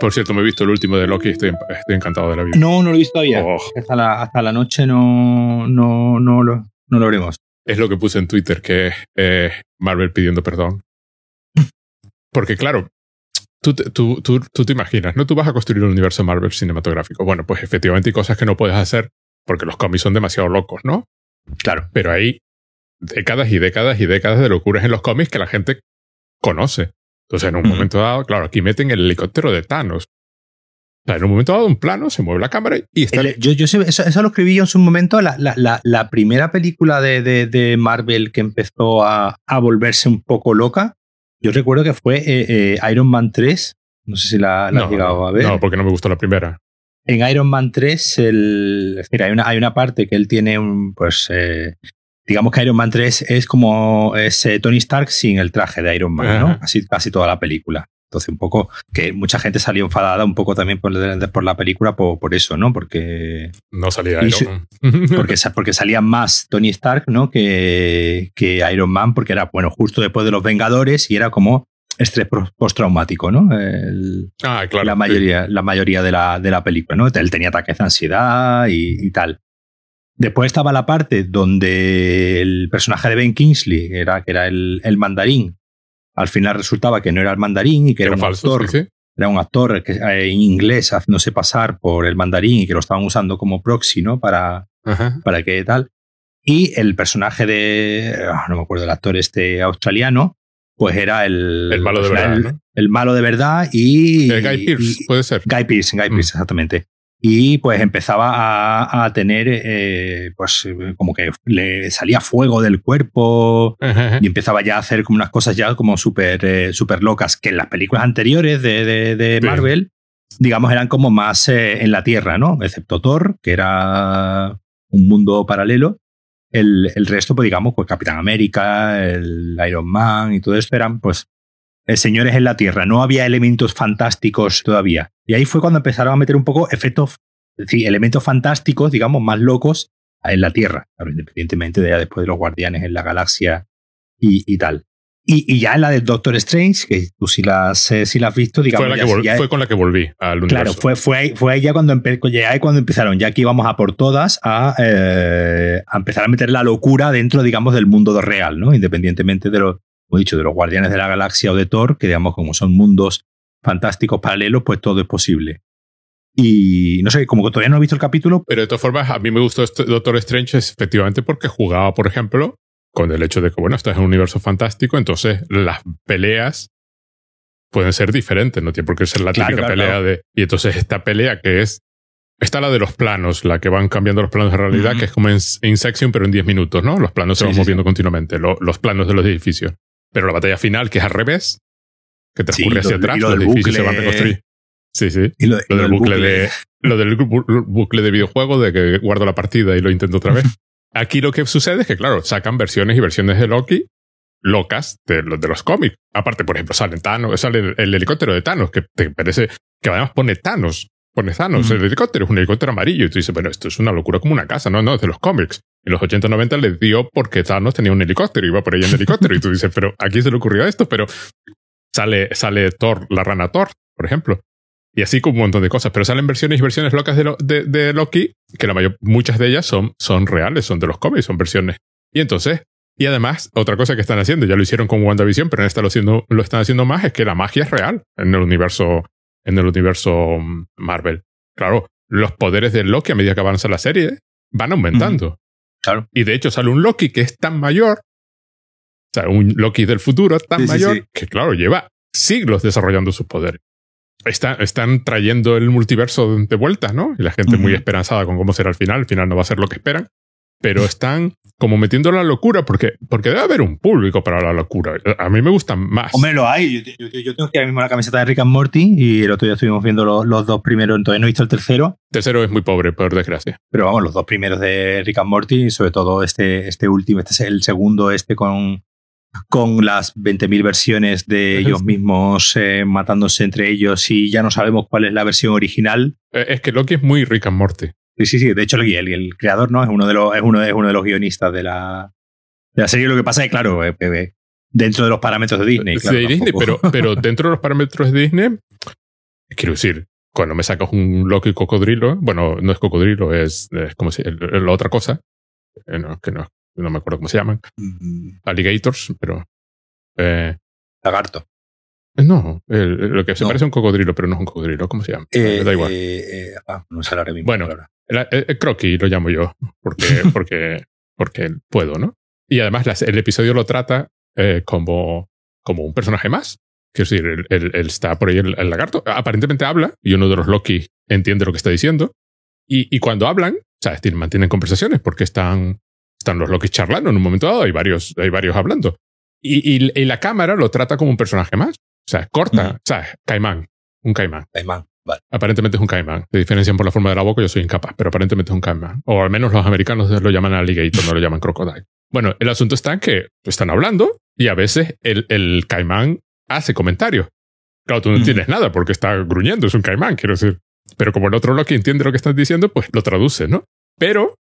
Por cierto, me he visto el último de Loki y estoy, estoy encantado de la vida. No, no lo he visto todavía. Oh. Hasta, la, hasta la noche no, no, no, lo, no lo veremos. Es lo que puse en Twitter, que eh, Marvel pidiendo perdón. Porque claro, tú, te- tú, tú, tú te imaginas, ¿no? Tú vas a construir un universo Marvel cinematográfico. Bueno, pues efectivamente hay cosas que no puedes hacer porque los cómics son demasiado locos, ¿no? Claro. Pero hay décadas y décadas y décadas de locuras en los cómics que la gente conoce. Entonces, en un momento dado, claro, aquí meten el helicóptero de Thanos. O sea, en un momento dado, un plano, se mueve la cámara y está. El- yo, yo eso, eso lo escribí yo en su momento. La, la, la, la primera película de, de, de Marvel que empezó a, a volverse un poco loca, yo recuerdo que fue eh, eh, Iron Man 3. No sé si la, la has llegado a ver. no, porque no me gustó la primera. En Iron Man 3, el, decir, hay, una, hay una parte que él tiene un, pues, eh, digamos que Iron Man 3 es como es, eh, Tony Stark sin el traje de Iron Man, ¿no? Así casi toda la película. Entonces, un poco que mucha gente salió enfadada un poco también por, por la película por, por eso, ¿no? Porque, No salía Iron Man. porque, porque salía más Tony Stark, ¿no? Que, que Iron Man, porque era, bueno, justo después de los Vengadores y era como estrés postraumático, ¿no? El- ah, claro. la sí. mayoría, la mayoría de, la, de la película, ¿no? Él tenía ataques de ansiedad y, y tal. Después estaba la parte donde el personaje de Ben Kingsley, era, que era el, el mandarín, al final resultaba que no era el mandarín y que Era era, un falso, actor, sí, sí. era un actor que, eh, en inglés haciéndose pasar por el mandarín y que lo estaban usando como proxy, ¿no? Para, Ajá. para que tal. Y el personaje de, ah, no me acuerdo, el actor este australiano, pues era el, El malo de verdad, el, ¿no? el malo de verdad y... Guy Pearce, puede ser. Guy Pearce, Guy Mm. Pearce, exactamente. Y pues empezaba a, a tener, eh, pues como que le salía fuego del cuerpo Ajá, y empezaba ya a hacer como unas cosas ya como súper eh, súper locas, que en las películas anteriores de, de- de Sí. Marvel, digamos, eran como más eh, en la Tierra, ¿no? Excepto Thor, que era un mundo paralelo. El, el resto, pues digamos, pues Capitán América, el Iron Man y todo esto eran, pues, señores en la Tierra. No había elementos fantásticos todavía. Y ahí fue cuando empezaron a meter un poco efectos, es decir, elementos fantásticos, digamos, más locos en la Tierra. Claro, independientemente de ya después de los Guardianes en la Galaxia y, y tal. Y, y ya en la del Doctor Strange, que tú si la has, eh, si la has visto, digamos, Fue, la ya- que vol- ya- fue con la que volví al universo. Claro, fue, fue, ahí, fue ahí ya cuando, empe- ya ahí cuando empezaron, ya aquí íbamos a por todas a, eh, a empezar a meter la locura dentro, digamos, del mundo real, ¿no? Independientemente de lo, como he dicho, de los Guardianes de la Galaxia o de Thor, que digamos, como son mundos fantásticos paralelos, pues todo es posible. Y no sé, como que todavía no he visto el capítulo, Pero de todas formas, a mí me gustó este Doctor Strange es efectivamente porque jugaba, por ejemplo, con el hecho de que, bueno, estás en un universo fantástico, entonces las peleas pueden ser diferentes, no tiene por qué ser la Claro, típica claro, pelea claro. de... Y entonces esta pelea que es... Está la de los planos, la que van cambiando los planos de realidad, que es como en Insection, pero en 10 minutos, ¿no? Los planos se van sí, moviendo continuamente, lo- los planos de los edificios. Pero la batalla final, que es al revés, que transcurre Sí, hacia atrás, lo los se van a reconstruir. Sí, sí. y lo, del bucle, bucle. de. Lo del bu- bucle de videojuego de que guardo la partida y lo intento otra vez. Aquí lo que sucede es que, claro, sacan versiones y versiones de Loki locas de los de los cómics. Aparte, por ejemplo, sale Thanos, sale el, el helicóptero de Thanos, que te parece que además pone Thanos. Pone Thanos, Ujú. el helicóptero es un helicóptero amarillo. Y tú dices, bueno, esto es una locura como una casa. No, no, es de los cómics. En los 80-90 les dio porque Thanos tenía un helicóptero, iba por ahí en helicóptero. y tú dices, pero aquí se le ocurrió esto, pero sale, sale Thor, la rana Thor, por ejemplo. Y así con un montón de cosas. Pero salen versiones y versiones locas de, Lo- de, de Loki, que la mayor, muchas de ellas son, son reales, son de los cómics, son versiones. Y entonces, y además, otra cosa que están haciendo, ya lo hicieron con WandaVision, pero en esta lo, haciendo, lo están haciendo más, es que la magia es real en el universo, en el universo mm, Marvel. Claro, los poderes de Loki a medida que avanza la serie van aumentando. Claro. Y de hecho sale un Loki que es tan mayor, o sea, un Loki del futuro tan Sí, mayor, sí. que claro, lleva siglos desarrollando sus poderes. Está- están trayendo el multiverso de vuelta, ¿no? Y la gente muy esperanzada con cómo será el final. Al final no va a ser lo que esperan. Pero están como metiendo la locura porque, porque debe haber un público para la locura. A mí me gustan más. Hombre, lo hay. Yo, yo- yo tengo aquí ahora mismo la camiseta de Rick and Morty y el otro día estuvimos viendo los, los dos primeros, entonces no he visto el tercero, Tercero es muy pobre, por desgracia. pero vamos, los dos primeros de Rick and Morty y sobre todo este, este último, este es el segundo, este con, con las 20.000 versiones de ellos mismos eh, matándose entre ellos y ya no sabemos cuál es la versión original. Eh, Es que Loki es muy Rick and Morty. Sí, sí, sí. De hecho, el, el, el creador no es uno de los, es uno, es uno de los guionistas de la, de la serie. Lo que pasa es que, claro, eh, eh, dentro de los parámetros de Disney. Claro, de Disney, pero, pero dentro de los parámetros de Disney, quiero decir, cuando me sacas un Loki cocodrilo, bueno, no es cocodrilo, es, es como si, la otra cosa, eh, no, que no, no me acuerdo cómo se llaman, Mm, alligators, pero... Eh, Lagarto. no, el- lo que se No. parece a un cocodrilo, pero no es un cocodrilo, ¿cómo se llama? Eh, da igual. eh, eh, ah, no sale ahora mismo. Bueno. la palabra. El, el- el croquis lo llamo yo, porque, porque, porque puedo, ¿no? Y además las- el episodio lo trata eh, como, como un personaje más. Quiero decir, él, él- él está por ahí el, el lagarto. Aparentemente habla y uno de los Loki entiende lo que está diciendo. Y, y cuando hablan, ¿sabes? Tienen- mantienen conversaciones porque están, están los Loki charlando en un momento dado. Hay varios, hay varios hablando. Y, y- y la cámara lo trata como un personaje más. O sea, corta, Ujú. ¿sabes? Caimán. Un caimán. Caimán. Vale. Aparentemente es un caimán. Se diferencian por la forma de la boca, yo soy incapaz, pero aparentemente es un caimán. O al menos los americanos lo llaman alligator, no lo llaman crocodile. Bueno, el asunto está en que están hablando y a veces el, el caimán hace comentarios. Claro, tú no Ujú. entiendes nada porque está gruñendo, es un caimán, quiero decir. Pero como el otro Loki entiende lo que están diciendo, pues lo traduce, ¿no? Pero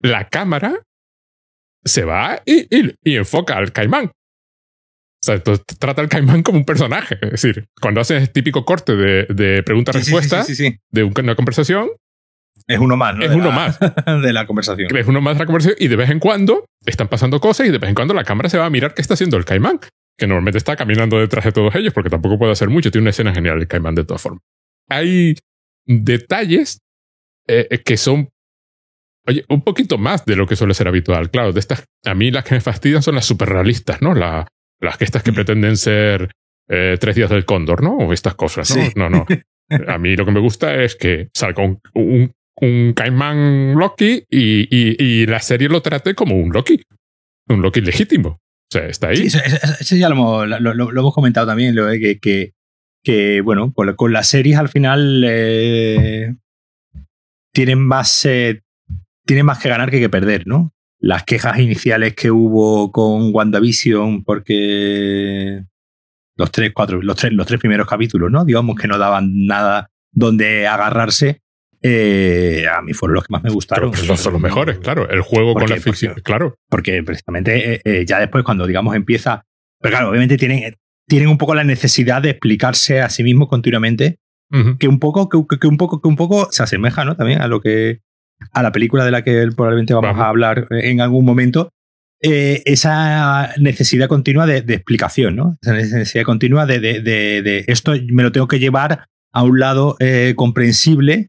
la cámara se va y, y- y enfoca al caimán. O sea, entonces trata al caimán como un personaje. Es decir, cuando haces el típico corte de, pregunta-respuesta sí, sí, sí. de un- una conversación, Es uno más, ¿no? Es De uno la- más. De la conversación. ves uno más de la conversación y de vez en cuando están pasando cosas y de vez en cuando la cámara se va a mirar qué está haciendo el caimán, que normalmente está caminando detrás de todos ellos porque tampoco puede hacer mucho. Tiene una escena genial el caimán de todas formas. Hay detalles eh, eh, que son, oye, un poquito más de lo que suele ser habitual. Claro, de estas, a mí las que me fastidian son las super realistas, ¿no? La- las que estas que Mm. pretenden ser eh, tres días del cóndor, ¿no? O estas cosas, ¿no? Sí. No, no. A mí lo que me gusta es que salga un, un, un caimán Loki y, y, y la serie lo trate como un Loki. Un Loki legítimo. O sea, está ahí. Sí, eso, ya lo hemos, lo, lo- lo hemos comentado también, lo que, que, que, bueno, con, con las series al final eh, tienen más eh, tienen más que ganar que que perder, ¿no? Las quejas iniciales que hubo con WandaVision, porque los tres, cuatro, los tres, los tres primeros capítulos, ¿no? Digamos que no daban nada donde agarrarse. eh, a mí fueron los que más me gustaron. Pero esos son los mejores, claro. El juego ¿Por con la ficción, Porque- claro. porque precisamente eh, eh, ya después cuando digamos empieza pero claro obviamente tienen tienen un poco la necesidad de explicarse a sí mismos continuamente que un poco que, que un poco que un poco se asemeja no también a lo que a la película de la que probablemente vamos a hablar en algún momento eh, esa necesidad continua de, de explicación no esa necesidad continua de, de, de- esto me lo tengo que llevar a un lado eh, comprensible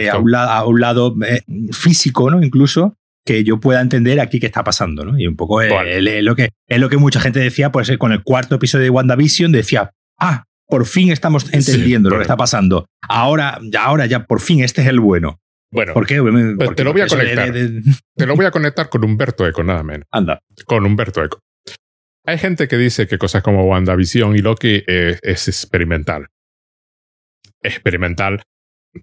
eh, a, un la- a un lado eh, físico, ¿no? Incluso que yo pueda entender aquí qué está pasando, ¿no? Y un poco eh, Vale. el- lo, que, es lo que mucha gente decía, pues eh, con el cuarto episodio de WandaVision, decía, ah, por fin estamos entendiendo lo que está pasando. Ahora, ya, ahora ya, por fin este es el bueno. Bueno, ¿Por qué? Obviamente, Pues te lo voy a conectar. de- de- te lo voy a conectar con Humberto Eco, nada menos. Anda. Con Humberto Eco. Hay gente que dice que cosas como WandaVision y Loki eh, es experimental. Experimental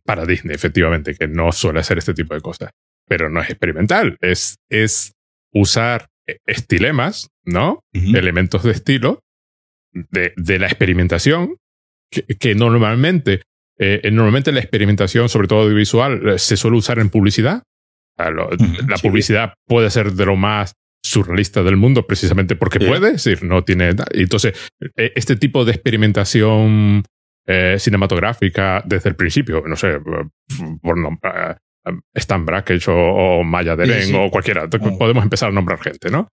para Disney, efectivamente, que no suele hacer este tipo de cosas. Pero no es experimental, es, es usar eh, estilemas, ¿no? elementos de estilo de, de la experimentación que, que normalmente eh, normalmente la experimentación sobre todo audiovisual eh, se suele usar en publicidad A lo- la publicidad puede ser de lo más surrealista del mundo precisamente porque Sí. puede es decir no tiene entonces eh, este tipo de experimentación eh, cinematográfica desde el principio no sé eh, por nombrar eh, Stan Brakhage o, o Maya Deren Sí, sí. o cualquiera podemos empezar a nombrar gente no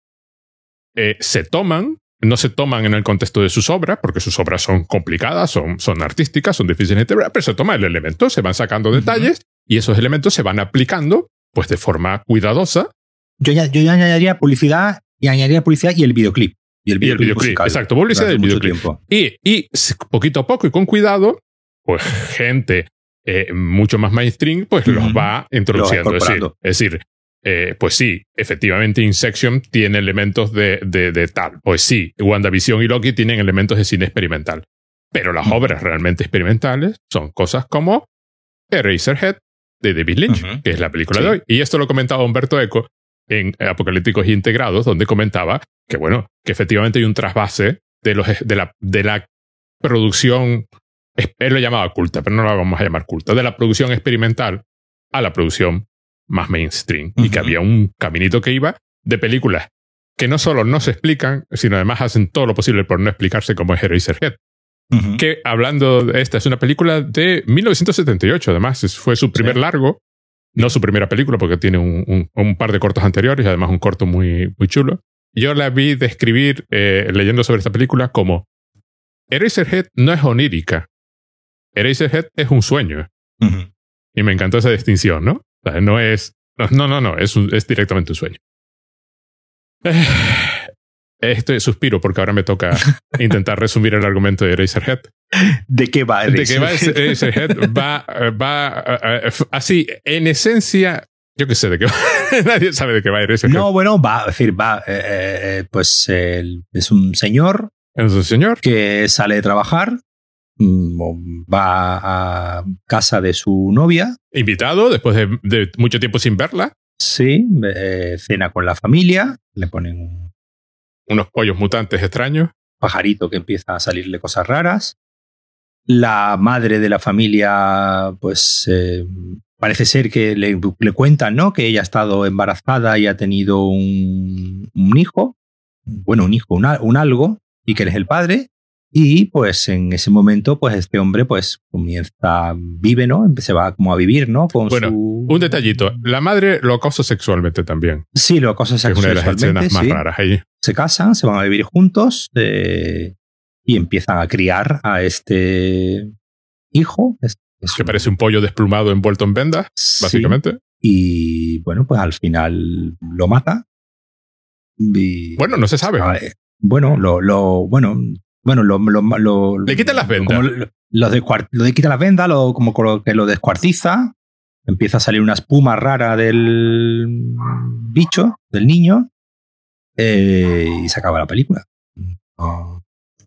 eh, se toman, no se toman en el contexto de sus obras, porque sus obras son complicadas, son, son artísticas, son difíciles de pero se toma el elemento, se van sacando Ujú. detalles y esos elementos se van aplicando pues de forma cuidadosa Yo ya, yo ya añadiría publicidad y añadiría publicidad y el videoclip. Y el y el videoclip, musical exacto, publicidad del mucho videoclip. Y, y poquito a poco y con cuidado, pues gente eh, mucho más mainstream, pues los Ujú. va introduciendo. Los va es decir, es decir, eh, pues sí, efectivamente Insection tiene elementos de, de, de tal. Pues sí, WandaVision y Loki tienen elementos de cine experimental. Pero las obras realmente experimentales son cosas como Eraserhead de David Lynch, que es la película Sí. de hoy. Y esto lo comentaba Humberto Eco en Apocalípticos Integrados, donde comentaba que, bueno, que efectivamente hay un trasvase de, los, de, la, de la producción, él lo llamaba culta, pero no la vamos a llamar culta, de la producción experimental a la producción más mainstream. Y que había un caminito que iba de películas que no solo no se explican, sino además hacen todo lo posible por no explicarse como es Eraserhead. que hablando de esta, es una película de 1978, además, fue su primer largo, no su primera película porque tiene un, un, par de cortos anteriores además un corto muy, muy chulo. Yo la vi describir, eh, leyendo sobre esta película, como Eraserhead no es onírica. Eraserhead es un sueño. Y me encantó esa distinción, ¿no? No es. No, no, no, es, es directamente un sueño. Esto suspiro porque ahora me toca intentar resumir el argumento de Eraserhead. ¿De qué va Eraserhead? ¿De qué va Eraserhead? va, va así, en esencia, yo qué sé de qué va. Nadie sabe de qué va Eraserhead. No, bueno, va, a decir, va, eh, eh, eh, pues es un señor. Es un señor. Que sale de trabajar, va a casa de su novia. Invitado, después de, de mucho tiempo sin verla. Sí, cena con la familia, le ponen un unos pollos mutantes extraños. Pajarito que empieza a salirle cosas raras. La madre de la familia, pues eh, parece ser que le, cuentan, ¿no? Que ella ha estado embarazada y ha tenido un, hijo. Bueno, un hijo, un algo, y que él es el padre. Y pues en ese momento, pues este hombre pues comienza, vive, ¿no? Se va como a vivir, ¿no? Con bueno, un detallito. La madre lo acosa sexualmente también. Sí, lo acosa sexualmente. Es una de las escenas más raras ahí. Se casan, se van a vivir juntos eh, y empiezan a criar a este hijo. Es, que parece un pollo desplumado envuelto en vendas, básicamente. Y bueno, pues al final lo mata. bueno, no se sabe. Bueno, lo, lo, bueno, bueno, lo, lo, le quita las vendas. Lo, lo quita las vendas, lo, como que lo descuartiza. Empieza a salir una espuma rara del bicho, del niño. Eh, y se acaba la película.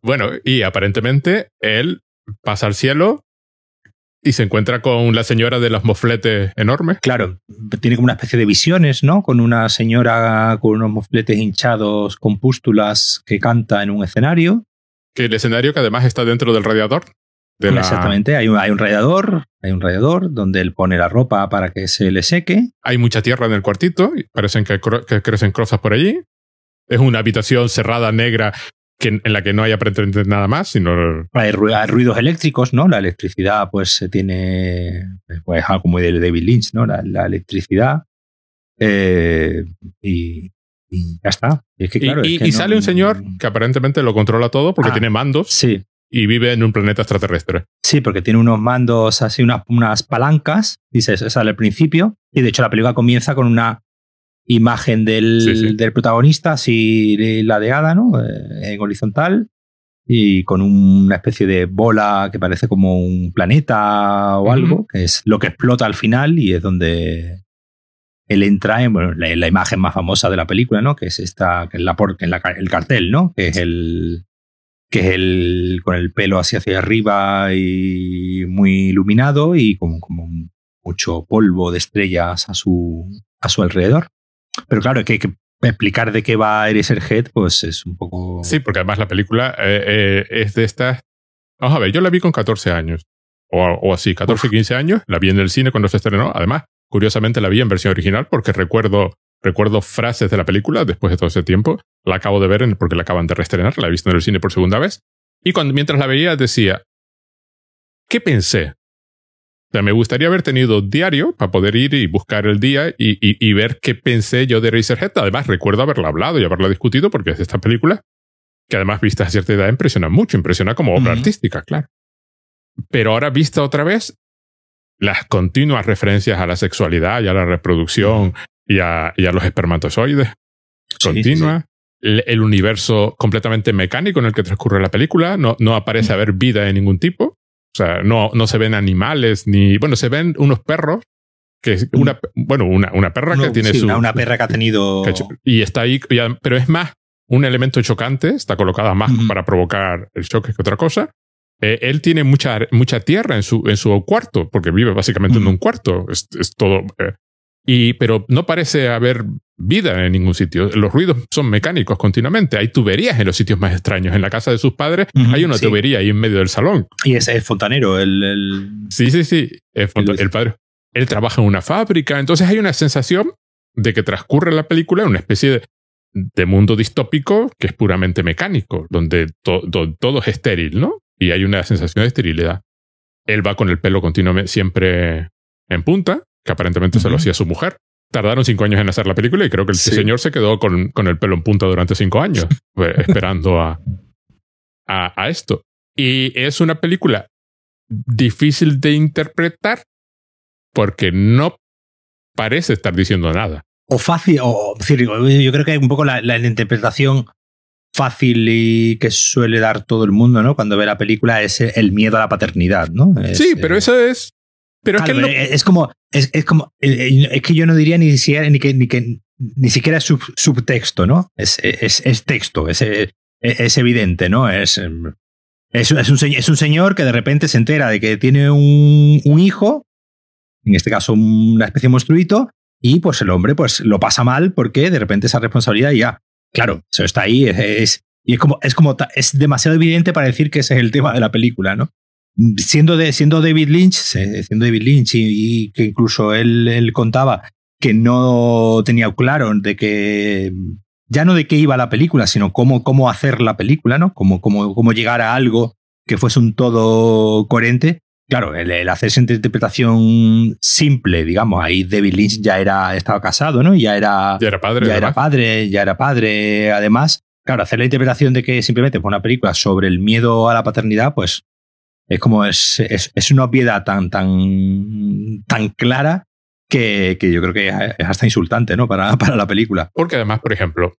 Bueno, y aparentemente él pasa al cielo y se encuentra con la señora de los mofletes enormes. Claro, tiene como una especie de visiones, ¿no? Con una señora con unos mofletes hinchados con pústulas que canta en un escenario. Que el escenario que además está dentro del radiador. Exactamente, hay un, hay un radiador, hay un radiador donde él pone la ropa para que se le seque. Hay mucha tierra en el cuartito, y parecen que, crecen cosas por allí. Es una habitación cerrada, negra, que, en la que no hay aparentemente nada más, sino... Hay, ruidos eléctricos, ¿no? La electricidad, pues, se tiene... Pues algo muy de David Lynch, ¿no? La, electricidad. Eh, y, y ya está. Y, sale un señor que aparentemente lo controla todo porque ah, tiene mandos. Sí. Y vive en un planeta extraterrestre. Sí, porque tiene unos mandos así, unas, unas palancas, dice, sale al principio. Y de hecho la película comienza con una imagen del, del protagonista, así ladeada, ¿no? Eh, en horizontal. Y con una especie de bola que parece como un planeta o algo, que es lo que explota al final y es donde él entra en bueno, la, imagen más famosa de la película, ¿no? Que es esta, que es la, que es la el cartel, ¿no? Que es el que es el con el pelo hacia hacia arriba y muy iluminado y como, como mucho polvo de estrellas a su a su alrededor. Pero claro, que hay que explicar de qué va Eraserhead, pues es un poco. Sí, porque además la película eh, eh, es de estas. Vamos a ver, yo la vi con 14 años. O, o así, 14, 15 años. La vi en el cine cuando se estrenó. Además, Curiosamente la vi en versión original porque recuerdo, recuerdo frases de la película después de todo ese tiempo. La acabo de ver porque la acaban de reestrenar, la he visto en el cine por segunda vez. Y cuando, mientras la veía decía, ¿qué pensé? O sea, me gustaría haber tenido diario para poder ir y buscar el día y, y, ver qué pensé yo de Razorhead. Además, recuerdo haberla hablado y haberla discutido porque es esta película que además vista a cierta edad impresiona mucho, impresiona como obra artística, claro. Pero ahora vista otra vez, las continuas referencias a la sexualidad y a la reproducción y, a, los espermatozoides. Continua. El, universo completamente mecánico en el que transcurre la película. No, no aparece haber vida de ningún tipo. O sea, no, no se ven animales ni. Bueno, se ven unos perros. Que es una, bueno, una, una perra que tiene su. Una, perra que ha tenido. y está ahí. Pero es más un elemento chocante. Está colocada más para provocar el choque que otra cosa. Eh, él tiene mucha, mucha tierra en su, en su cuarto, porque vive básicamente en un cuarto. Es, todo. Eh, y, pero no parece haber vida en ningún sitio. Los ruidos son mecánicos continuamente. Hay tuberías en los sitios más extraños. En la casa de sus padres hay una tubería ahí en medio del salón. Y es el fontanero, el, Sí, sí, sí. El, padre. Él trabaja en una fábrica. Entonces hay una sensación de que transcurre la película en una especie de, mundo distópico que es puramente mecánico, donde todo es estéril, ¿no? Y hay una sensación de esterilidad. Él va con el pelo continuamente siempre en punta, que aparentemente se lo hacía su mujer. Tardaron cinco años en hacer la película y creo que el señor se quedó con, con, el pelo en punta durante cinco años, pues, esperando a, a, a esto. Y es una película difícil de interpretar porque no parece estar diciendo nada. O fácil, o decir, yo creo que hay un poco la, la, interpretación fácil y que suele dar todo el mundo, ¿no? Cuando ve la película es el miedo a la paternidad, ¿no? sí, pero eh, eso es. Pero claro, es que es, es como, es, es, como, es que yo no diría ni siquiera, ni que, ni que ni siquiera es sub, subtexto, ¿no? Es, es, es texto, es, es, evidente, ¿no? Es, es, es, un, es un señor que de repente se entera de que tiene un, un hijo, en este caso una especie de monstruito, y pues el hombre pues lo pasa mal porque de repente esa responsabilidad ya, claro, eso está ahí, es, y es como, es como, es demasiado evidente para decir que ese es el tema de la película, ¿no? Siendo, de, siendo David Lynch, siendo David Lynch y, que incluso él, él contaba que no tenía claro de que ya no de qué iba la película, sino cómo, cómo hacer la película, ¿no? Cómo, cómo, cómo llegar a algo que fuese un todo coherente. Claro, el, el hacer esa interpretación simple, digamos, ahí David Lynch ya era, estaba casado, ¿no? Ya era, ya era padre. Ya además. era padre, ya era padre, además. Claro, hacer la interpretación de que simplemente fue una película sobre el miedo a la paternidad, pues es como es, es, es una obviedad tan, tan, tan clara que, que, yo creo que es hasta insultante, ¿no? Para, para la película. Porque además, por ejemplo,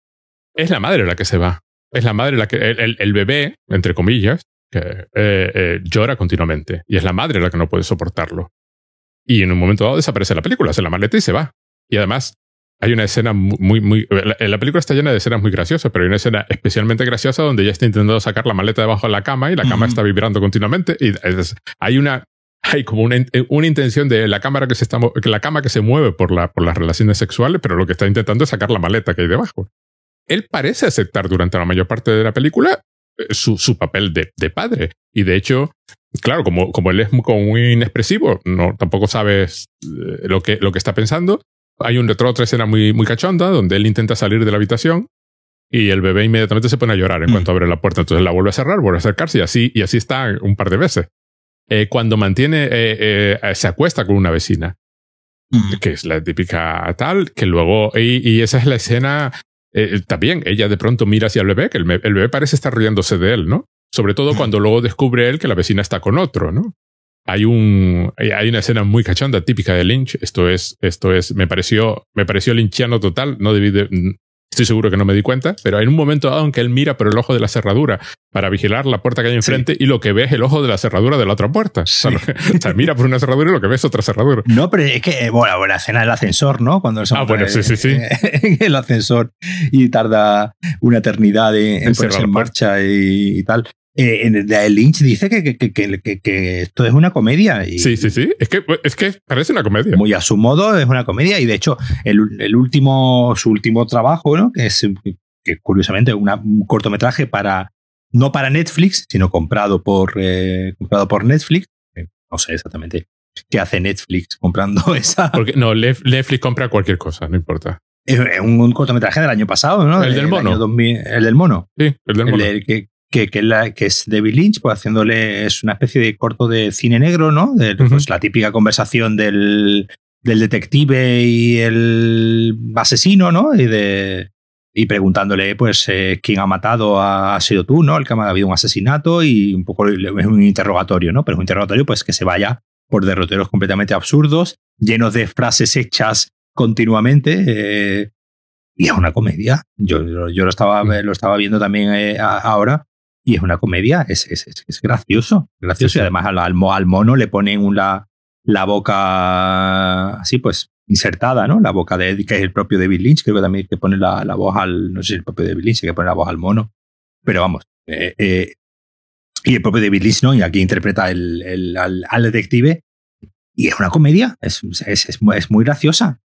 es la madre la que se va. Es la madre la que. El, el, el bebé, entre comillas, que eh, eh, llora continuamente. Y es la madre la que no puede soportarlo. Y en un momento dado desaparece la película, hace la maleta y se va. Y además, hay una escena muy, muy. La, la, película está llena de escenas muy graciosas, pero hay una escena especialmente graciosa donde ella está intentando sacar la maleta debajo de la cama y la cama uh -huh. está vibrando continuamente. Y es, hay una. Hay como una, una, intención de la cámara que se está la cama que se mueve por, la, por las relaciones sexuales, pero lo que está intentando es sacar la maleta que hay debajo. Él parece aceptar durante la mayor parte de la película su, su papel de, de, padre. Y de hecho, claro, como, como él es muy, inexpresivo, no, tampoco sabes lo que, lo que está pensando. Hay un retro, otra escena muy, muy cachonda donde él intenta salir de la habitación y el bebé inmediatamente se pone a llorar en mm. cuanto abre la puerta. Entonces la vuelve a cerrar, vuelve a acercarse y así, y así está un par de veces. Eh, cuando mantiene, eh, eh, se acuesta con una vecina, mm. que es la típica tal, que luego, y, y esa es la escena eh, también ella de pronto mira hacia el bebé, que el, el, bebé parece estar riéndose de él, ¿no? Sobre todo cuando luego descubre él que la vecina está con otro, ¿no? Hay un, hay una escena muy cachonda típica de Lynch. Esto es, esto es, me pareció, me pareció lynchiano total. No debí de, estoy seguro que no me di cuenta, pero hay un momento dado en que él mira por el ojo de la cerradura para vigilar la puerta que hay enfrente sí. y lo que ve es el ojo de la cerradura de la otra puerta. Sí. O, sea, o, sea, mira por una cerradura y lo que ve es otra cerradura. No, pero es que, bueno, la escena del ascensor, ¿no? Cuando ah, bueno, sí, sí, sí. el ascensor y tarda una eternidad en, en ponerse en marcha y, y tal. Eh, el Lynch dice que, que, que, que, esto es una comedia. Y sí, sí, sí. Es que, es que parece una comedia. Muy a su modo es una comedia. Y de hecho, el, el último, su último trabajo, ¿no? que es que curiosamente una, un cortometraje para, no para Netflix, sino comprado por, eh, comprado por Netflix. No sé exactamente qué hace Netflix comprando esa. Porque no, Netflix compra cualquier cosa, no importa. Es un, un cortometraje del año pasado, ¿no? El del mono. 2000, el del mono. Sí, el del mono. El, que, que, que, la, que es David Lynch, pues haciéndole, es una especie de corto de cine negro, ¿no? De, uh -huh. pues, la típica conversación del, del detective y el asesino, ¿no? Y de y preguntándole, pues, eh, quién ha matado ha, ha, sido tú, ¿no? El que ha habido un asesinato y un poco es un interrogatorio, ¿no? Pero es un interrogatorio, pues, que se vaya por derroteros completamente absurdos, llenos de frases hechas continuamente. Eh, y es una comedia. Yo, yo lo, estaba, lo estaba viendo también eh, ahora y es una comedia, es, es, es gracioso, gracioso sí, y además al, al, mono le ponen una, la boca así pues insertada, ¿no? La boca de que es el propio David Lynch, creo que también que pone la, la voz al, no sé si el propio David Lynch que pone la voz al mono, pero vamos, eh, eh, y el propio David Lynch, ¿no? Y aquí interpreta el, el al, al, detective y es una comedia, es, es, es, muy, es muy graciosa.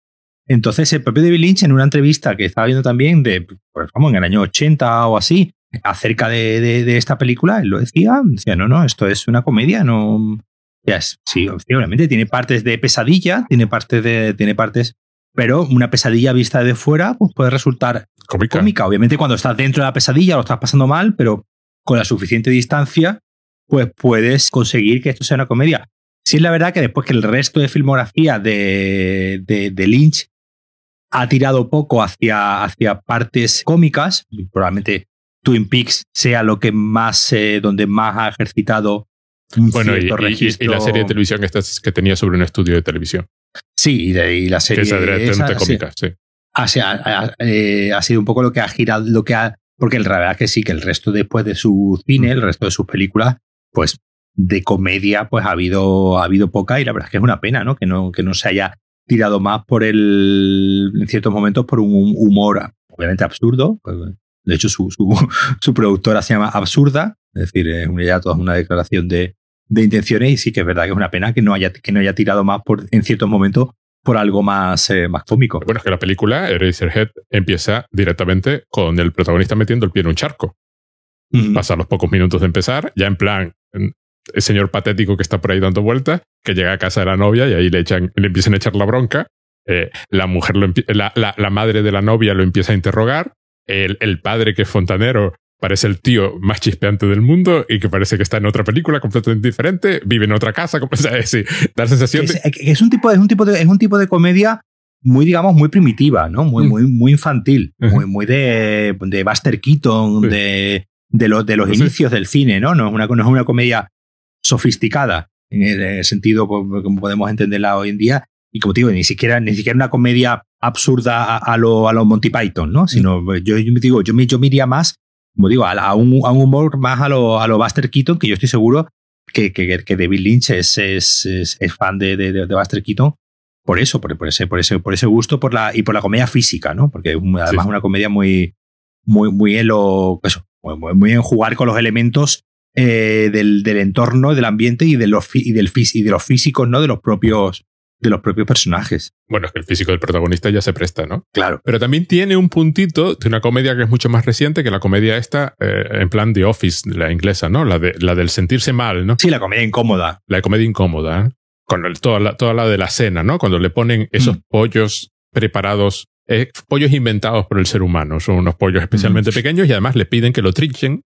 Entonces, el propio David Lynch, en una entrevista que estaba viendo también, de, pues, vamos, en el año 80 o así, acerca de, de, de, esta película, él lo decía, decía, no, no, esto es una comedia, no... Ya es, sí, obviamente tiene partes de pesadilla, tiene partes de, tiene partes, pero una pesadilla vista de fuera pues puede resultar cómica. cómica. Obviamente cuando estás dentro de la pesadilla lo estás pasando mal, pero con la suficiente distancia pues puedes conseguir que esto sea una comedia. Sí es la verdad que después que el resto de filmografía de, de, Lynch ha tirado poco hacia, hacia partes cómicas, probablemente Twin Peaks sea lo que más, eh, donde más ha ejercitado un bueno, y, y, la serie de televisión que tenía sobre un estudio de televisión. Sí, y, la serie. Que es esa, cómica, sí. Ha, eh, ha, sido un poco lo que ha girado, lo que ha. Porque la verdad que sí, que el resto después de su cine, el resto de sus películas, pues de comedia, pues ha habido, ha habido poca y la verdad es que es una pena, ¿no? Que no, que no se haya tirado más por el, en ciertos momentos, por un humor obviamente absurdo. Pues, de hecho, su, su, su productora se llama Absurda, es decir, es ya toda una declaración de, de intenciones y sí que es verdad que es una pena que no haya, que no haya tirado más por, en ciertos momentos por algo más, eh, más cómico. Bueno, es que la película, Eraserhead, empieza directamente con el protagonista metiendo el pie en un charco. Pasa los pocos minutos de empezar, ya en plan, el señor patético que está por ahí dando vueltas, que llega a casa de la novia y ahí le, echan, le empiezan a echar la bronca. Eh, la mujer, lo la, la, la, madre de la novia lo empieza a interrogar. El, el padre, que es fontanero, parece el tío más chispeante del mundo y que parece que está en otra película completamente diferente, vive en otra casa, como, da la sensación es, es, un tipo, es un tipo de, es un tipo de comedia muy, digamos, muy primitiva, ¿no? Muy, mm. muy, muy infantil, muy, muy de, de Buster Keaton, de, de, los de los pues inicios del cine, ¿no? No es, una, no es una comedia sofisticada en el sentido pues, como podemos entenderla hoy en día. Y como te digo, ni siquiera, ni siquiera una comedia absurda a, lo, a los Monty Python, ¿no? Sino, mm. yo, yo, digo, yo, yo me iría más como digo, a, un, humor más a lo, a lo Buster Keaton, que yo estoy seguro que, que, que David Lynch es, es, es, fan de, de, de, Buster Keaton por eso, por, por, ese, por, ese, por ese gusto por la, y por la comedia física, ¿no? Porque además es una comedia muy, muy, muy en lo, eso, muy, muy en jugar con los elementos eh, del, del, entorno, del ambiente y de los, y del, y de los físicos, ¿no? De los propios, de los propios personajes. Bueno, es que el físico del protagonista ya se presta, ¿no? Claro. Pero también tiene un puntito de una comedia que es mucho más reciente que la comedia esta, eh, en plan de Office, la inglesa, ¿no? La, de, la del sentirse mal, ¿no? Sí, la comedia incómoda. La comedia incómoda, ¿eh? Con el, toda, la, toda la de la cena, ¿no? Cuando le ponen esos mm. pollos preparados, eh, pollos inventados por el ser humano. Son unos pollos especialmente mm. pequeños y además le piden que lo trinchen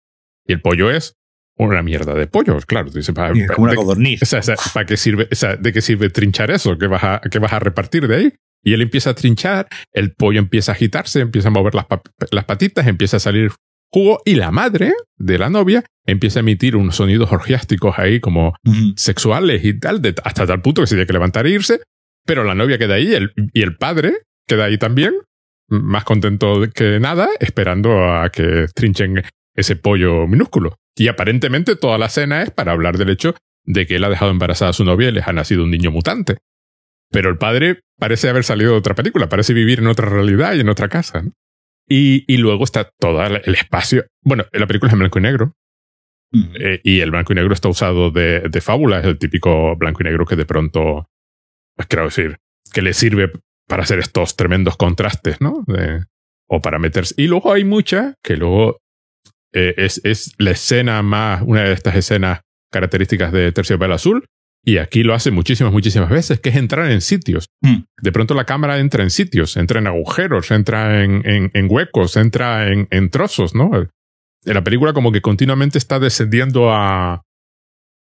y el pollo es una mierda de pollos, claro. Dice, para, como una codorniz. O sea, ¿para qué sirve, o sea, ¿De qué sirve trinchar eso? ¿Qué vas, a, ¿Qué vas a repartir de ahí? Y él empieza a trinchar, el pollo empieza a agitarse, empieza a mover las, las patitas, empieza a salir jugo y la madre de la novia empieza a emitir unos sonidos orgiásticos ahí como sexuales y tal, de, hasta tal punto que se tiene que levantar e irse, pero la novia queda ahí el, y el padre queda ahí también, más contento que nada, esperando a que trinchen ese pollo minúsculo. Y aparentemente toda la escena es para hablar del hecho de que él ha dejado embarazada a su novia y les ha nacido un niño mutante. Pero el padre parece haber salido de otra película, parece vivir en otra realidad y en otra casa. Y, y, luego está todo el espacio. Bueno, la película es en blanco y negro. Eh, y el blanco y negro está usado de, de fábula, es el típico blanco y negro que de pronto, pues quiero decir, que le sirve para hacer estos tremendos contrastes, ¿no? o para meterse. Y luego hay mucha que luego eh, es, es, la escena más, una de estas escenas características de Terciopelo Azul. Y aquí lo hace muchísimas, muchísimas veces, que es entrar en sitios. Mm. De pronto la cámara entra en sitios, entra en agujeros, entra en, en, huecos, entra en, en, trozos, ¿no? La película como que continuamente está descendiendo a,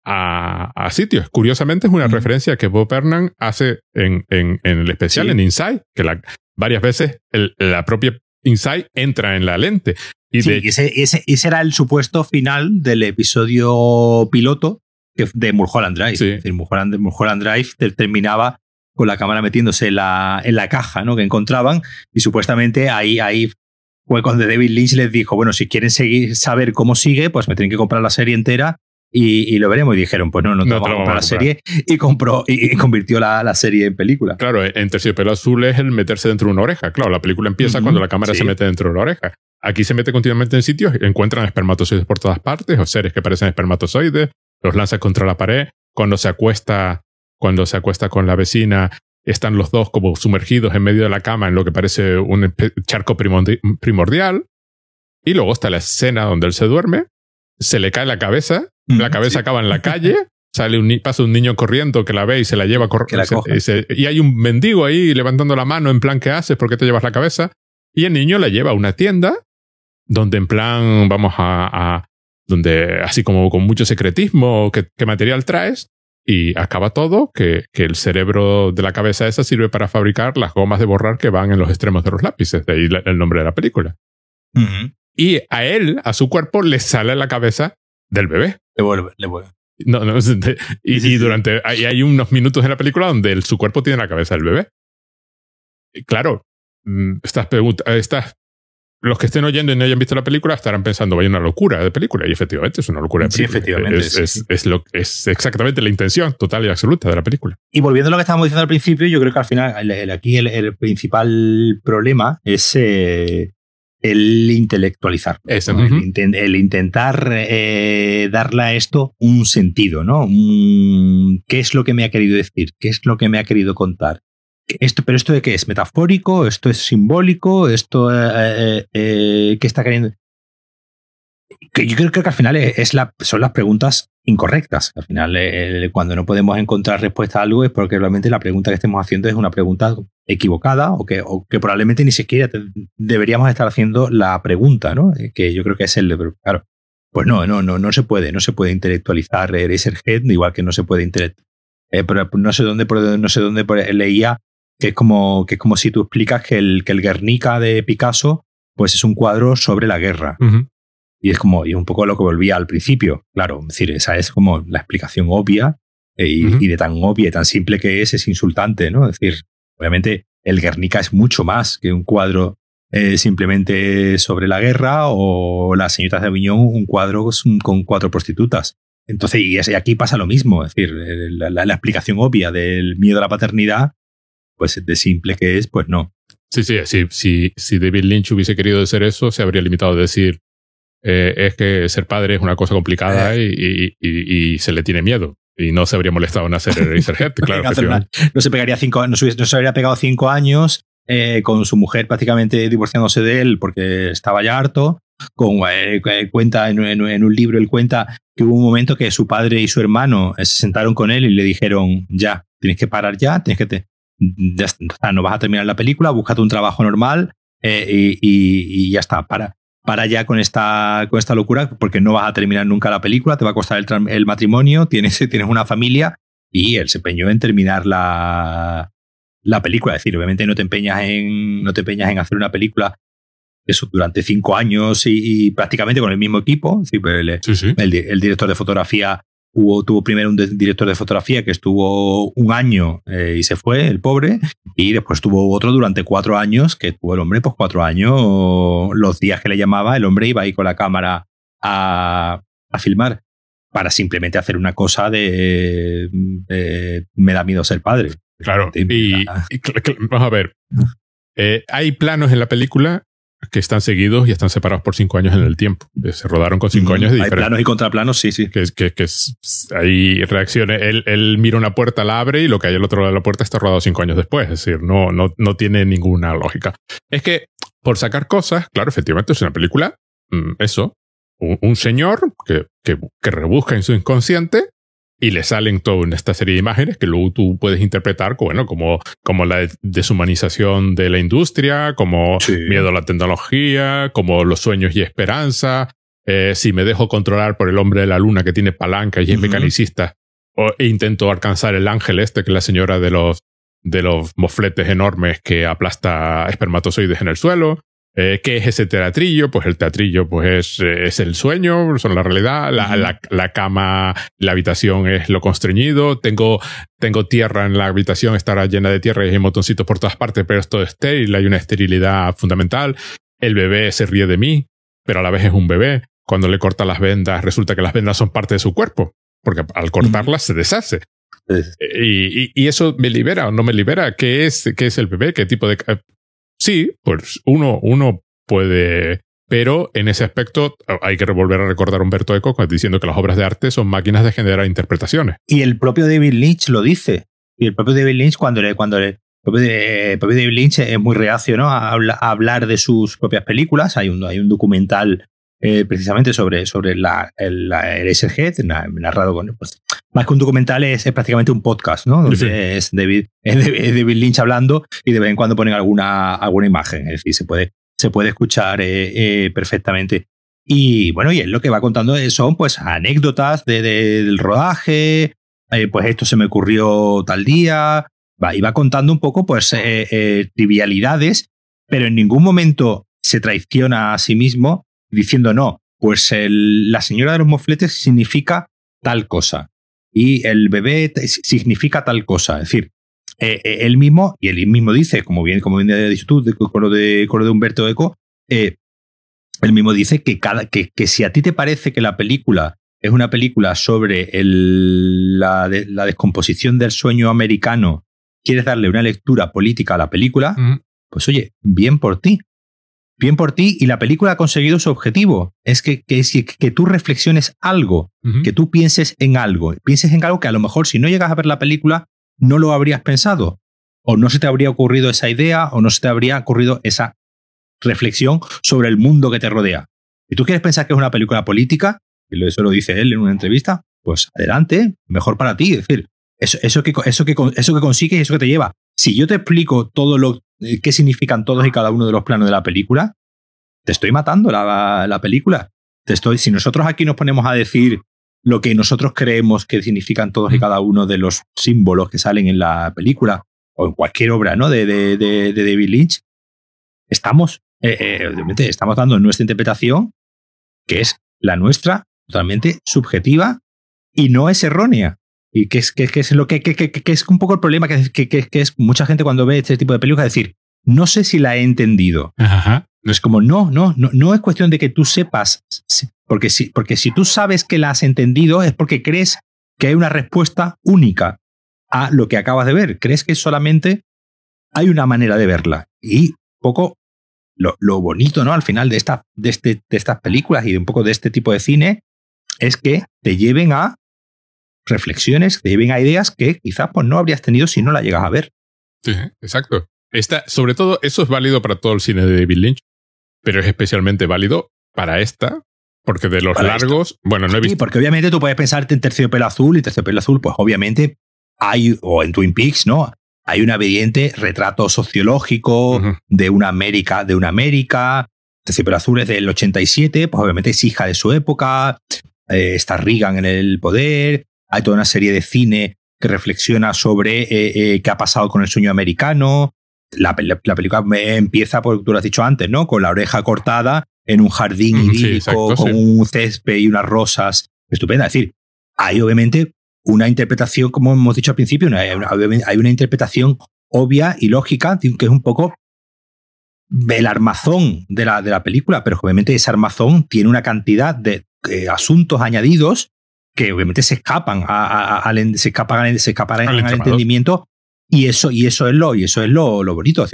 a, a sitios. Curiosamente es una mm. referencia que Bob Hernan hace en, en, en el especial, en Inside, que la, varias veces el, la propia Inside entra en la lente. Y sí, ese, ese, ese, era el supuesto final del episodio piloto de Mulholland Drive. Sí. Es decir, Mulholland, Mulholland Drive terminaba con la cámara metiéndose en la, en la caja ¿no? que encontraban y supuestamente ahí, ahí fue cuando David Lynch les dijo, bueno, si quieren seguir, saber cómo sigue, pues me tienen que comprar la serie entera y, lo veremos. Y dijeron, pues no, no te, vamos a la serie. Y compró y, convirtió la, la, serie en película. Claro, en Terciopelo Azul es el meterse dentro de una oreja. Claro, la película empieza cuando la cámara se mete dentro de una oreja. Aquí se mete continuamente en sitios, encuentran espermatozoides por todas partes, o seres que parecen espermatozoides, los lanza contra la pared. Cuando se acuesta, cuando se acuesta con la vecina, están los dos como sumergidos en medio de la cama en lo que parece un charco primordial. Y luego está la escena donde él se duerme, se le cae la cabeza, la cabeza acaba en la calle, sale un, pasa un niño corriendo que la ve y se la lleva corriendo. Y, hay un mendigo ahí levantando la mano en plan, ¿qué haces? ¿Por qué te llevas la cabeza? Y el niño la lleva a una tienda donde en plan vamos a, donde así como con mucho secretismo, ¿qué, qué material traes? Y acaba todo que, que, el cerebro de la cabeza esa sirve para fabricar las gomas de borrar que van en los extremos de los lápices, de ahí el nombre de la película. Y a él, a su cuerpo, le sale la cabeza del bebé. Le vuelve, le vuelve. No, no, y, y durante hay, hay, unos minutos en la película donde el, su cuerpo tiene la cabeza del bebé. Y claro, mm, estas preguntas, estas los que estén oyendo y no hayan visto la película estarán pensando, vaya una locura de película. Y efectivamente es una locura de película. Sí, efectivamente. Es, es, es, lo, es, exactamente la intención total y absoluta de la película. Y volviendo a lo que estábamos diciendo al principio, yo creo que al final, el, el, aquí el, el, principal problema es eh, el intelectualizar. Eso, ¿no? uh -huh. el, el, intentar eh, darle a esto un sentido, ¿no? ¿Qué es lo que me ha querido decir? ¿Qué es lo que me ha querido contar? Esto, pero esto de qué es metafórico, esto es simbólico, esto eh, eh, qué está queriendo. Que yo creo, creo, que al final es la, son las preguntas incorrectas. Al final, eh, cuando no podemos encontrar respuesta a algo es porque realmente la pregunta que estemos haciendo es una pregunta equivocada o que, o que probablemente ni siquiera deberíamos estar haciendo la pregunta, ¿no? Que yo creo que es el. Claro, pues no, no, no, no se puede, no se puede intelectualizar Eraserhead, igual que no se puede intelectualizar. pero no sé dónde, no sé dónde leía que es como, que es como si tú explicas que el, que el Guernica de Picasso pues es un cuadro sobre la guerra. Uh. Y es como, y un poco lo que volvía al principio. Claro, es decir, esa es como la explicación obvia eh, y, uh -huh. y, de tan obvia y tan simple que es, es insultante, ¿no? Es decir, obviamente el Guernica es mucho más que un cuadro eh, simplemente sobre la guerra o las señoritas de Aviñón, un cuadro con cuatro prostitutas. Entonces, y, es, y aquí pasa lo mismo, es decir, la, la, la explicación obvia del miedo a la paternidad pues de simple que es, pues no. Sí, sí, sí, sí, si David Lynch hubiese querido hacer eso, se habría limitado a decir, eh, es que ser padre es una cosa complicada eh. y, y, y, y, se le tiene miedo. Y no se habría molestado en hacer Eraserhead, claro. no se pegaría cinco, no se, no se habría pegado cinco años eh, con su mujer prácticamente divorciándose de él porque estaba ya harto. Con, eh, cuenta en, en, en, un libro, él cuenta que hubo un momento que su padre y su hermano se sentaron con él y le dijeron, ya, tienes que parar ya, tienes que... Te ya está, no vas a terminar la película, búscate un trabajo normal eh, y, y, y, ya está. Para, para ya con esta, con esta locura, porque no vas a terminar nunca la película, te va a costar el, el matrimonio, tienes, tienes una familia y él se empeñó en terminar la, la película. Es decir, obviamente no te empeñas en, no te empeñas en hacer una película eso durante cinco años y, y prácticamente con el mismo equipo. Es decir, pues el, sí, sí. El, el, director de fotografía Hubo, tuvo primero un director de fotografía que estuvo un año eh, y se fue, el pobre, y después tuvo otro durante cuatro años, que tuvo el hombre, pues cuatro años, los días que le llamaba, el hombre iba ahí con la cámara a, a filmar para simplemente hacer una cosa de, de, me da miedo ser padre. Claro, y, y vamos a ver, eh, hay planos en la película que están seguidos y están separados por cinco años en el tiempo. Se rodaron con cinco mm, años de Hay planos y contraplanos, sí, sí. Que, que, que hay reacciones. Él, él, mira una puerta, la abre y lo que hay al otro lado de la puerta está rodado cinco años después. Es decir, no, no, no tiene ninguna lógica. Es que, por sacar cosas, claro, efectivamente es una película, mm, eso, un, un señor que, que, que rebusca en su inconsciente y le salen toda esta serie de imágenes que luego tú puedes interpretar bueno, como, como la deshumanización de la industria, como sí. miedo a la tecnología, como los sueños y esperanza. Eh, si me dejo controlar por el hombre de la luna que tiene palanca y es uh -huh. mecanicista, o, e intento alcanzar el ángel este, que es la señora de los, de los mofletes enormes que aplasta espermatozoides en el suelo. Eh, ¿Qué es ese teatrillo? Pues el teatrillo pues es, eh, es el sueño, son la realidad, la, uh -huh. la, la, cama, la habitación es lo constreñido, tengo, tengo tierra en la habitación, estará llena de tierra y hay motoncitos por todas partes, pero esto es estéril, hay una esterilidad fundamental, el bebé se ríe de mí, pero a la vez es un bebé, cuando le corta las vendas resulta que las vendas son parte de su cuerpo, porque al cortarlas uh -huh. se deshace. Y, y, y, eso me libera o no me libera. ¿Qué es, qué es el bebé? ¿Qué tipo de Sí, pues uno, uno puede pero en ese aspecto hay que volver a recordar a Humberto Eco diciendo que las obras de arte son máquinas de generar interpretaciones. Y el propio David Lynch lo dice. Y el propio David Lynch cuando le, cuando le, el propio, propio David Lynch es muy reacio ¿no? a, a, hablar de sus propias películas. Hay un, hay un documental eh, precisamente sobre, sobre la, el, la Eraserhead, narrado con. Pues, más que un documental, es, es prácticamente un podcast, ¿no? Donde sí. es, David, es David Lynch hablando y de vez en cuando ponen alguna, alguna imagen. Es decir, se puede, se puede escuchar eh, eh, perfectamente. Y bueno, y él lo que va contando son pues anécdotas de, del rodaje, eh, pues esto se me ocurrió tal día, va, y va contando un poco pues eh, eh, trivialidades, pero en ningún momento se traiciona a sí mismo diciendo no, pues el, la señora de los mofletes significa tal cosa y el bebé significa tal cosa. Es decir, él mismo, y él mismo dice, como bien, como bien dicho tú, con, lo de, con lo de Humberto Eco, él mismo dice que, cada, que, que, si a ti te parece que la película es una película sobre el, la, de, la, descomposición del sueño americano, quieres darle una lectura política a la película, mm. pues oye, bien por ti. Bien por ti y la película ha conseguido su objetivo. Es que, que, que tú reflexiones algo, uh -huh. que tú pienses en algo, pienses en algo que a lo mejor si no llegas a ver la película no lo habrías pensado, o no se te habría ocurrido esa idea, o no se te habría ocurrido esa reflexión sobre el mundo que te rodea. Si tú quieres pensar que es una película política, y eso lo dice él en una entrevista, pues adelante, mejor para ti. Es decir, eso, eso, que, eso, que, eso que consigues y eso que te lleva. Si yo te explico todo lo qué significan todos y cada uno de los planos de la película, te estoy matando la, la película. Te estoy, si nosotros aquí nos ponemos a decir lo que nosotros creemos que significan todos y cada uno de los símbolos que salen en la película o en cualquier obra ¿no? de, de, de, de David Lynch, estamos eh, eh, obviamente estamos dando nuestra interpretación, que es la nuestra, totalmente subjetiva y no es errónea. Y que es, que, que es lo que, que, que, es un poco el problema que, que, es mucha gente cuando ve este tipo de películas decir, no sé si la he entendido. Ajá. Es como, no, no, no, no es cuestión de que tú sepas, porque si, porque si tú sabes que la has entendido es porque crees que hay una respuesta única a lo que acabas de ver. Crees que solamente hay una manera de verla. Y poco lo, lo, bonito, ¿no? Al final de, esta, de, este, de estas películas y de un poco de este tipo de cine es que te lleven a reflexiones, te lleven a ideas que quizás pues, no habrías tenido si no la llegas a ver. Sí, exacto. Esta, sobre todo, eso es válido para todo el cine de David Lynch, pero es especialmente válido para esta, porque de los para largos, esta. bueno, no he visto. Sí, porque obviamente tú puedes pensarte en Terciopelo Azul y Terciopelo Azul, pues obviamente hay, o en Twin Peaks, ¿no? hay un evidente retrato sociológico uh -huh. de una América, de una América. Terciopelo Azul es del 87, pues obviamente es hija de su época. Eh, está Reagan en el poder. Hay toda una serie de cine que reflexiona sobre eh, eh, qué ha pasado con el sueño americano. La, la, la, película empieza, por tú lo has dicho antes, ¿no? Con la oreja cortada en un jardín idílico, sí, exacto, con sí. un césped y unas rosas. Estupenda. Es decir, hay obviamente una interpretación, como hemos dicho al principio, una, hay una interpretación obvia y lógica, que es un poco el armazón de la, de la película, pero obviamente ese armazón tiene una cantidad de eh, asuntos añadidos que obviamente se escapan, a, a, a, al, se escapan, se escapan al, al entendimiento y eso, y eso es lo, y eso es lo, lo bonito.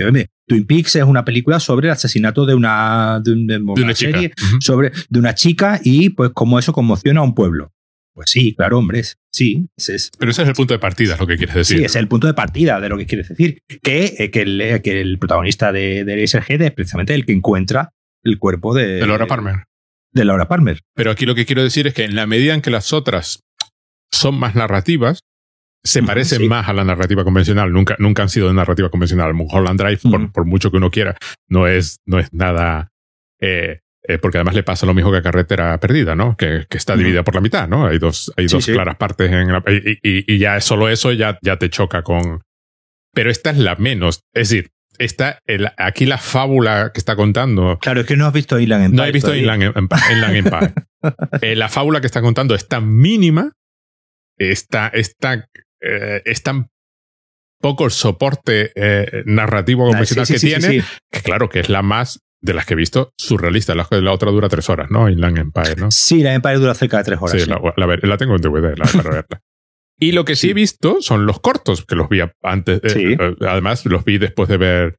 Twin Peaks es una película sobre el asesinato de una, de, de, de una, una serie, uh -huh. sobre de una chica y pues cómo eso conmociona a un pueblo. Pues sí, claro, hombre, sí. Ese es, Pero ese es el punto de partida, es lo que quieres decir. Sí, es el punto de partida de lo que quieres decir. Que, eh, que, el, que el protagonista de, de Head es precisamente el que encuentra el cuerpo de, de Laura Palmer. De Laura Palmer. Pero aquí lo que quiero decir es que en la medida en que las otras son más narrativas, se parecen sí. más a la narrativa convencional. Nunca, nunca han sido de narrativa convencional. Mulholland Drive, mm. por, por, mucho que uno quiera, no es, no es nada eh, eh, porque además le pasa lo mismo que a Carretera Perdida, ¿no? Que, que está dividida por la mitad, ¿no? Hay dos, hay sí, dos sí. claras partes en la, y, y, y, ya es solo eso ya, ya te choca con. Pero esta es la menos. Es decir, está el, aquí la fábula que está contando. Claro, es que no has visto Inland Empire. No he visto Inland, Inland Empire. eh, la fábula que está contando es tan mínima, está, está, eh, es tan poco el soporte eh, narrativo convencional sí, sí, que tiene, que claro, que es la más de las que he visto, surrealista. La, la otra dura tres horas, ¿no? Inland Empire, ¿no? Sí, la Empire dura cerca de tres horas. Sí, sí. La, la, la, tengo en DVD, la, para verla. Y lo que sí, sí, he visto son los cortos, que los vi antes. Eh, eh, además, los vi después de ver.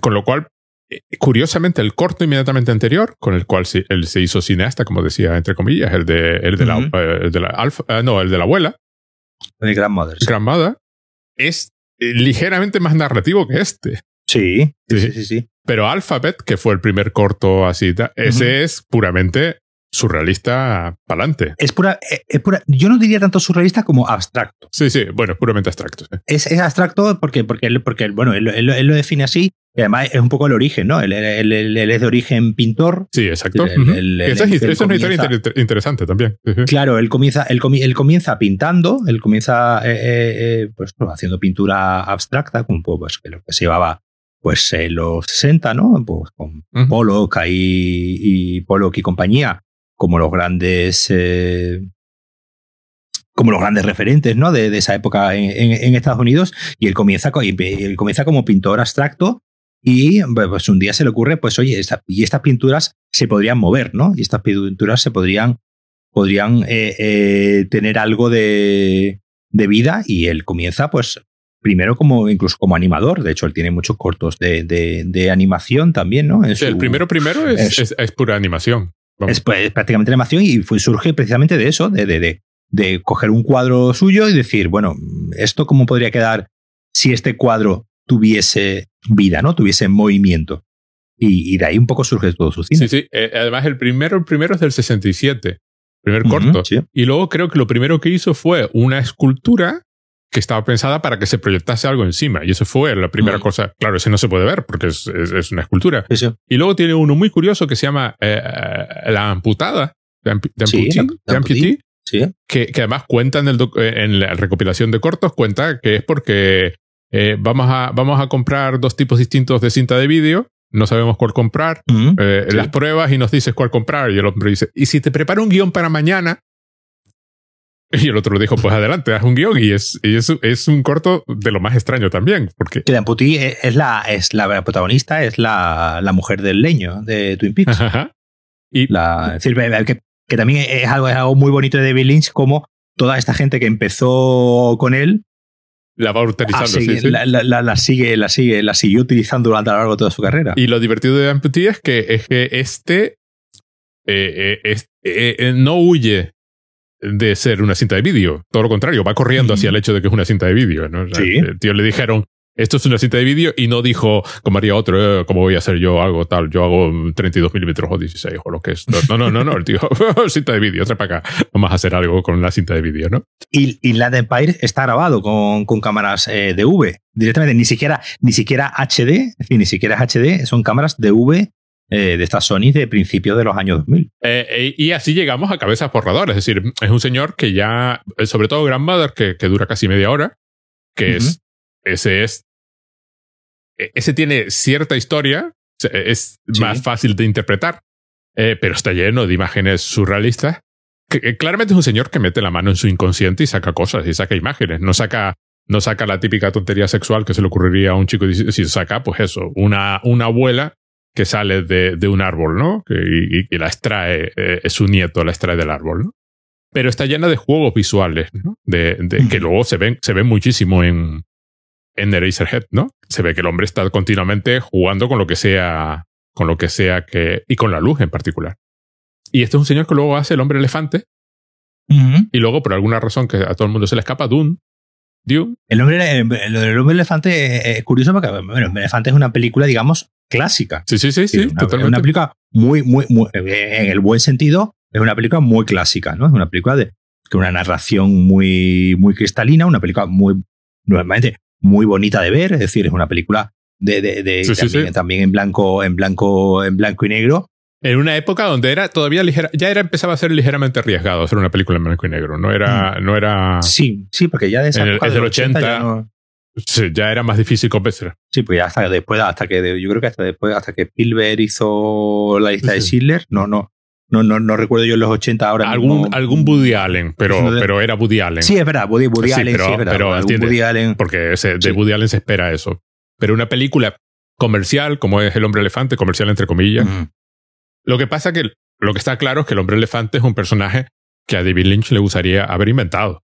Con lo cual, eh, curiosamente, el corto inmediatamente anterior, con el cual se, él se hizo cineasta, como decía, entre comillas, el de, el de, uh -huh. la, el de la alfa, no, el de la abuela. El Grandmother. Sí. Grandmother. Es ligeramente más narrativo que este. Sí, sí, sí, sí. sí. Pero Alphabet, que fue el primer corto así, ese uh -huh. es puramente surrealista para adelante. Es pura, eh, es pura, yo no diría tanto surrealista como abstracto. Sí, sí, bueno, es puramente abstracto. Sí. Es, es, abstracto porque, porque, porque bueno, él, él, él, lo define así, Y además es un poco el origen, ¿no? Él, él- él- él es de origen pintor. Sí, exacto. Esa es, una historia inter- interesante también. Claro, él comienza, él, comi- él comienza pintando, él comienza eh, eh, pues, pues, haciendo pintura abstracta, como pues, que lo que se llevaba pues en los 60, ¿no? Pues con Ujú. Pollock ahí, y Pollock y compañía, como los grandes eh, como los grandes referentes ¿no? de, de esa época en, en- en Estados Unidos y él comienza, él comienza como pintor abstracto y pues un día se le ocurre, pues oye, esta- y estas pinturas se podrían mover, ¿no? Y estas pinturas se podrían, podrían eh, eh, tener algo de, de vida y él comienza pues primero como incluso como animador, de hecho él tiene muchos cortos de, de- de animación también, ¿no? En Sí, el primero primero es- es pura animación. Vamos. es, pues, prácticamente animación y fue, surge precisamente de eso, de, de, de, de coger un cuadro suyo y decir, bueno, ¿esto cómo podría quedar si este cuadro tuviese vida, ¿no? Tuviese movimiento. Y, y de ahí un poco surge todo su cine. Sí, sí. Eh, además, el primero, el primero es del 67. Primer corto. sí. Y luego creo que lo primero que hizo fue una escultura que estaba pensada para que se proyectase algo encima. Y eso fue la primera Mm. cosa. Claro, ese no se puede ver porque es, es- es una escultura. Sí, sí. Y luego tiene uno muy curioso que se llama eh, eh, La Amputada. De, Sí, que, que además cuenta en, el eh, en la recopilación de cortos, cuenta que es porque eh, vamos, a, vamos a comprar dos tipos distintos de cinta de vídeo, no sabemos cuál comprar, eh, Sí. las pruebas y nos dices cuál comprar. Y el hombre dice, ¿y si te preparo un guion para mañana? Y el otro le dijo, pues adelante, haz un guion. Y es, y es, es un corto de lo más extraño también, porque... Que de Amputee es- la, es la protagonista, es la, la mujer del leño de Twin Peaks. Ajá. Y La, es decir, que, que también es algo, es algo muy bonito de David Lynch, como toda esta gente que empezó con él la va ah, utilizando. sigue- sí, sí. La, la- la- la sigue, la sigue, la siguió utilizando durante a lo largo de toda su carrera. Y lo divertido de Amputee es que, es que este eh, eh, es- eh, eh, no huye de ser una cinta de vídeo. Todo lo contrario, va corriendo hacia el hecho de que es una cinta de vídeo. ¿no? O sea, Sí. El tío le dijeron, esto es una cinta de vídeo y no dijo, como haría otro, eh, ¿cómo voy a hacer yo algo tal? Yo hago 32 milímetros o 16 o lo que es. No, no, no, no. El tío, cinta de vídeo, trae para acá. Vamos a hacer algo con la cinta de vídeo, ¿no? Y Inland Empire está grabado con, con cámaras eh, de V directamente, ni siquiera, ni siquiera HD, es decir, ni siquiera es HD, son cámaras de V eh, de estas Sony de principios de los años 2000. Eh, eh, y así llegamos a cabezas borradoras. Es decir, es un señor que ya, eh, sobre todo Grandmother, que, que dura casi media hora, que es, ese es, e- ese tiene cierta historia, se- es Sí. más fácil de interpretar, eh, pero está lleno de imágenes surrealistas. Que, eh, claramente es un señor que mete la mano en su inconsciente y saca cosas y saca imágenes. No saca, no saca la típica tontería sexual que se le ocurriría a un chico, si saca, pues eso, una, una abuela que sale de, de un árbol, ¿no? Y, y la extrae, eh, es su nieto, la extrae del árbol, ¿no? Pero está llena de juegos visuales, ¿no? De, de- que luego se ven, se ven muchísimo en, en Eraserhead, ¿no? Se ve que el hombre está continuamente jugando con lo que sea, con lo que sea que, y con la luz en particular. Y este es un señor que luego hace el hombre elefante, y luego por alguna razón que a todo el mundo se le escapa, Dune, Dune, El hombre, el- lo del hombre elefante es- es curioso porque bueno, el elefante es una película, digamos, clásica. sí, sí, sí, sí, Es una, es totalmente. una película muy, muy, muy, en el buen sentido, es una película muy clásica, ¿no? Es una película de con una narración muy, muy cristalina, una película muy, normalmente muy bonita de ver, es decir, es una película de, de- de- Sí, también, sí. también en blanco, en blanco, en blanco y negro. En una época donde era todavía ligera, ya era empezaba a ser ligeramente arriesgado hacer una película en blanco y negro. No era, no era, Sí, sí, porque ya de esa En el- época es del los 80 ya 80. no- sí, ya era más difícil convencer. Sí, pues ya hasta después, hasta que yo creo que hasta después, hasta que Spielberg hizo la lista de Sí. Schindler, no, no, no, no, no recuerdo yo en los 80 ahora Algún, mismo. algún Woody Allen, pero, de- pero era Woody Allen. Sí, es verdad, Woody, Woody Sí, Allen, pero- sí, es verdad. pero algún. Woody Allen. Porque ese- de Sí. Woody Allen se espera eso. Pero una película comercial, como es El hombre elefante, comercial entre comillas. Lo que pasa que lo que está claro es que el hombre elefante es un personaje que a David Lynch le gustaría haber inventado.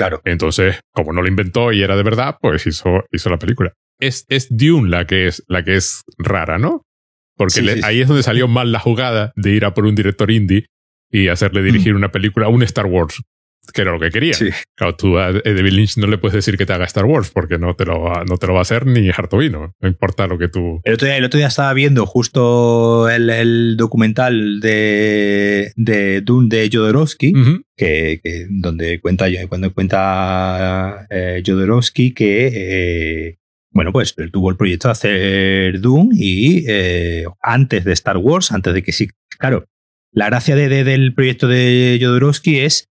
Claro. Entonces, como no lo inventó y era de verdad, pues hizo, hizo la película. Es, es Dune la que es, la que es rara, ¿no? Porque Sí, le- sí, sí. ahí es donde salió mal la jugada de ir a por un director indie y hacerle dirigir una película a un Star Wars, que era lo que quería. Sí. Claro, tú a David Lynch no le puedes decir que te haga Star Wars porque no te lo va, no te lo va a hacer ni Hartovino. No importa lo que tú. El otro, día, el otro día estaba viendo justo el, el documental de, de Dune de Jodorowsky, que, que donde cuenta cuando cuenta eh, Jodorowsky que eh, bueno, pues él tuvo el proyecto de hacer Doom y eh, antes de Star Wars, antes de que sí, claro, la gracia de, del proyecto de Jodorowsky es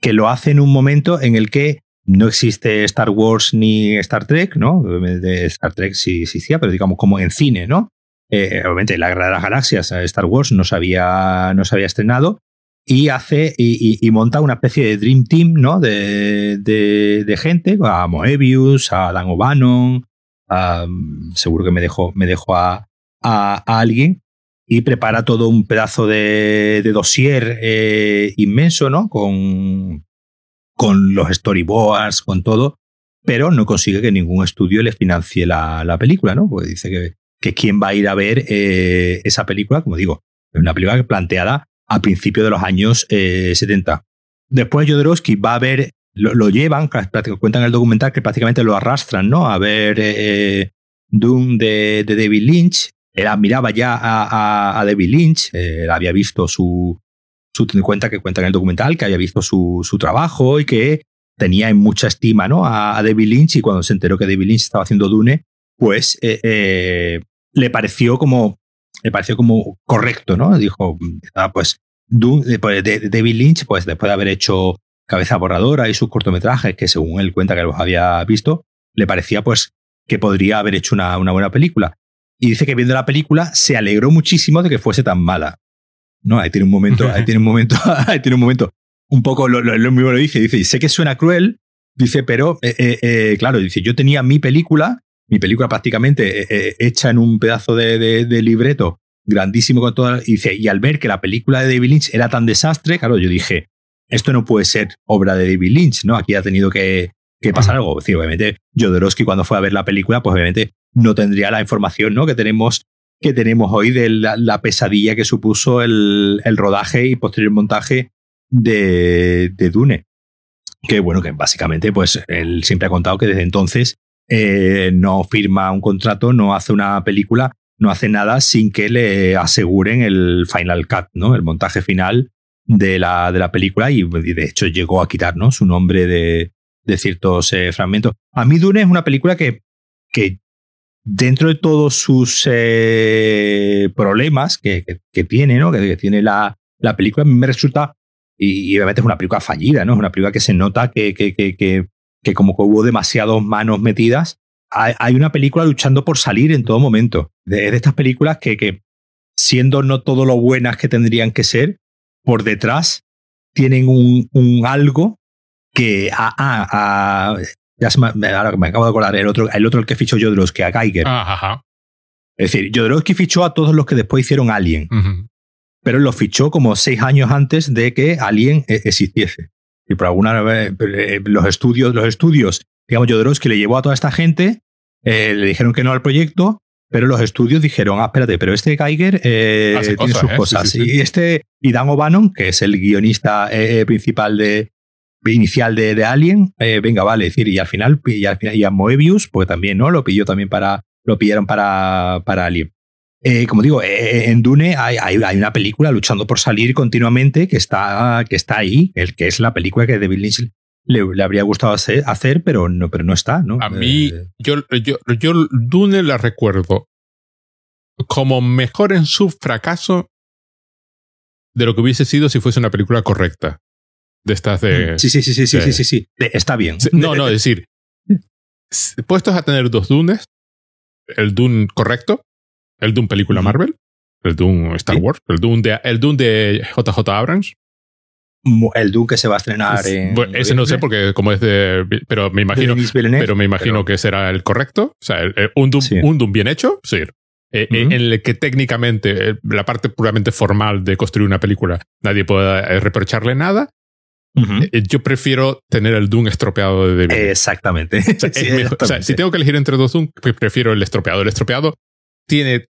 que lo hace en un momento en el que no existe Star Wars ni Star Trek, ¿no? De Star Trek sí existía, pero digamos como en cine, ¿no? Eh, obviamente, La Guerra de las Galaxias, eh, Star Wars, no se había, no se estrenado y hace y, monta una especie de Dream Team, ¿no? De, de, gente, a Moebius, a Dan O'Bannon, seguro que me dejó, me dejó a, a, alguien y prepara todo un pedazo de, de dossier eh, inmenso, ¿no? Con, con los storyboards, con todo, pero no consigue que ningún estudio le financie la, la película, ¿no? Porque dice que, que quién va a ir a ver eh, esa película, como digo, es una película planteada a principios de los años 70. Eh, Después Jodorowsky va a ver, lo, llevan, cuentan en el documental que prácticamente lo arrastran, ¿no? A ver Doom de, David Lynch. Él admiraba ya a, David Lynch, él había visto su, su cuenta que cuenta en el documental, que había visto su, su trabajo y que tenía en mucha estima ¿no? a, David Lynch y cuando se enteró que David Lynch estaba haciendo Dune, pues le pareció como le pareció como correcto, ¿no? Dijo, ah, pues, pues de, David Lynch, pues después de haber hecho Cabeza Borradora y sus cortometrajes, que según él cuenta que los había visto, le parecía pues que podría haber hecho una, una buena película. Y dice que viendo la película se alegró muchísimo de que fuese tan mala. No, ahí tiene un momento, ahí tiene un momento, ahí tiene un momento. Un poco lo, mismo lo dice, dice, sé que suena cruel, dice, pero eh, eh, eh, claro, dice, yo tenía mi película mi película prácticamente hecha en un pedazo de, libreto grandísimo con toda y, y al ver que la película de David Lynch era tan desastre, claro, yo dije, esto no puede ser obra de David Lynch, ¿no? Aquí ha tenido que, pasar algo. Es decir, obviamente, Jodorowsky cuando fue a ver la película, pues obviamente no tendría la información, ¿no? Que tenemos, que tenemos hoy de la, pesadilla que supuso el, rodaje y posterior montaje de, de Dune. Que bueno, que básicamente, pues él siempre ha contado que desde entonces eh, no firma un contrato, no hace una película, no hace nada sin que le aseguren el final cut, ¿no? El montaje final de la, de la película y, de hecho llegó a quitar su nombre de, de ciertos eh, fragmentos. A mí Dune es una película que, que dentro de todos sus eh, problemas que, que, tiene, ¿no? Que, tiene la, la, película, a mí me resulta, y, obviamente es una película fallida, ¿no? Es una película que se nota que, que, como que hubo demasiadas manos metidas, hay, una película luchando por salir en todo momento. Es de, estas películas que, que, siendo no todo lo buenas que tendrían que ser, por detrás tienen un, un algo que ah, ah, ah ya me, ahora me acabo de acordar, el otro, el otro el que fichó Jodorowsky, a Geiger. Es decir, Jodorowsky fichó a todos los que después hicieron Alien. Pero lo fichó como seis años antes de que Alien e, existiese. Y por alguna vez, eh, los estudios, los estudios, digamos, Jodorowsky le llevó a toda esta gente, eh, le dijeron que no al proyecto, pero los estudios dijeron, ah, espérate, pero este Geiger eh, tiene sus cosas. Y este, y Dan O'Bannon, que es el guionista principal de, inicial de, de Alien, venga, vale, decir, y al final, y al final, y a Moebius, pues también, ¿no? Lo pilló también para, lo pillaron para, para Alien. Eh, como digo, eh, eh, en Dune hay, hay, una película luchando por salir continuamente que está, que está ahí, el que es la película que David Lynch le, habría gustado hacer, pero no, pero no está. ¿no? A mí, yo, yo, yo Dune la recuerdo como mejor en su fracaso de lo que hubiese sido si fuese una película correcta. De estas de. Mm, sí, sí, sí, sí, sí, sí, sí, Está bien. No, no, es decir, puestos a tener dos Dunes, el Dune correcto el Doom película Marvel, el Doom Star Wars, el Doom de, el Doom de JJ Abrams. El Doom que se va a estrenar en. ese no sé porque como es de. Pero me imagino. pero me imagino que será el correcto. O sea, un, Doom, un Doom bien hecho, sí. Eh, eh, en el que técnicamente, eh, la parte puramente formal de construir una película, nadie puede reprocharle nada. Yo prefiero tener el Doom estropeado de David. Exactamente. O sea, si tengo que elegir entre dos Doom, prefiero el estropeado. El estropeado tiene.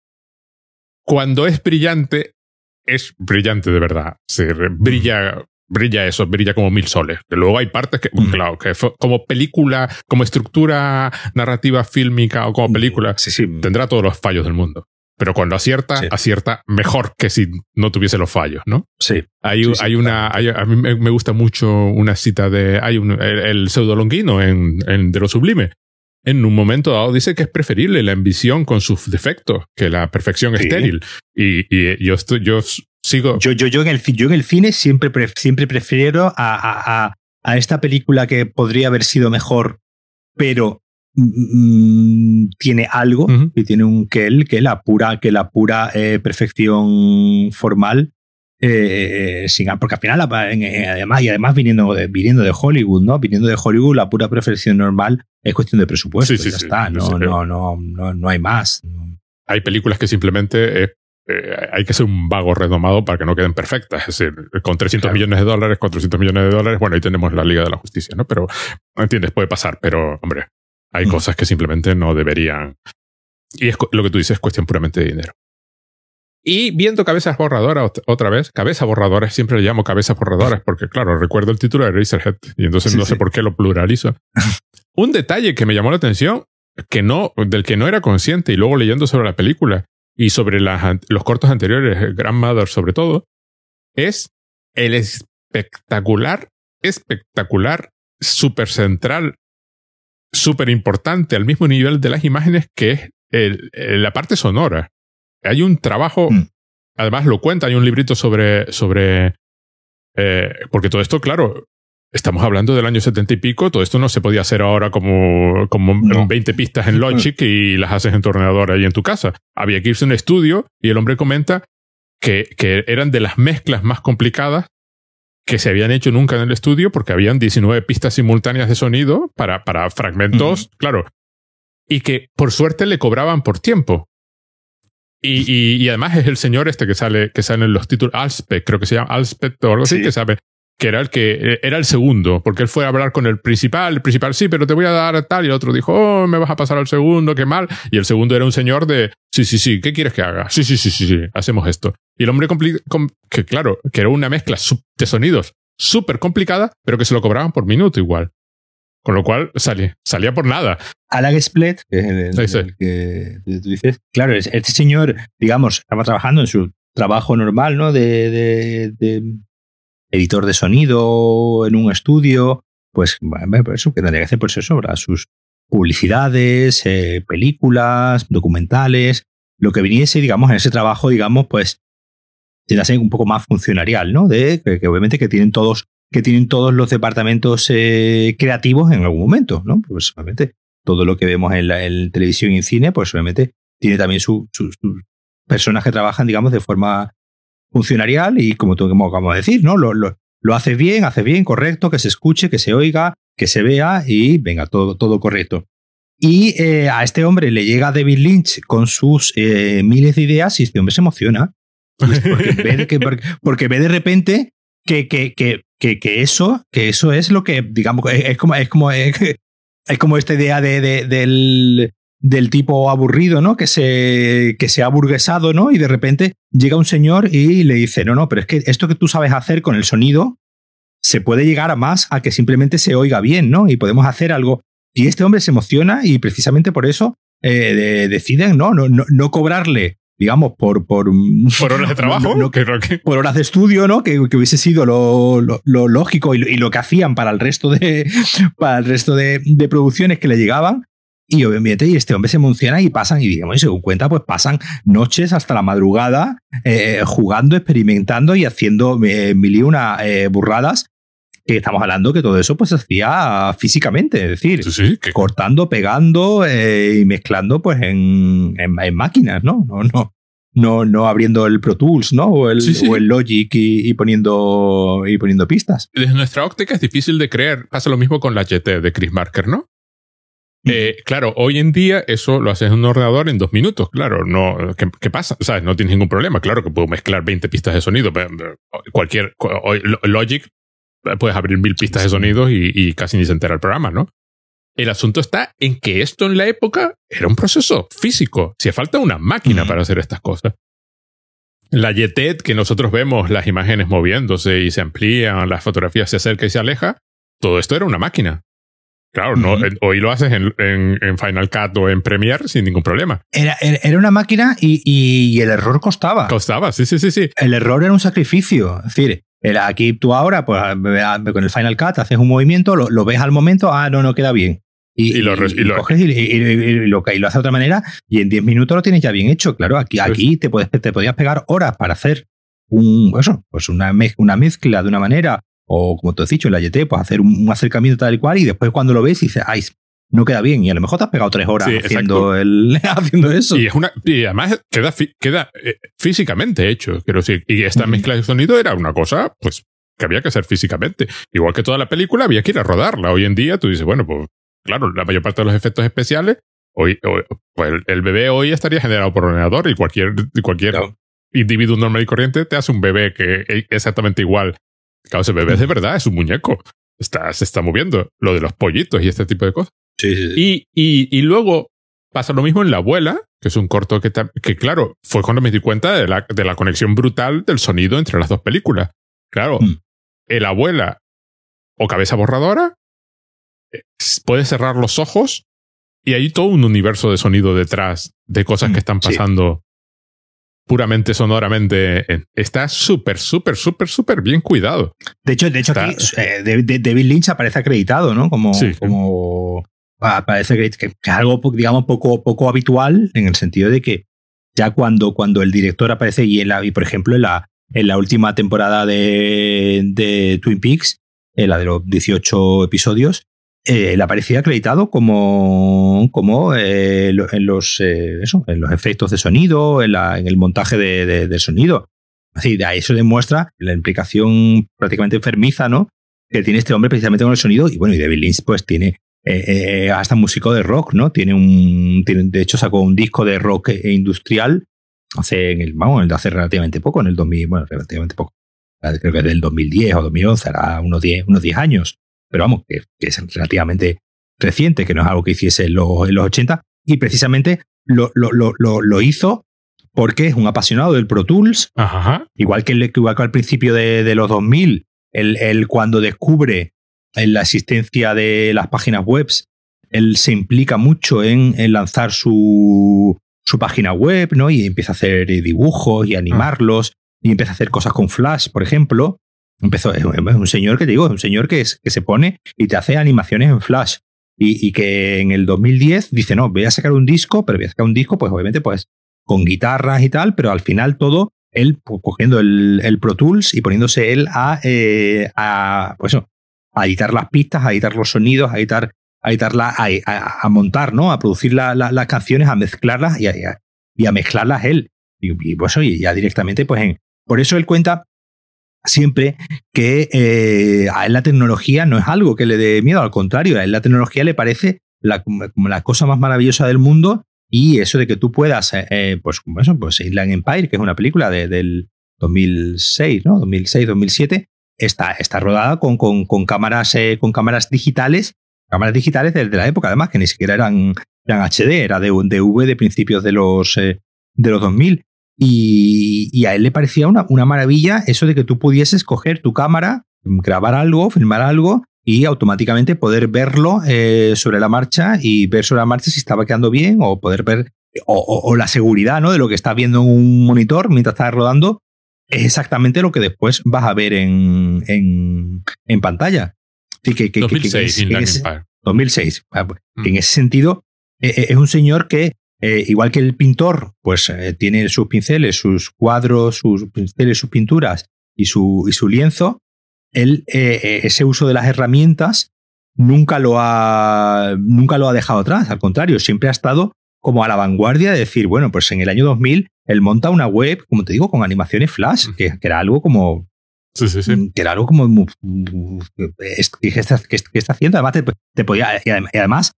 Cuando es brillante, es brillante de verdad. Se brilla, brilla eso, brilla como mil soles. Luego hay partes que, claro, que como película, como estructura narrativa fílmica o como película, tendrá todos los fallos del mundo. Pero cuando acierta, acierta mejor que si no tuviese los fallos, ¿no? Sí. Hay, hay una, a mí me gusta mucho una cita de, hay un, el, pseudo longuino en, en, de lo sublime, en un momento dado dice que es preferible la ambición con sus defectos que la perfección estéril. Y, yo, estoy, yo sigo. Yo, yo, yo, en el, yo en el cine siempre, siempre prefiero a, a, a, esta película que podría haber sido mejor, pero mm, tiene algo y tiene un que que la pura, que la pura eh, perfección formal eh, sin, porque al final, además, y además viniendo de, viniendo de Hollywood, ¿no? Viniendo de Hollywood, la pura perfección normal es cuestión de presupuesto. ya está, no, no, no, no, no hay más. Hay películas que simplemente eh, hay que ser un vago redomado para que no queden perfectas. Es decir, con 300 millones de dólares, 400 millones de dólares, bueno, ahí tenemos la Liga de la Justicia, ¿no? Pero, ¿entiendes? Puede pasar, pero, hombre, hay mm. cosas que simplemente no deberían. Y es lo que tú dices, es cuestión puramente de dinero. Y viendo cabezas borradoras otra vez, cabezas borradoras, siempre le llamo cabezas borradoras porque, claro, recuerdo el título de Razorhead y entonces no sé por qué lo pluralizo. Un detalle que me llamó la atención, que no, del que no era consciente y luego leyendo sobre la película y sobre los cortos anteriores, Grandmother sobre todo, es el espectacular, espectacular, súper central, súper importante al mismo nivel de las imágenes que es la parte sonora. Hay un trabajo, mm. además lo cuenta, hay un librito sobre, sobre, eh, porque todo esto, claro, estamos hablando del año setenta y pico, todo esto no se podía hacer ahora como, como 20 pistas en Logic y las haces en tu ordenador ahí en tu casa. Había que irse a un estudio y el hombre comenta que, que eran de las mezclas más complicadas que se habían hecho nunca en el estudio porque habían 19 pistas simultáneas de sonido para, para fragmentos, claro, y que por suerte le cobraban por tiempo. Y, y, además es el señor este que sale, que sale en los títulos, Alspec, creo que se llama Alspec o algo así, que sabe que era el que era el segundo, porque él fue a hablar con el principal, el principal sí, pero te voy a dar tal, y el otro dijo, oh, me vas a pasar al segundo, qué mal, y el segundo era un señor de, sí, sí, sí, ¿qué quieres que haga? Sí, sí, sí, sí, sí, hacemos esto. Y el hombre que claro, que era una mezcla de sonidos súper complicada, pero que se lo cobraban por minuto igual. Con lo cual salía, salía por nada. Alag Split, que es el, que tú dices, claro, este señor, digamos, estaba trabajando en su trabajo normal, ¿no? De, de, editor de sonido en un estudio, pues, bueno, eso que tendría que hacer, pues eso, sus publicidades, eh, películas, documentales, lo que viniese, digamos, en ese trabajo, digamos, pues, que ser un poco más funcionarial, ¿no? De que obviamente que tienen todos que tienen todos los departamentos eh, creativos en algún momento, ¿no? Pues obviamente todo lo que vemos en, la, televisión y en cine, pues obviamente tiene también sus personas que trabajan, digamos, de forma funcionarial y como tú acabamos de decir, ¿no? Lo, lo, lo hace bien, hace bien, correcto, que se escuche, que se oiga, que se vea y venga, todo, todo correcto. Y eh, a este hombre le llega David Lynch con sus eh, miles de ideas y este hombre se emociona. Porque ve, que, porque ve de repente que, que, que, que, eso, que eso es lo que, digamos, es, como, es como, es, como esta idea de, del, del tipo aburrido, ¿no? Que se, que se ha burguesado, ¿no? Y de repente llega un señor y le dice, no, no, pero es que esto que tú sabes hacer con el sonido se puede llegar a más a que simplemente se oiga bien, ¿no? Y podemos hacer algo. Y este hombre se emociona y precisamente por eso eh, deciden ¿no? No, no, no cobrarle digamos, por... Por, por horas de trabajo, no, que, por horas de estudio, ¿no? Que, que hubiese sido lo, lo, lógico y lo, y lo, que hacían para el resto de, para el resto de, de, producciones que le llegaban. Y obviamente, y este hombre se emociona y pasan, y digamos, y según cuenta, pues pasan noches hasta la madrugada eh, jugando, experimentando y haciendo eh, mil y una eh, burradas que estamos hablando que todo eso pues se hacía físicamente, es decir, cortando, pegando eh, y mezclando pues en, en, máquinas, ¿no? No, no, no, no abriendo el Pro Tools, ¿no? O el, O el Logic y, poniendo, y poniendo pistas. Desde nuestra óptica es difícil de creer. Pasa lo mismo con la GT de Chris Marker, ¿no? Eh, claro, hoy en día eso lo haces en un ordenador en dos minutos, claro, no, ¿qué, qué pasa? ¿Sabes? No tienes ningún problema, claro que puedo mezclar 20 pistas de sonido, cualquier, Logic puedes abrir mil pistas de sonidos y, casi ni se entera el programa, ¿no? El asunto está en que esto en la época era un proceso físico. Si falta una máquina para hacer estas cosas. La Yetet que nosotros vemos, las imágenes moviéndose y se amplían, las fotografías se acerca y se aleja, todo esto era una máquina. Claro, no, hoy lo haces en, Final Cut o en Premiere sin ningún problema. Era, era una máquina y, y, el error costaba. Costaba, sí, sí, sí, sí. El error era un sacrificio. Es decir, aquí tú ahora, pues con el Final Cut haces un movimiento, lo, ves al momento, ah, no, no queda bien. y, lo, coges y, lo, hace de otra manera y en 10 minutos lo tienes ya bien hecho. Claro, aquí, aquí te, puedes, te podías pegar horas para hacer un, eso, pues una, una mezcla de una manera o como tú has dicho, en la YT, pues hacer un, acercamiento tal y cual y después cuando lo ves dices, ay, no queda bien y a lo mejor te has pegado tres horas haciendo, el, haciendo eso. Y, es una, y además queda, queda eh, físicamente hecho, quiero decir, y esta mezcla de sonido era una cosa, pues, que había que hacer físicamente. Igual que toda la película, había que ir a rodarla. Hoy en día tú dices, bueno, pues claro, la mayor parte de los efectos especiales, hoy, pues el, bebé hoy estaría generado por ordenador y cualquier, cualquier individuo normal y corriente te hace un bebé que es exactamente igual. Claro, ese bebé es de verdad, es un muñeco. Está, se está moviendo. Lo de los pollitos y este tipo de cosas. Sí, sí, sí. Y, y, luego pasa lo mismo en La Abuela, que es un corto que, que claro, fue cuando me di cuenta de la, de la conexión brutal del sonido entre las dos películas. Claro, mm. el abuela o cabeza borradora puedes cerrar los ojos y hay todo un universo de sonido detrás de cosas que mm, están pasando puramente sonoramente. Está súper, súper, súper, súper bien cuidado. De hecho, de hecho aquí eh, David Lynch aparece acreditado, ¿no? Como, como aparece que, es algo, digamos, poco, poco habitual en el sentido de que ya cuando, cuando el director aparece y, en la, y por ejemplo, en la, en la última temporada de, de Twin Peaks, en la de los 18 episodios, eh, él aparecía acreditado como, como eh, en, los, eh, eso, en los efectos de sonido, en, la, en el montaje de, de, sonido. Así, de ahí eso demuestra la implicación prácticamente enfermiza, ¿no? Que tiene este hombre precisamente con el sonido. Y bueno, y David Lynch, pues tiene hasta músico de rock, ¿no? Tiene un. Tiene, de hecho, sacó un disco de rock industrial hace, en el, vamos, hace relativamente poco, en el 2000, bueno, relativamente poco. Creo que del 2010 o 2011, era unos 10, unos 10 años pero vamos, que, es relativamente reciente, que no es algo que hiciese en los, en los 80, y precisamente lo, lo, lo, lo, hizo porque es un apasionado del Pro Tools, igual que, el, igual que al principio de, de los 2000, él, cuando descubre la existencia de las páginas web, él se implica mucho en, en lanzar su, su, página web, ¿no? Y empieza a hacer dibujos y animarlos, y empieza a hacer cosas con Flash, por ejemplo. Empezó, es un señor que te digo, es un señor que, que se pone y te hace animaciones en Flash. Y, que en el 2010 dice, no, voy a sacar un disco, pero voy a sacar un disco, pues obviamente, pues con guitarras y tal, pero al final todo, él pues, cogiendo el, Pro Tools y poniéndose él a, eh, a, pues a editar las pistas, a editar los sonidos, a editar, a editarla, a, montar, ¿no? A producir las canciones, a mezclarlas y a, y a mezclarlas él. Y, pues oye, ya directamente, pues por eso él cuenta siempre que eh, a él la tecnología no es algo que le dé miedo, al contrario, a él la tecnología le parece la, como la cosa más maravillosa del mundo y eso de que tú puedas, eh, eh, pues como eso, pues Inland Empire, que es una película de, del 2006, ¿no? 2006, 2007, está, está rodada con, con, con cámaras, con cámaras digitales, cámaras digitales de, la época, además, que ni siquiera eran, eran HD, era de, de V de principios de los, de los 2000. Y, a él le parecía una, una maravilla eso de que tú pudieses coger tu cámara, grabar algo, filmar algo y automáticamente poder verlo eh, sobre la marcha y ver sobre la marcha si estaba quedando bien o poder ver o, la seguridad ¿no? de lo que estás viendo en un monitor mientras estás rodando es exactamente lo que después vas a ver en, en, pantalla. que, 2006, en ese, 2006. En ese sentido, e, e, es un señor que eh, igual que el pintor, pues eh, tiene sus pinceles, sus cuadros, sus pinceles, sus pinturas y su, y su lienzo, él, eh, ese uso de las herramientas nunca lo, ha, nunca lo ha dejado atrás. Al contrario, siempre ha estado como a la vanguardia de decir, bueno, pues en el año 2000 él monta una web, como te digo, con animaciones flash, que, era algo como Sí, sí, sí. Que era algo como. ¿Qué está, está haciendo? Además, te, te podía. Y además,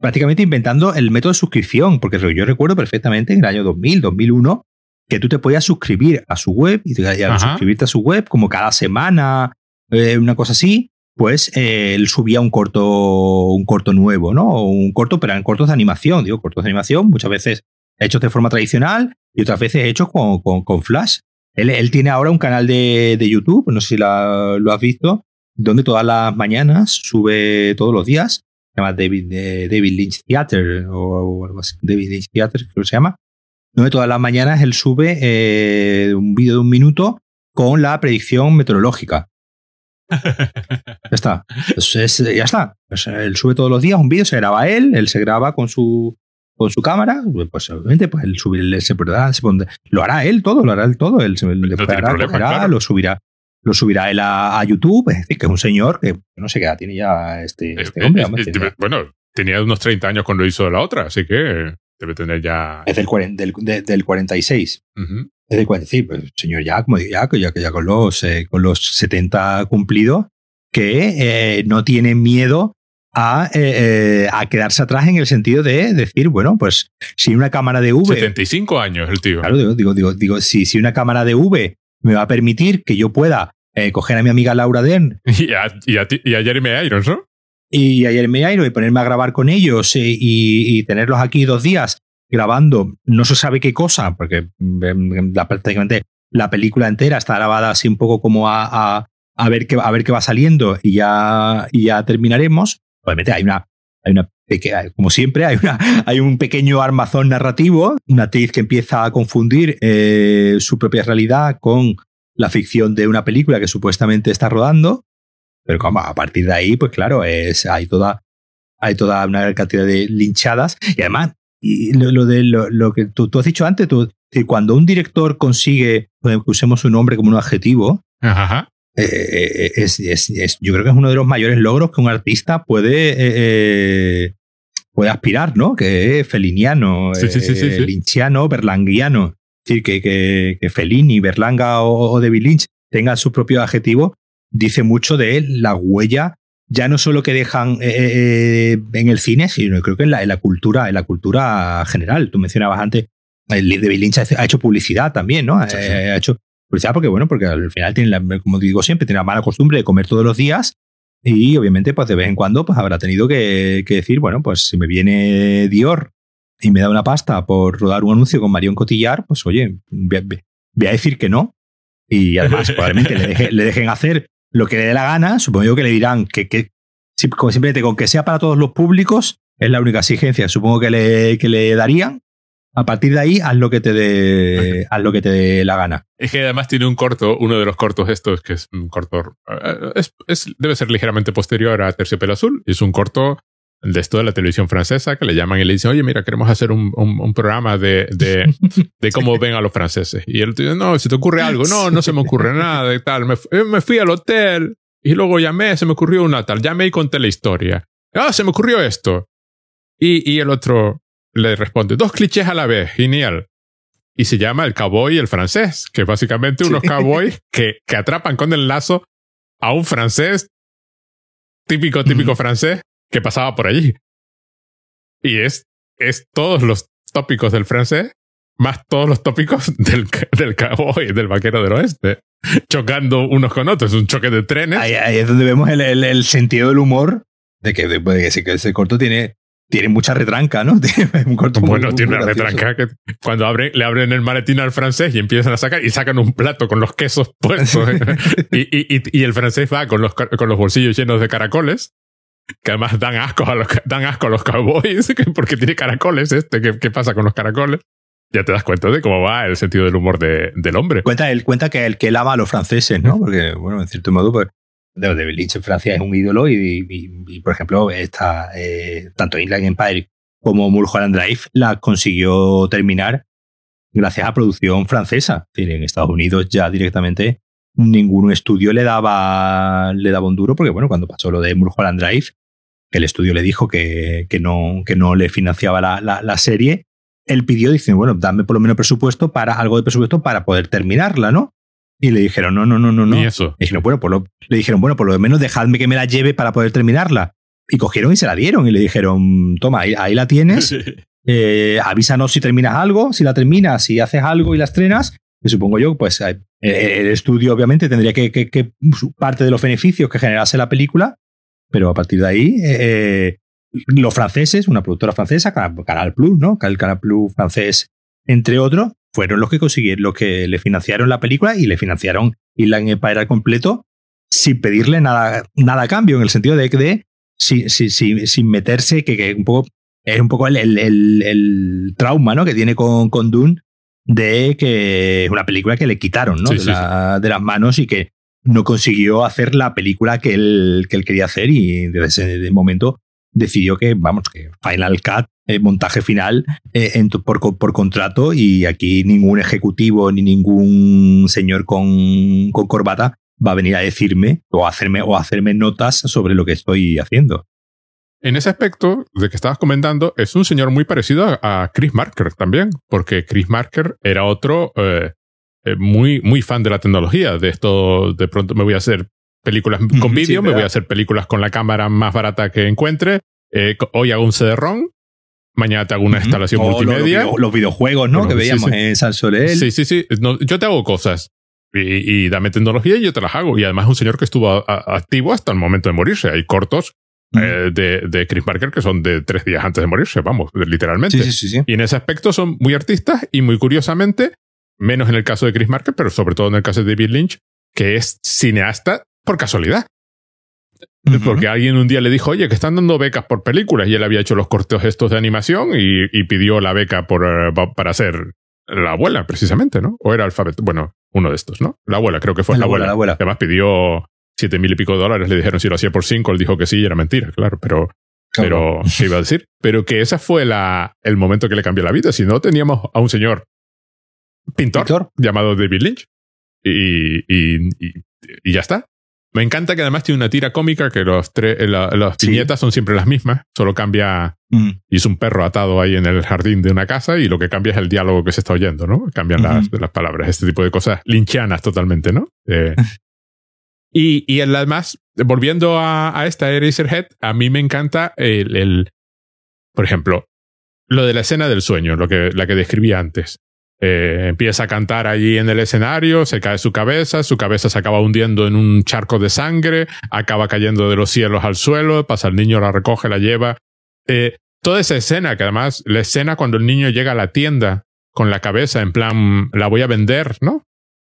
prácticamente inventando el método de suscripción, porque yo recuerdo perfectamente en el año 2000, 2001, que tú te podías suscribir a su web y, al suscribirte a su web, como cada semana, eh, una cosa así, pues eh, él subía un corto, un corto nuevo, ¿no? Un corto, pero en cortos de animación, digo, cortos de animación, muchas veces hechos de forma tradicional y otras veces hechos con, con, Flash. Él, tiene ahora un canal de, de YouTube, no sé si lo has visto, donde todas las mañanas sube todos los días se llama David, eh, David Lynch Theater o, algo así, David Lynch Theater, creo que se llama, donde todas las mañanas él sube eh, un vídeo de un minuto con la predicción meteorológica. Ya está. Pues es- ya está. Pues él sube todos los días un vídeo, se graba él, él se graba con su con su cámara, pues obviamente pues él subirle, se pondrá- se pondrá- lo hará él todo, lo hará él todo, él se le hará, claro. lo subirá, lo subirá él a, a YouTube, es decir, que es un señor que no sé qué edad tiene ya este, este Eh, hombre, eh, eh, tiene- bueno, tenía unos 30 años cuando hizo la otra, así que debe tener ya. es del, cuaren- del, de- del 46. Ujú. Es del 46, pues el señor ya, como digo, ya, ya, ya con, los, eh, con los 70 cumplidos, que eh, no tiene miedo a, eh, a quedarse atrás en el sentido de decir, bueno, pues si una cámara de V, 75 años el tío. claro, digo, digo, digo, digo, si, si una cámara de V me va a permitir que yo pueda eh, coger a mi amiga Laura Dern Y, a, y, a ti- y a Jeremy Irons, ¿no? y ayer me airo y ponerme a grabar con ellos eh, y, y tenerlos aquí dos días grabando no se sabe qué cosa, porque mm, la- prácticamente la película entera está grabada así un poco como a, a, a ver, qué, a ver qué va saliendo y ya, y ya terminaremos. Obviamente hay una, hay una como siempre, hay, una, hay un pequeño armazón narrativo, una actriz que empieza a confundir eh, su propia realidad con la ficción de una película que supuestamente está rodando. Pero como a partir de ahí, pues claro, es, hay, toda, hay toda una cantidad de linchadas. Y además, lo, de lo, que tú, has dicho antes, cuando un director consigue, pues, usemos un nombre como un adjetivo. Eh, es, es- es- yo creo que es uno de los mayores logros que un artista puede, eh, eh, puede aspirar, ¿no? Que es feliniano, Sí, eh, berlanguiano. Es decir, que, que, que Fellini, Berlanga o, o David Lynch tengan su propio adjetivo, dice mucho de la huella, ya no solo que dejan eh, eh, en el cine, sino creo que en la, en la cultura, en la cultura general. Tú mencionabas antes, el David Lynch ha ha hecho publicidad también, ¿no? Sí, sí. Eh, ha hecho publicidad porque, bueno, porque al final tiene, la- como digo siempre, tiene la mala costumbre de comer todos los días y obviamente, pues de vez en cuando, pues habrá tenido que, que decir, bueno, pues si me viene Dior y me da una pasta por rodar un anuncio con Marion Cotillar, pues oye, voy, a decir que no. Y además, probablemente le, deje- le dejen hacer lo que le dé la gana. Supongo yo que le dirán que, que simplemente con que sea para todos los públicos, es la única exigencia. Supongo que le, que le darían. A partir de ahí, haz lo que te dé, haz lo que te dé la gana. Es que además tiene un corto, uno de los cortos estos, que es un corto, eh, es, es- debe ser ligeramente posterior a Terciopelo Azul. Es un corto de esto de la televisión francesa que le llaman y le dicen, oye, mira, queremos hacer un, un- un programa de, de, de cómo ven a los franceses. Y él dice, no, si te ocurre algo, no, no se me ocurre nada y tal. Me, eh, me fui al hotel y luego llamé, se me ocurrió una tal, llamé y conté la historia. Ah, se me ocurrió esto. Y, y el otro le responde, dos clichés a la vez, genial. Y se llama el cowboy y el francés, que es básicamente unos Sí. cowboys que, que atrapan con el lazo a un francés, típico, típico Ujú. francés, que pasaba por allí. Y es, es todos los tópicos del francés, más todos los tópicos del, del cowboy, del vaquero del oeste, chocando unos con otros, un choque de trenes. Ahí, ahí es donde vemos el, el- el sentido del humor de que, de, de que ese corto tiene, tiene mucha retranca, ¿no? Un corto muy- Bueno, muy tiene una gracioso. retranca que cuando abre, le abren el maletín al francés y empiezan a sacar y sacan un plato con los quesos puestos. y, y, y, y el francés va con los, con los bolsillos llenos de caracoles, que además dan asco a los, dan asco a los cowboys, que- porque tiene caracoles este. ¿Qué, qué pasa con los caracoles? Ya te das cuenta de cómo va el sentido del humor de- del hombre. Cuenta, él cuenta que, el, que él ama a los franceses, ¿no? Porque, bueno, en cierto modo, pues, David Lynch en Francia es un ídolo y, por ejemplo, esta, eh, tanto Inland Empire como Mulholland Drive la consiguió terminar gracias a producción francesa. En Estados Unidos ya directamente ningún estudio le daba, le daba un duro porque, bueno, cuando pasó lo de Mulholland Drive, el estudio le dijo que, que, no, que no le financiaba la, la- la serie, él pidió, dice, bueno, dame por lo menos presupuesto para algo de presupuesto para poder terminarla, ¿no? Y le dijeron, no, no, no, no, no. Ni eso. Le dijeron, bueno, por lo, le dijeron, bueno, por lo menos dejadme que me la lleve para poder terminarla. Y cogieron y se la dieron y le dijeron, toma, ahí, ahí la tienes, eh, avísanos si terminas algo, si la terminas, si haces algo y la estrenas, que supongo yo, pues eh, el estudio obviamente tendría que, que- que parte de los beneficios que generase la película, pero a partir de ahí, eh, los franceses, una productora francesa, Canal, Canal Plus, ¿no? El Canal Plus francés, entre otros, fueron los que consiguieron, los que le financiaron la película y le financiaron Inland Empire al completo sin pedirle nada, nada a cambio, en el sentido de que de, sin, sin- sin- sin meterse, que, que un poco es un poco el, el- el- el trauma ¿no? que tiene con, con Dune de que es una película que le quitaron ¿no? Sí, de, sí, la- de las manos y que no consiguió hacer la película que él, que él quería hacer y desde ese momento decidió que, vamos, que Final Cut, eh, montaje final eh, por, por, contrato y aquí ningún ejecutivo ni ningún señor con, con, corbata va a venir a decirme o hacerme, o hacerme notas sobre lo que estoy haciendo. En ese aspecto de que estabas comentando, es un señor muy parecido a Chris Marker también, porque Chris Marker era otro eh, muy, muy fan de la tecnología. De esto, de pronto me voy a hacer películas con vídeo, me voy a hacer películas con la cámara más barata que encuentre. Eh, hoy hago un CD-ROM, mañana te hago una instalación multimedia. Los, videojuegos, ¿no? que veíamos en San Soleil. Sí, sí, sí. yo te hago cosas. Y, dame tecnología y yo te las hago. Y además es un señor que estuvo activo hasta el momento de morirse. Hay cortos eh, de, de, Chris Parker que son de tres días antes de morirse, vamos, literalmente. Sí, sí, sí, y en ese aspecto son muy artistas y muy curiosamente, menos en el caso de Chris Marker, pero sobre todo en el caso de David Lynch, que es cineasta por casualidad. Porque alguien un día le dijo, oye, que están dando becas por películas y él había hecho los cortes estos de animación y, pidió la beca por, eh, para ser la abuela, precisamente, ¿no? O era alfabeto. Bueno, uno de estos, ¿no? La abuela, creo que fue la, abuela. La abuela. Además pidió siete mil y pico de dólares, le dijeron si lo hacía por cinco, él dijo que sí y era mentira, claro, pero, pero, ¿qué iba a decir? Pero que ese fue la, el momento que le cambió la vida. Si no, teníamos a un señor pintor, llamado David Lynch y, y, y ya está. Me encanta que además tiene una tira cómica que los tres, eh, las viñetas son siempre las mismas, solo cambia mm. y es un perro atado ahí en el jardín de una casa y lo que cambia es el diálogo que se está oyendo, ¿no? Cambian las, las, palabras, este tipo de cosas linchianas totalmente, ¿no? Eh, y, y además, volviendo a, a esta Eraserhead, a mí me encanta el, el, por ejemplo, lo de la escena del sueño, lo que, la que describí antes. Eh, empieza a cantar allí en el escenario, se cae su cabeza, su cabeza se acaba hundiendo en un charco de sangre, acaba cayendo de los cielos al suelo, pasa el niño, la recoge, la lleva. Eh, toda esa escena, que además la escena cuando el niño llega a la tienda con la cabeza en plan, la voy a vender, ¿no?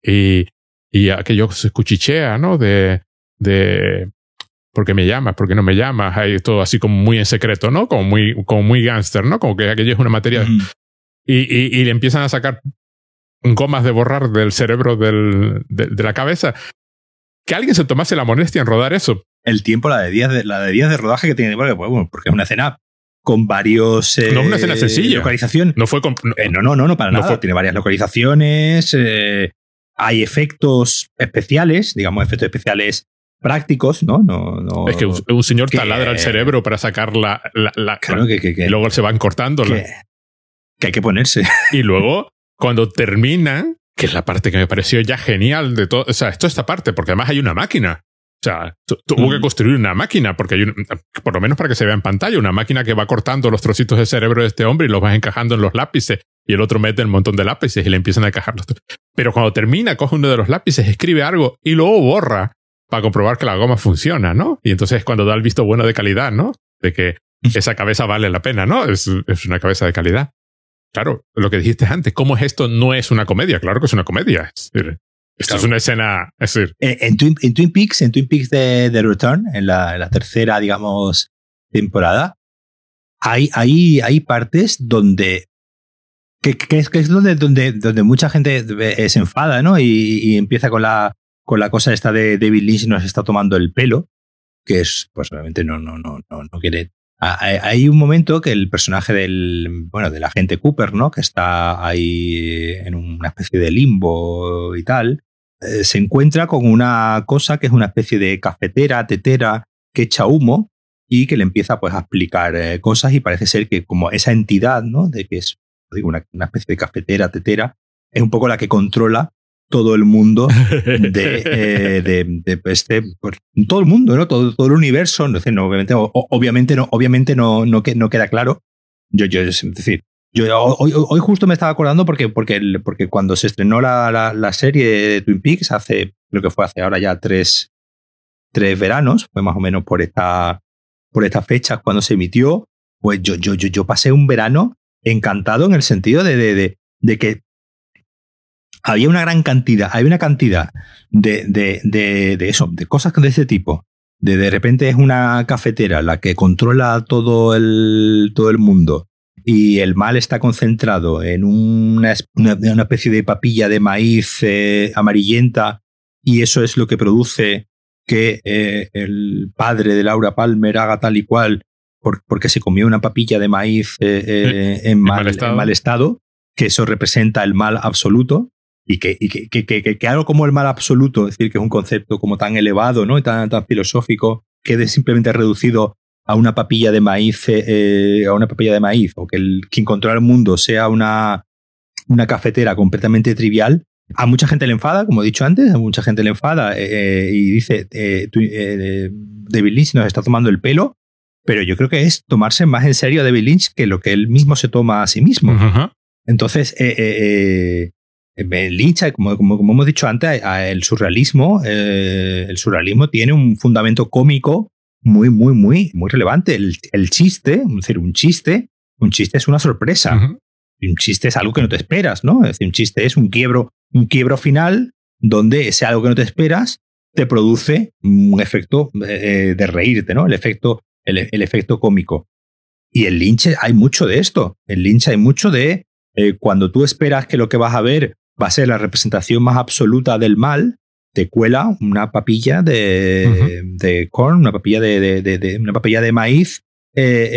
Y, y aquello se cuchichea, ¿no? De, de, ¿por qué me llamas? ¿Por qué no me llamas? Hay todo así como muy en secreto, ¿no? Como muy, como muy gángster, ¿no? Como que aquello es una materia y, le empiezan a sacar gomas de borrar del cerebro del, de, la cabeza. Que alguien se tomase la molestia en rodar eso. El tiempo, la de días de, la de, días de rodaje que tiene, porque, bueno, porque es una escena con varios. Eh, no es una escena sencilla. Localización. No fue. Eh, no, no, no, no, para nada. Tiene varias localizaciones. Eh, hay efectos especiales, digamos, efectos especiales prácticos, ¿no? no, no es que un, señor taladra el cerebro para sacar la. la, claro, que, que, y luego se van cortando que hay que ponerse. Y luego, cuando termina, que es la parte que me pareció ya genial de todo, o sea, esto esta parte, porque además hay una máquina. O sea, tuvo que mm. construir una máquina, porque hay por lo menos para que se vea en pantalla, una máquina que va cortando los trocitos de cerebro de este hombre y los va encajando en los lápices. Y el otro mete un montón de lápices y le empiezan a encajar los. Pero cuando termina, coge uno de los lápices, escribe algo y luego borra para comprobar que la goma funciona, ¿no? Y entonces es cuando da el visto bueno de calidad, ¿no? De que esa cabeza vale la pena, ¿no? Es, es una cabeza de calidad. Claro, lo que dijiste antes, ¿cómo es esto? No es una comedia, claro que es una comedia. esto es una escena. Es decir, eh, en, Twin, Peaks, en Twin Peaks de, The Return, en la, tercera, digamos, temporada, hay, hay, hay partes donde. Que, es, que es donde, donde, donde mucha gente se enfada, ¿no? Y, empieza con la, con la cosa esta de David Lynch nos está tomando el pelo, que es, pues obviamente no, no, no, no, no quiere hay un momento que el personaje del, bueno, del agente Cooper, ¿no? Que está ahí en una especie de limbo y tal, eh, se encuentra con una cosa que es una especie de cafetera, tetera, que echa humo y que le empieza pues a explicar eh, cosas y parece ser que como esa entidad, ¿no? De que es, digo, una, una especie de cafetera, tetera, es un poco la que controla todo el mundo de, eh, de, este, pues, todo el mundo, ¿no? Todo, todo el universo. No, no, obviamente, obviamente no, obviamente no, no, no queda claro. Yo, yo, es decir, yo hoy, hoy, justo me estaba acordando porque, porque, porque cuando se estrenó la, la, serie de Twin Peaks hace, creo que fue hace ahora ya tres, tres veranos, fue más o menos por esta, por esta fecha cuando se emitió, pues yo, yo, yo, yo pasé un verano encantado en el sentido de, de, de que había una gran cantidad, hay una cantidad de, de, de, eso, de cosas de ese tipo. De, de repente es una cafetera la que controla todo el, todo el mundo y el mal está concentrado en una, una, especie de papilla de maíz eh, amarillenta y eso es lo que produce que eh, el padre de Laura Palmer haga tal y cual porque se comió una papilla de maíz eh, eh, en, mal, estado. que eso representa el mal absoluto. Y que, que, algo como el mal absoluto, es decir, que es un concepto como tan elevado ¿no? y tan, tan filosófico, quede simplemente reducido a una papilla de maíz, a una papilla de maíz, o que el, quien controla el mundo sea una, una cafetera completamente trivial, a mucha gente le enfada, como he dicho antes, a mucha gente le enfada eh, eh, y dice, eh, eh, David Lynch nos está tomando el pelo, pero yo creo que es tomarse más en serio a David Lynch que lo que él mismo se toma a sí mismo. Entonces, Lynch, como, como, hemos dicho antes, el surrealismo, el surrealismo tiene un fundamento cómico muy, muy, muy, muy relevante. El, chiste, es decir, un chiste, un chiste es una sorpresa. Un chiste es algo que no te esperas, ¿no? Es decir, un chiste es un quiebro, un quiebro final donde ese algo que no te esperas te produce un efecto eh, de reírte, ¿no? El efecto, el, efecto cómico. Y en Lynch hay mucho de esto. En Lynch hay mucho de eh, cuando tú esperas que lo que vas a ver va a ser la representación más absoluta del mal, te cuela una papilla de, de corn, una papilla de, de, una papilla de maíz eh,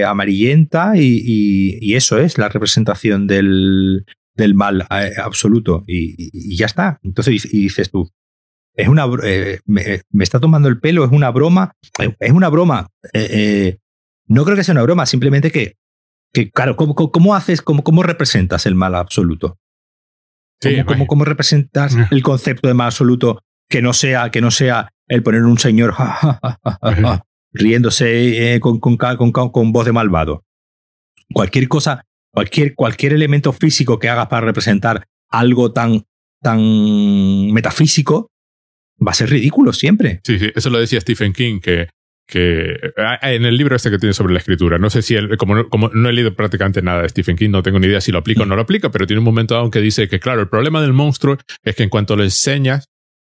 eh, amarillenta y, eso es la representación del, del mal eh, absoluto y, ya está. Entonces y dices tú, es una, me, está tomando el pelo, es una broma, es una broma. no creo que sea una broma, simplemente que, que claro, ¿cómo, cómo haces, cómo, cómo representas el mal absoluto? ¿Cómo, cómo, representas el concepto de mal absoluto que no sea, que no sea el poner un señor riéndose eh, con, con, con, con, voz de malvado. Cualquier cosa, cualquier, cualquier elemento físico que hagas para representar algo tan, tan metafísico va a ser ridículo siempre. Sí, sí, eso lo decía Stephen King, que, que ah, en el libro este que tiene sobre la escritura, no sé si él, como, no, como no he leído prácticamente nada de Stephen King, no tengo ni idea si lo aplica o no lo aplica, pero tiene un momento dado que dice que, claro, el problema del monstruo es que en cuanto lo enseñas,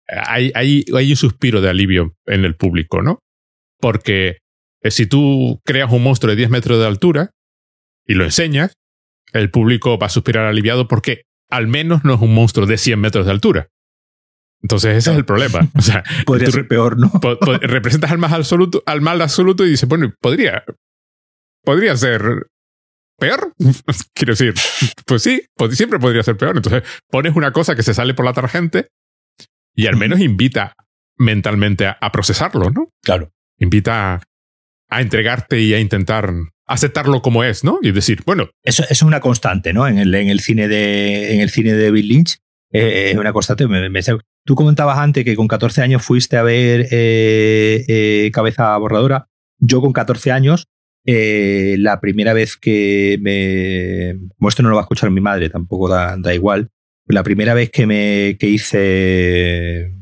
hay, hay, hay un suspiro de alivio en el público, ¿no? Porque eh, si tú creas un monstruo de 10 metros de altura y lo enseñas, el público va a suspirar aliviado porque al menos no es un monstruo de 100 metros de altura. Entonces ese es el problema. O sea, podría ser peor, ¿no? representas al mal absoluto, al mal absoluto y dices, bueno, podría, podría ser peor. Quiero decir, pues sí, siempre podría ser peor. Entonces pones una cosa que se sale por la tangente y al menos invita mentalmente a procesarlo, ¿no? Claro invita a, entregarte y a intentar aceptarlo como es, ¿no? Y decir, bueno. Eso, es una constante, ¿no? En el, en el cine de en el cine de Bill Lynch eh, es una constante. Tú comentabas antes que con 14 años fuiste a ver eh, eh, Cabeza Borradora. Yo con 14 años, la primera vez que me... Como esto no lo va a escuchar mi madre, tampoco da, da igual. La primera vez que me que hice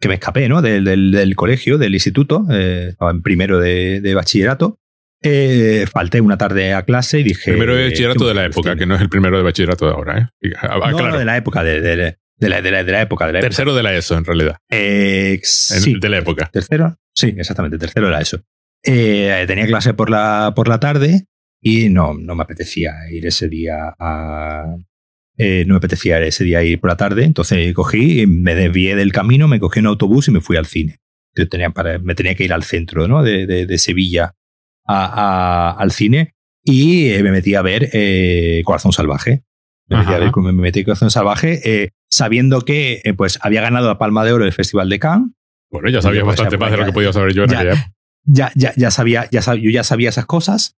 que me escapé ¿no? del, del, colegio, del instituto, eh, estaba en primero de, de bachillerato. Eh, falté una tarde a clase y dije. Primero de bachillerato de la época, que no es el primero de bachillerato de ahora, ¿eh? No, claro. de la época, de, de, de, la, de, la, época. De la tercero de la ESO, en realidad. Eh, sí. De la época. ¿Tercero? Sí, exactamente, tercero de la ESO. Eh, tenía clase por la, por la tarde y no, no me apetecía ir ese día a, eh, no me apetecía ese día ir por la tarde, entonces cogí, me desvié del camino, me cogí un autobús y me fui al cine. Yo tenía para, me tenía que ir al centro ¿no? de, de, Sevilla a, al cine y eh, me metí a ver eh, Corazón Salvaje. Me metí a ver me metí Corazón Salvaje sabiendo que pues había ganado la Palma de Oro del Festival de Cannes. Bueno, ya sabía bastante más de lo que podía saber yo en ya, Ya, ya, ya, sabía, ya yo ya sabía esas cosas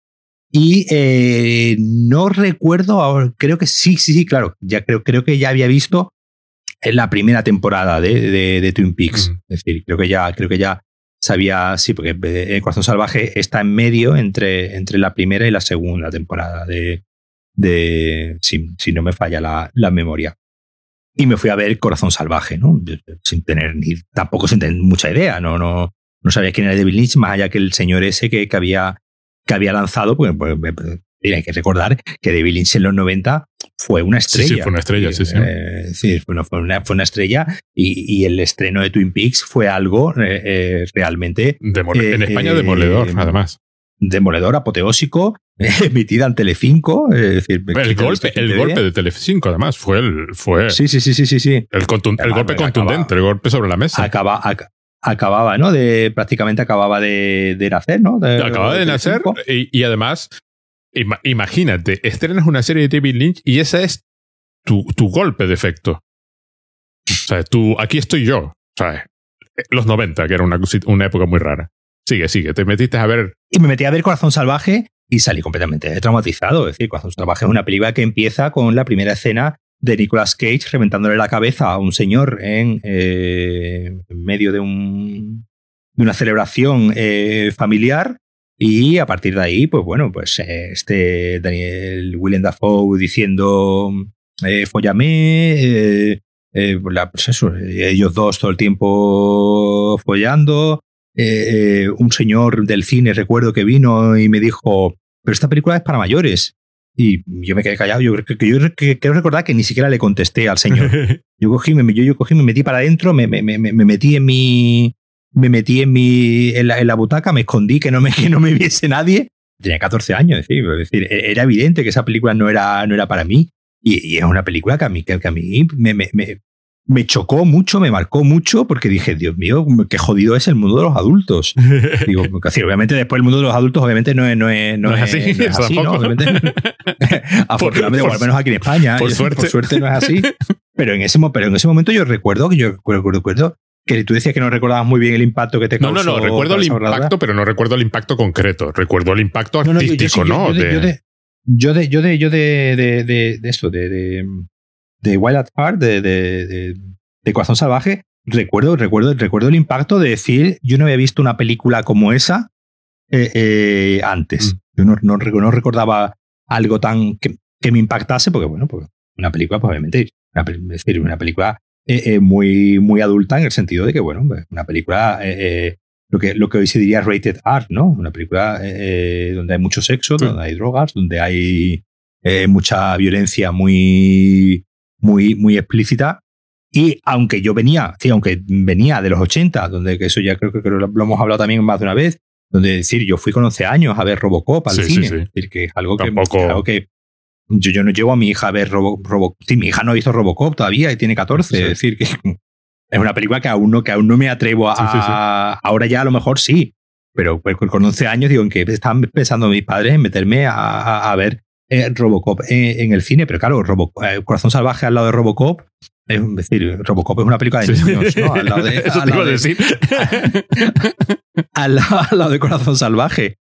y eh, no recuerdo, creo que sí, sí, sí, claro. Ya creo, creo que ya había visto en la primera temporada de, de, Twin Peaks. Es decir, creo que ya, creo que ya sabía, sí, porque El Corazón Salvaje está en medio entre, entre la primera y la segunda temporada de, de si, si no me falla la, la, memoria. Y me fui a ver Corazón Salvaje, ¿no? Sin tener ni, tampoco sin tener mucha idea, no, no, no sabía quién era David Lynch, más allá que el señor ese que, que había que había lanzado, pues, pues, pues hay que recordar que David Lynch en los 90 fue una estrella. Sí, fue una estrella, sí, sí. Eh, sí fue, una, fue, una, estrella y, y, el estreno de Twin Peaks fue algo eh, eh realmente... en España demoledor, además. Demoledor, apoteósico emitida en Telecinco. Es decir, el golpe, el golpe de Telecinco, además, fue el. Fue sí, sí, sí, sí, sí. sí. El, golpe contundente, el golpe sobre la mesa. Acaba, acababa, ¿no? De, prácticamente acababa de, de nacer, ¿no? acababa de, nacer y, además, imagínate, estrenas una serie de David Lynch y ese es tu, tu golpe de efecto. O sea, tú, aquí estoy yo, ¿sabes? Los 90, que era una, una época muy rara. Sigue, sigue, te metiste a ver. Y me metí a ver Corazón Salvaje y salí completamente traumatizado. Es decir, Corazón Salvaje es una película que empieza con la primera escena de Nicolas Cage reventándole la cabeza a un señor en, eh, medio de, un, de una celebración eh, familiar. Y a partir de ahí, pues bueno, pues eh, este Daniel Willem Dafoe diciendo eh, follame, pues eso, ellos dos todo el tiempo follando. Un señor del cine, recuerdo que vino y me dijo, pero esta película es para mayores. Y yo me quedé callado. Yo, creo que, quiero recordar que ni siquiera le contesté al señor. Yo cogí, me, yo, yo cogí, me metí para adentro, me, me, me, metí en mi. Me metí en mi. En la, en la, butaca, me escondí que no me, que no me viese nadie. Tenía 14 años, es decir, es decir, e, era evidente que esa película no era, no era para mí. Y, y es una película que a mí, que, a mí me, me, chocó mucho, me marcó mucho, porque dije, Dios mío, qué jodido es el mundo de los adultos. Digo, obviamente después el mundo de los adultos, obviamente no es, no es, no, es así, no es así ¿no? Afortunadamente, o al menos aquí en España, por, suerte. por suerte no es así. Pero en ese, pero en ese momento yo recuerdo que yo recuerdo, recuerdo que tú decías que no recordabas muy bien el impacto que te causó. No, no, no, recuerdo el impacto, pero no recuerdo el impacto concreto. Recuerdo el impacto artístico, ¿no? Yo de, yo de, yo de, yo de, de, de, de esto, de, de Wild at Heart, de, de, de, Corazón Salvaje, recuerdo, recuerdo, recuerdo el impacto de decir, yo no había visto una película como esa eh, eh, antes. Mm. Yo no, no, no, recordaba algo tan que, que, me impactase, porque bueno, pues una película, pues obviamente, una, es decir, una película eh, muy, muy adulta en el sentido de que, bueno, pues, una película, lo, que, lo que hoy se diría rated art, ¿no? Una película donde hay mucho sexo, donde hay drogas, donde hay mucha violencia muy, muy, muy explícita. Y aunque yo venía, sí, aunque venía de los 80, donde que eso ya creo, que lo, hemos hablado también más de una vez, donde decir, yo fui con 11 años a ver Robocop al cine. Es decir, que es algo que, algo que yo, yo, no llevo a mi hija a ver Robocop. sí, mi hija no ha visto Robocop todavía y tiene 14. Es decir, que es una película que aún no, que aún no me atrevo a. Ahora ya a lo mejor sí. Pero pues, con 11 años digo en que están pensando mis padres en meterme a, a ver eh, Robocop en, el cine, pero claro, eh, Corazón Salvaje al lado de Robocop, es decir, Robocop es una película de niños, ¿no? Al lado de, Eso te iba a decir. al, lado, de Corazón Salvaje.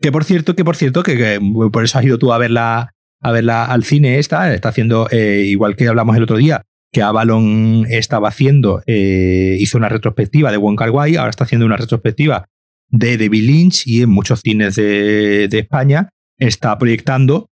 Que por cierto, que por cierto, que, por eso has ido tú a verla, a verla al cine esta, está haciendo, eh, igual que hablamos el otro día, que Avalon estaba haciendo, hizo una retrospectiva de Wong Kar Wai, ahora está haciendo una retrospectiva de David Lynch y en muchos cines de, de España está proyectando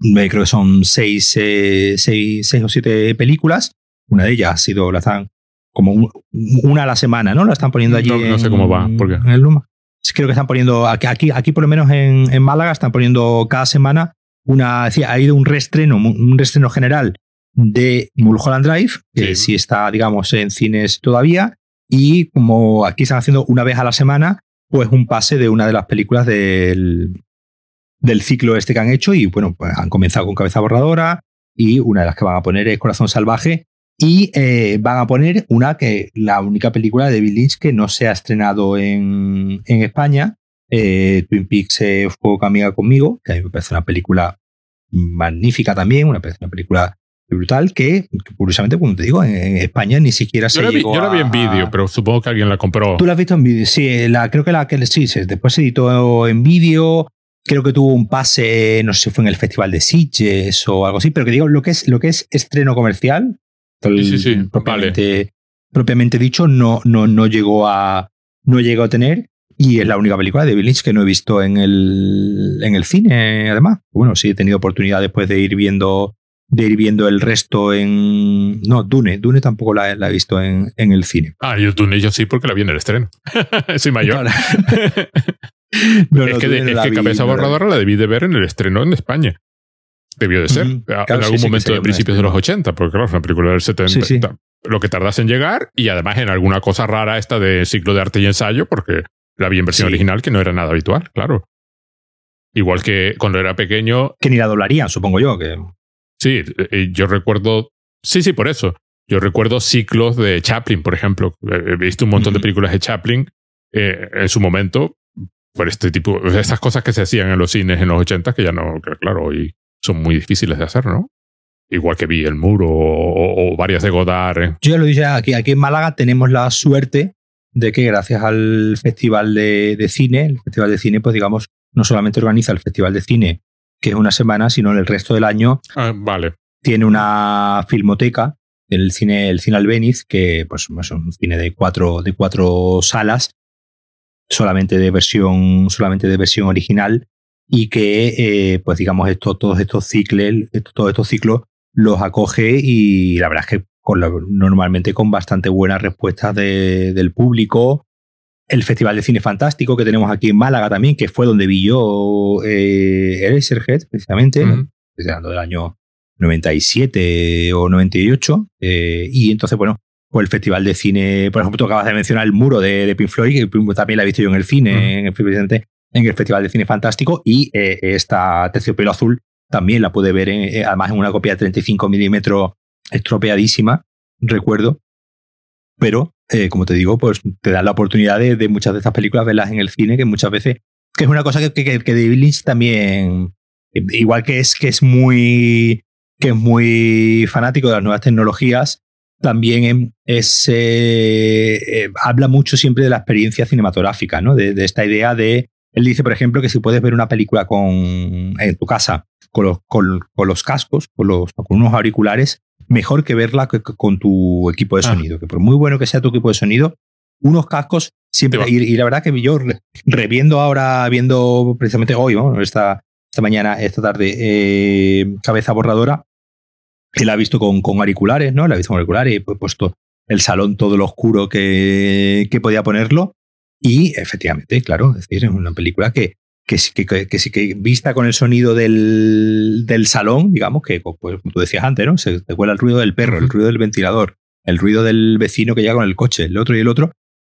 creo que son seis, eh, seis, seis, o siete películas. Una de ellas ha sido, la están como una a la semana, ¿no? La están poniendo allí. No, sé cómo va. ¿Por qué? En el Luma. Creo que están poniendo, aquí, aquí, por lo menos en, en, Málaga, están poniendo cada semana una, ha habido un reestreno, un reestreno general de Mulholland Drive, que sí. está, digamos, en cines todavía. Y como aquí están haciendo una vez a la semana, pues un pase de una de las películas del, del ciclo este que han hecho y bueno, pues han comenzado con Cabeza Borradora y una de las que van a poner es Corazón Salvaje y eh, van a poner una que la única película de Bill Lynch que no se ha estrenado en, en España, eh, Twin Peaks eh, Fuego Amiga conmigo, que a mí me parece una película magnífica también, una, una película brutal que, curiosamente, como te digo, en, España ni siquiera se yo la vi, Yo la vi en vídeo, pero supongo que alguien la compró. Tú la has visto en vídeo, sí, la, creo que la que sí, después se editó en vídeo, creo que tuvo un pase, no sé si fue en el Festival de Sitges o algo así, pero que digo, lo que es, lo que es estreno comercial, propiamente, propiamente, dicho, no, no, no, llegó a, no llegó a tener. Y es la única película de Bill Lynch que no he visto en el, en el cine, además. Bueno, sí he tenido oportunidad después de ir viendo de ir viendo el resto en... No, Dune. Dune tampoco la, he visto en, en, el cine. Ah, yo Dune yo sí porque la vi en el estreno. Soy mayor. es que, Cabeza Borradora la debí de ver en el estreno en España. Debió de ser. en algún momento de principios de los 80, porque claro, es una película del 70. Lo que tardas en llegar y además en alguna cosa rara esta de ciclo de arte y ensayo, porque la vi en versión original que no era nada habitual, claro. Igual que cuando era pequeño. Que ni la doblarían, supongo yo. Que... Sí, yo recuerdo. Sí, sí, por eso. Yo recuerdo ciclos de Chaplin, por ejemplo. He visto un montón de películas de Chaplin eh, en su momento por este tipo, estas cosas que se hacían en los cines en los 80 que ya no, claro, hoy son muy difíciles de hacer, ¿no? Igual que vi El Muro o, varias de Godard. ¿eh? Yo ya lo dije aquí, aquí en Málaga tenemos la suerte de que gracias al Festival de, de, Cine, el Festival de Cine, pues digamos, no solamente organiza el Festival de Cine, que es una semana, sino el resto del año. Ah, vale. Tiene una filmoteca, el cine, el cine Albeniz, que pues es un cine de cuatro, de cuatro salas, solamente de versión, solamente de versión original, y que, eh, pues digamos, esto, todos estos ciclos, todos estos ciclos los acoge y la verdad es que con normalmente con bastante buenas respuestas del público. El Festival de Cine Fantástico que tenemos aquí en Málaga también, que fue donde vi yo eh, Eraserhead, precisamente, hablando del año 97 o 98. Eh, y entonces, bueno, pues el Festival de Cine, por ejemplo, tú acabas de mencionar el muro de, de Pink Floyd, que también la he visto yo en el cine, en, el, en, el, Festival de Cine Fantástico, y eh, esta Terciopelo Azul también la pude ver, eh, además en una copia de 35 milímetros estropeadísima, recuerdo. Pero, eh, como te digo, pues te da la oportunidad de, muchas de estas películas verlas en el cine, que muchas veces, que es una cosa que, que, que David Lynch también, igual que es, que es muy, que es muy fanático de las nuevas tecnologías, también es, eh, habla mucho siempre de la experiencia cinematográfica, ¿no? De, de, esta idea de, él dice, por ejemplo, que si puedes ver una película con, en tu casa con los, con, los cascos, con, los, con unos auriculares, mejor que verla con tu equipo de ah. sonido. Que por muy bueno que sea tu equipo de sonido, unos cascos siempre. Y, la verdad que yo reviendo ahora, viendo precisamente hoy, esta, esta mañana, esta tarde, eh, cabeza borradora, él ha visto con, con auriculares, ¿no? La ha visto con auriculares y he puesto el salón todo lo oscuro que, que podía ponerlo. Y efectivamente, claro, es decir, es una película que, que, que, que, que, vista con el sonido del, del salón, digamos, que pues, como tú decías antes, ¿no? Se te cuela el ruido del perro, el ruido del ventilador, el ruido del vecino que llega con el coche, el otro y el otro.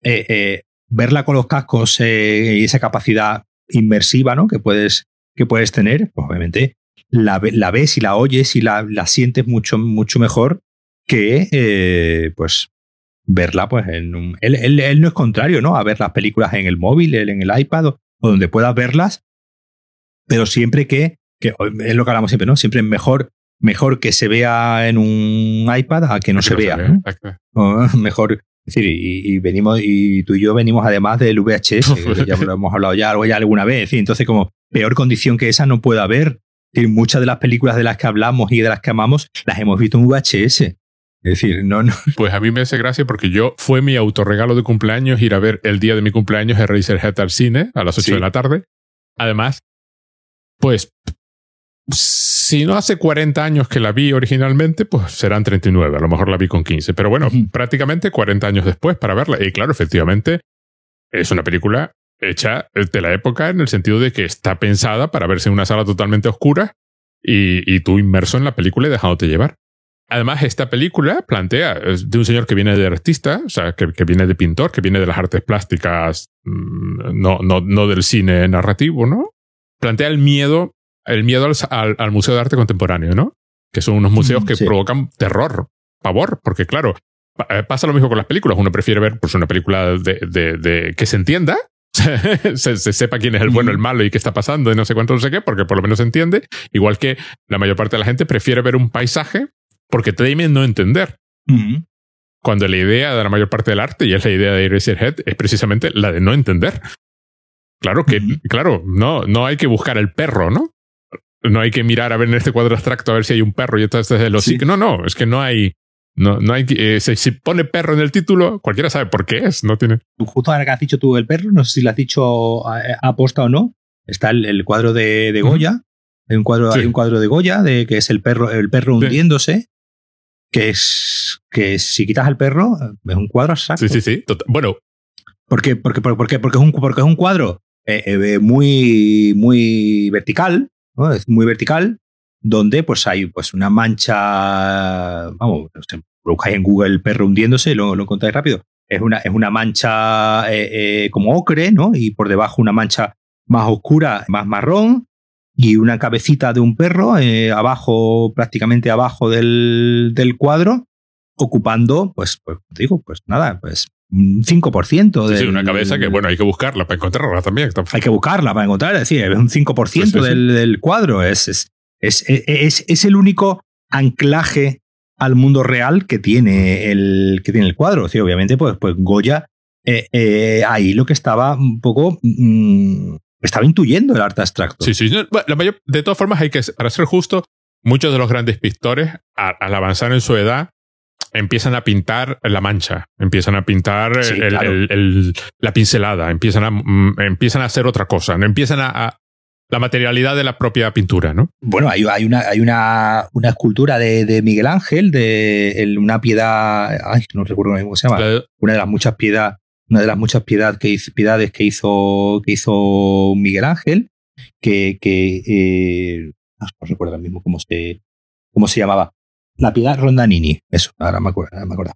Eh, eh, verla con los cascos eh, y esa capacidad inmersiva ¿no? que, puedes, que puedes tener, pues obviamente la, la ves y la oyes y la, la sientes mucho, mucho mejor que pues verla pues en un... Él, él, él, no es contrario, ¿no? A ver las películas en el móvil, en el iPad o donde puedas verlas, pero siempre que, que es lo que hablamos siempre, ¿no? Siempre mejor, mejor que se vea en un iPad a que no se, vea. mejor, es decir, y, venimos, y tú y yo venimos además del VHS, ya lo hemos hablado ya, ya alguna vez, y entonces como peor condición que esa no puede haber. Y muchas de las películas de las que hablamos y de las que amamos las hemos visto en VHS. Es decir, no, no. Pues a mí me hace gracia porque yo fue mi autorregalo de cumpleaños ir a ver el día de mi cumpleaños Eraserhead al cine a las 8 de la tarde. Además, pues si no hace 40 años que la vi originalmente, pues serán 39. A lo mejor la vi con 15. Pero bueno, prácticamente 40 años después para verla. Y claro, efectivamente, es una película hecha de la época en el sentido de que está pensada para verse en una sala totalmente oscura y, y tú inmerso en la película y dejándote llevar. Además, esta película plantea de un señor que viene de artista, o sea, que, que, viene de pintor, que viene de las artes plásticas, mm, no, no, no del cine narrativo, ¿no? Plantea el miedo el miedo al, al, Museo de Arte Contemporáneo, ¿no? Que son unos museos mm, que provocan terror, pavor, porque claro, eh, pasa lo mismo con las películas. Uno prefiere ver pues, una película de, de, de que se entienda, se, sepa quién es el bueno, el malo y qué está pasando y no sé cuánto, no sé qué, porque por lo menos se entiende. Igual que la mayor parte de la gente prefiere ver un paisaje porque teme no entender. Cuando la idea de la mayor parte del arte, y es la idea de Eraserhead, es precisamente la de no entender. Claro que, claro, no, no hay que buscar el perro, ¿no? no hay que mirar a ver en este cuadro abstracto a ver si hay un perro y entonces es los No, no, es que no hay. No, no hay eh, si, pone perro en el título, cualquiera sabe por qué es, no tiene. Justo ahora que has dicho tú el perro, no sé si lo has dicho a, aposta o no. Está el, cuadro de, de Goya. Hay un cuadro, hay un cuadro de Goya de que es el perro, el perro hundiéndose. Que es que si quitas al perro, es un cuadro abstracto. Sí, sí, sí. Bueno. ¿Por qué? Porque, porque, porque, es un, porque es un cuadro eh, eh, muy, muy vertical, es muy vertical, donde pues hay pues una mancha, vamos, buscáis en Google el perro hundiéndose, lo, lo encontráis rápido. Es una, es una mancha eh, eh, como ocre, ¿no? Y por debajo una mancha más oscura, más marrón, y una cabecita de un perro eh, abajo, prácticamente abajo del, del cuadro, ocupando, pues, pues digo, pues nada, pues un 5% de. Sí, una cabeza que, bueno, hay que buscarla para encontrarla también. Hay que buscarla para encontrarla, es decir, es un 5% del, del, cuadro. Es, es, es, es, es el único anclaje al mundo real que tiene el, que tiene el cuadro. Sí, obviamente, pues, pues Goya, eh, eh, ahí lo que estaba un poco. Mm, estaba intuyendo el arte abstracto. Sí, sí. La mayor, de todas formas, hay que, para ser justo, muchos de los grandes pintores, al avanzar en su edad, empiezan a pintar la mancha, empiezan a pintar la pincelada, empiezan a, mm, empiezan a hacer otra cosa, empiezan a, la materialidad de la propia pintura, ¿no? Bueno, hay, hay, una, hay una, una escultura de, Miguel Ángel, de una piedad, ay, no recuerdo cómo se llama, una de las muchas piedades, una de las muchas piedad que hizo, piedades que hizo, que hizo Miguel Ángel, que, que eh, no recuerdo mismo cómo se, cómo se llamaba. La piedad Rondanini, eso, ahora me acuerdo. Ahora me acuerdo.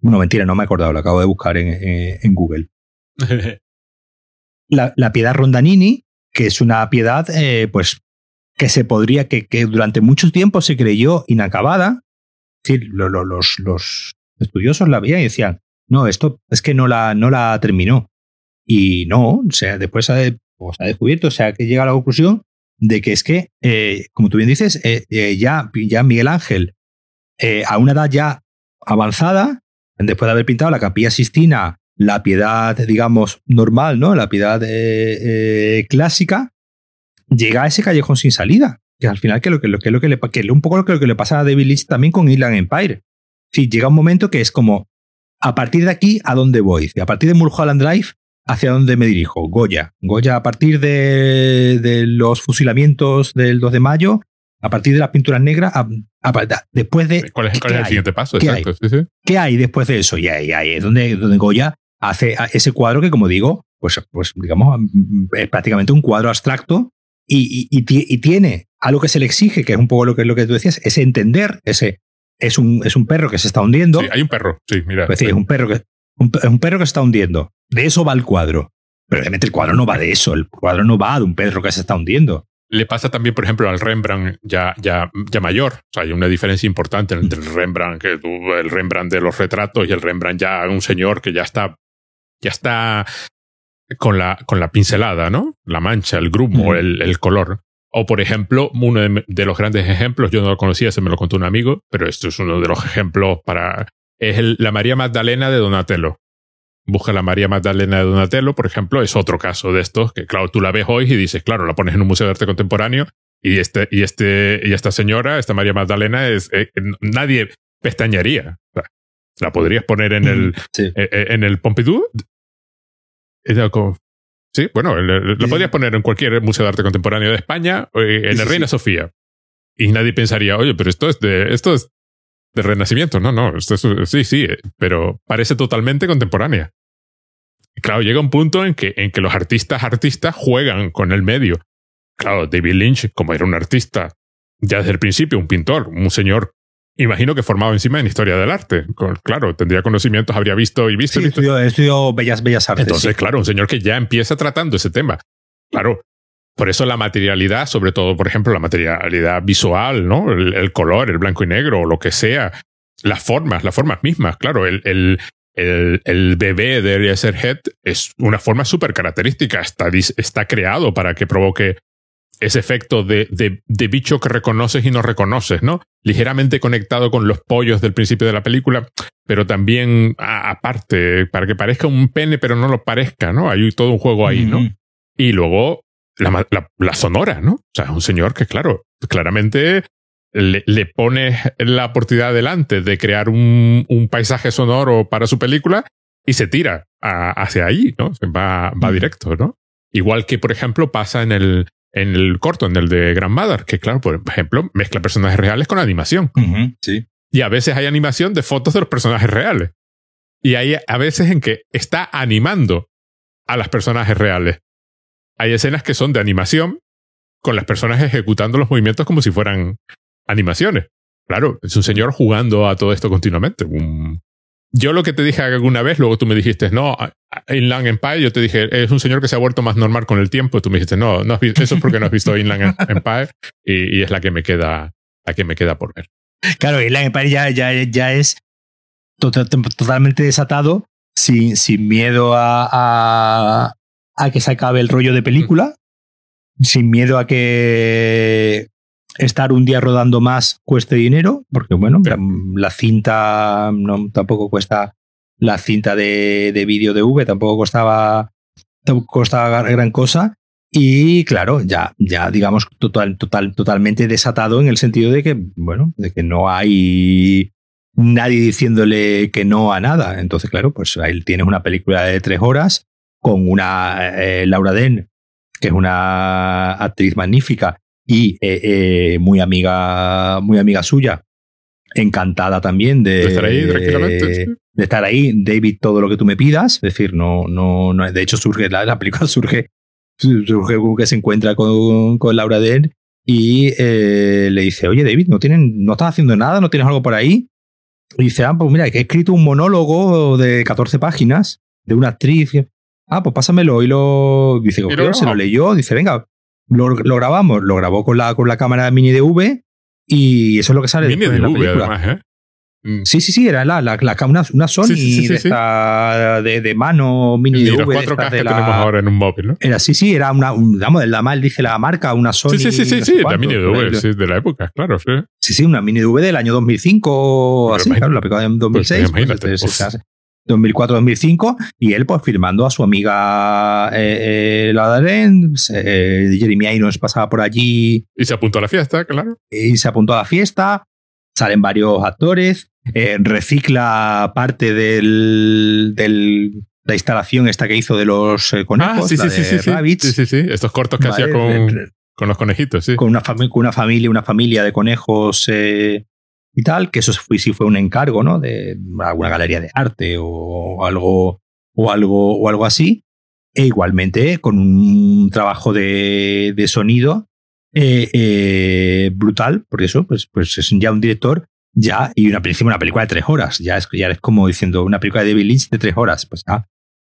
No, mentira, no me he acordado, lo acabo de buscar en, en, Google. la, la, piedad Rondanini que es una piedad, eh, pues, que se podría, que, que, durante mucho tiempo se creyó inacabada. Decir, los, los estudiosos la veían y decían, no, esto es que no la, no la terminó. Y no, o sea, después se ha, ha descubierto, o sea, que llega a la conclusión de que es que, eh, como tú bien dices, eh, ya, ya Miguel Ángel, a una edad ya avanzada, después de haber pintado la capilla Sistina la piedad, digamos, normal, ¿no? La piedad eh, eh, clásica, llega a ese callejón sin salida. Que al final, que, lo que, lo, que, lo que le, que un poco lo que, lo que le pasa a David Lynch también con Inland Empire. Sí, llega un momento que es como, a partir de aquí, ¿a dónde voy? A partir de Mulholland Drive, ¿hacia dónde me dirijo? Goya. Goya, a partir de, de los fusilamientos del 2 de mayo, a partir de las pinturas negras, después de... ¿Cuál es, el siguiente paso? ¿Qué Hay? ¿Qué hay después de eso? Y ahí, ahí es donde, donde Goya hace ese cuadro que, como digo, pues, pues digamos, es prácticamente un cuadro abstracto y, y, tiene algo que se le exige, que es un poco lo que, lo que tú decías, es entender ese. Es un, es un perro que se está hundiendo. Sí, hay un perro, sí, mira. Pues es un perro que un, un, perro que se está hundiendo. De eso va el cuadro. Pero obviamente el cuadro no va de eso. El cuadro no va de un perro que se está hundiendo. Le pasa también, por ejemplo, al Rembrandt ya, ya, ya mayor. O sea, hay una diferencia importante entre el Rembrandt, que el Rembrandt de los retratos y el Rembrandt ya un señor que ya está ya está con la, con la pincelada, ¿no? La mancha, el grumo, el, el, color. O, por ejemplo, uno de, los grandes ejemplos, yo no lo conocía, se me lo contó un amigo, pero esto es uno de los ejemplos para... Es el, la María Magdalena de Donatello. Busca la María Magdalena de Donatello, por ejemplo, es otro caso de estos, que claro, tú la ves hoy y dices, claro, la pones en un museo de arte contemporáneo y este, y este, y esta señora, esta María Magdalena, es, eh, nadie pestañaría. la podrías poner en el, eh, eh, en el Pompidou Sí, bueno, lo podrías poner en cualquier museo de arte contemporáneo de España, eh, en el Reina Sofía. Y nadie pensaría, oye, pero esto es de, esto es de renacimiento. No, no, esto es, sí, sí, pero parece totalmente contemporánea. claro, llega un punto en que, en que los artistas artistas juegan con el medio. Claro, David Lynch, como era un artista ya desde el principio, un pintor, un señor imagino que formado encima en historia del arte. Claro, tendría conocimientos, habría visto y visto. Sí, estudió, bellas, bellas artes. Entonces, claro, un señor que ya empieza tratando ese tema. Claro, por eso la materialidad, sobre todo, por ejemplo, la materialidad visual, ¿no? El, color, el blanco y negro, o lo que sea, las formas, las formas mismas, claro, el, el, el, el bebé de Head es una forma súper característica, está, está creado para que provoque ese efecto de, de, bicho que reconoces y no reconoces, ¿no? Ligeramente conectado con los pollos del principio de la película, pero también aparte, para que parezca un pene, pero no lo parezca, ¿no? Hay todo un juego ahí, ¿no? Y luego la, la, sonora, ¿no? O sea, un señor que, claro, claramente le, le pone la oportunidad delante de crear un, un, paisaje sonoro para su película y se tira hacia ahí, ¿no? Va, va directo, ¿no? Igual que, por ejemplo, pasa en el, en el corto, en el de Grandmother, que claro, por ejemplo, mezcla personajes reales con animación. sí. Y a veces hay animación de fotos de los personajes reales. Y hay a veces en que está animando a los personajes reales. Hay escenas que son de animación con las personas ejecutando los movimientos como si fueran animaciones. Claro, es un señor jugando a todo esto continuamente. Un, yo lo que te dije alguna vez, luego tú me dijiste, no, Inland Empire, yo te dije, es un señor que se ha vuelto más normal con el tiempo. Tú me dijiste, no, no eso es porque no has visto Inland Empire y, es la que me queda, la que me queda por ver. Claro, Inland Empire ya, ya, ya es totalmente desatado, sin, sin miedo a, a, a, que se acabe el rollo de película, sin miedo a que estar un día rodando más cueste dinero, porque bueno, la, cinta no, tampoco cuesta, la cinta de, de vídeo de V tampoco costaba, costaba gran cosa. Y claro, ya, ya digamos, total, total, totalmente desatado en el sentido de que, bueno, de que no hay nadie diciéndole que no a nada. Entonces, claro, pues ahí tienes una película de tres horas con una eh, Laura Den, que es una actriz magnífica, y eh, eh, muy amiga, muy amiga suya, encantada también de, estar ahí tranquilamente. De estar ahí, David, todo lo que tú me pidas. Es decir, no, no, no de hecho surge, la, película surge, surge que se encuentra con, con Laura Dern y eh, le dice, oye David, ¿no, tienen, no estás haciendo nada? ¿No tienes algo por ahí? Y dice, ah, pues mira, que he escrito un monólogo de 14 páginas de una actriz. Ah, pues pásamelo. Y lo dice, se lo leyó. Dice, venga, lo, grabamos, lo grabó con la, con la cámara mini DV y eso es lo que sale mini en la película. Además, ¿eh? Mm. Sí, sí, sí, era la, la, la una, una, Sony de, de, mano mini DV. Los 4 que tenemos ahora en un móvil, ¿no? Era, sí, sí, era una, digamos, la mal dice la marca, una Sony. Sí, sí, sí, sí, la mini DV, de la época, claro. Sí, sí, sí una mini DV del año 2005, así, claro, la película en 2006. Pues, imagínate. Pues, 2004-2005, y él pues filmando a su amiga eh, eh, la eh, Jeremy Irons pasaba por allí. Y se apuntó a la fiesta, claro. Y se apuntó a la fiesta, salen varios actores, eh, recicla parte del, del, la instalación esta que hizo de los conejos, ah, sí, sí, sí, sí, sí, sí, estos cortos que hacía con, con, los conejitos, sí. Con una, con una familia, una familia de conejos y tal, que eso fue, sí fue un encargo, ¿no? De alguna galería de arte o algo, o algo, o algo así. E igualmente con un trabajo de, de sonido eh, eh, brutal, porque eso, pues, pues es ya un director ya, y una, una película de tres horas, ya es, ya es como diciendo una película de David Lynch de tres horas, pues ya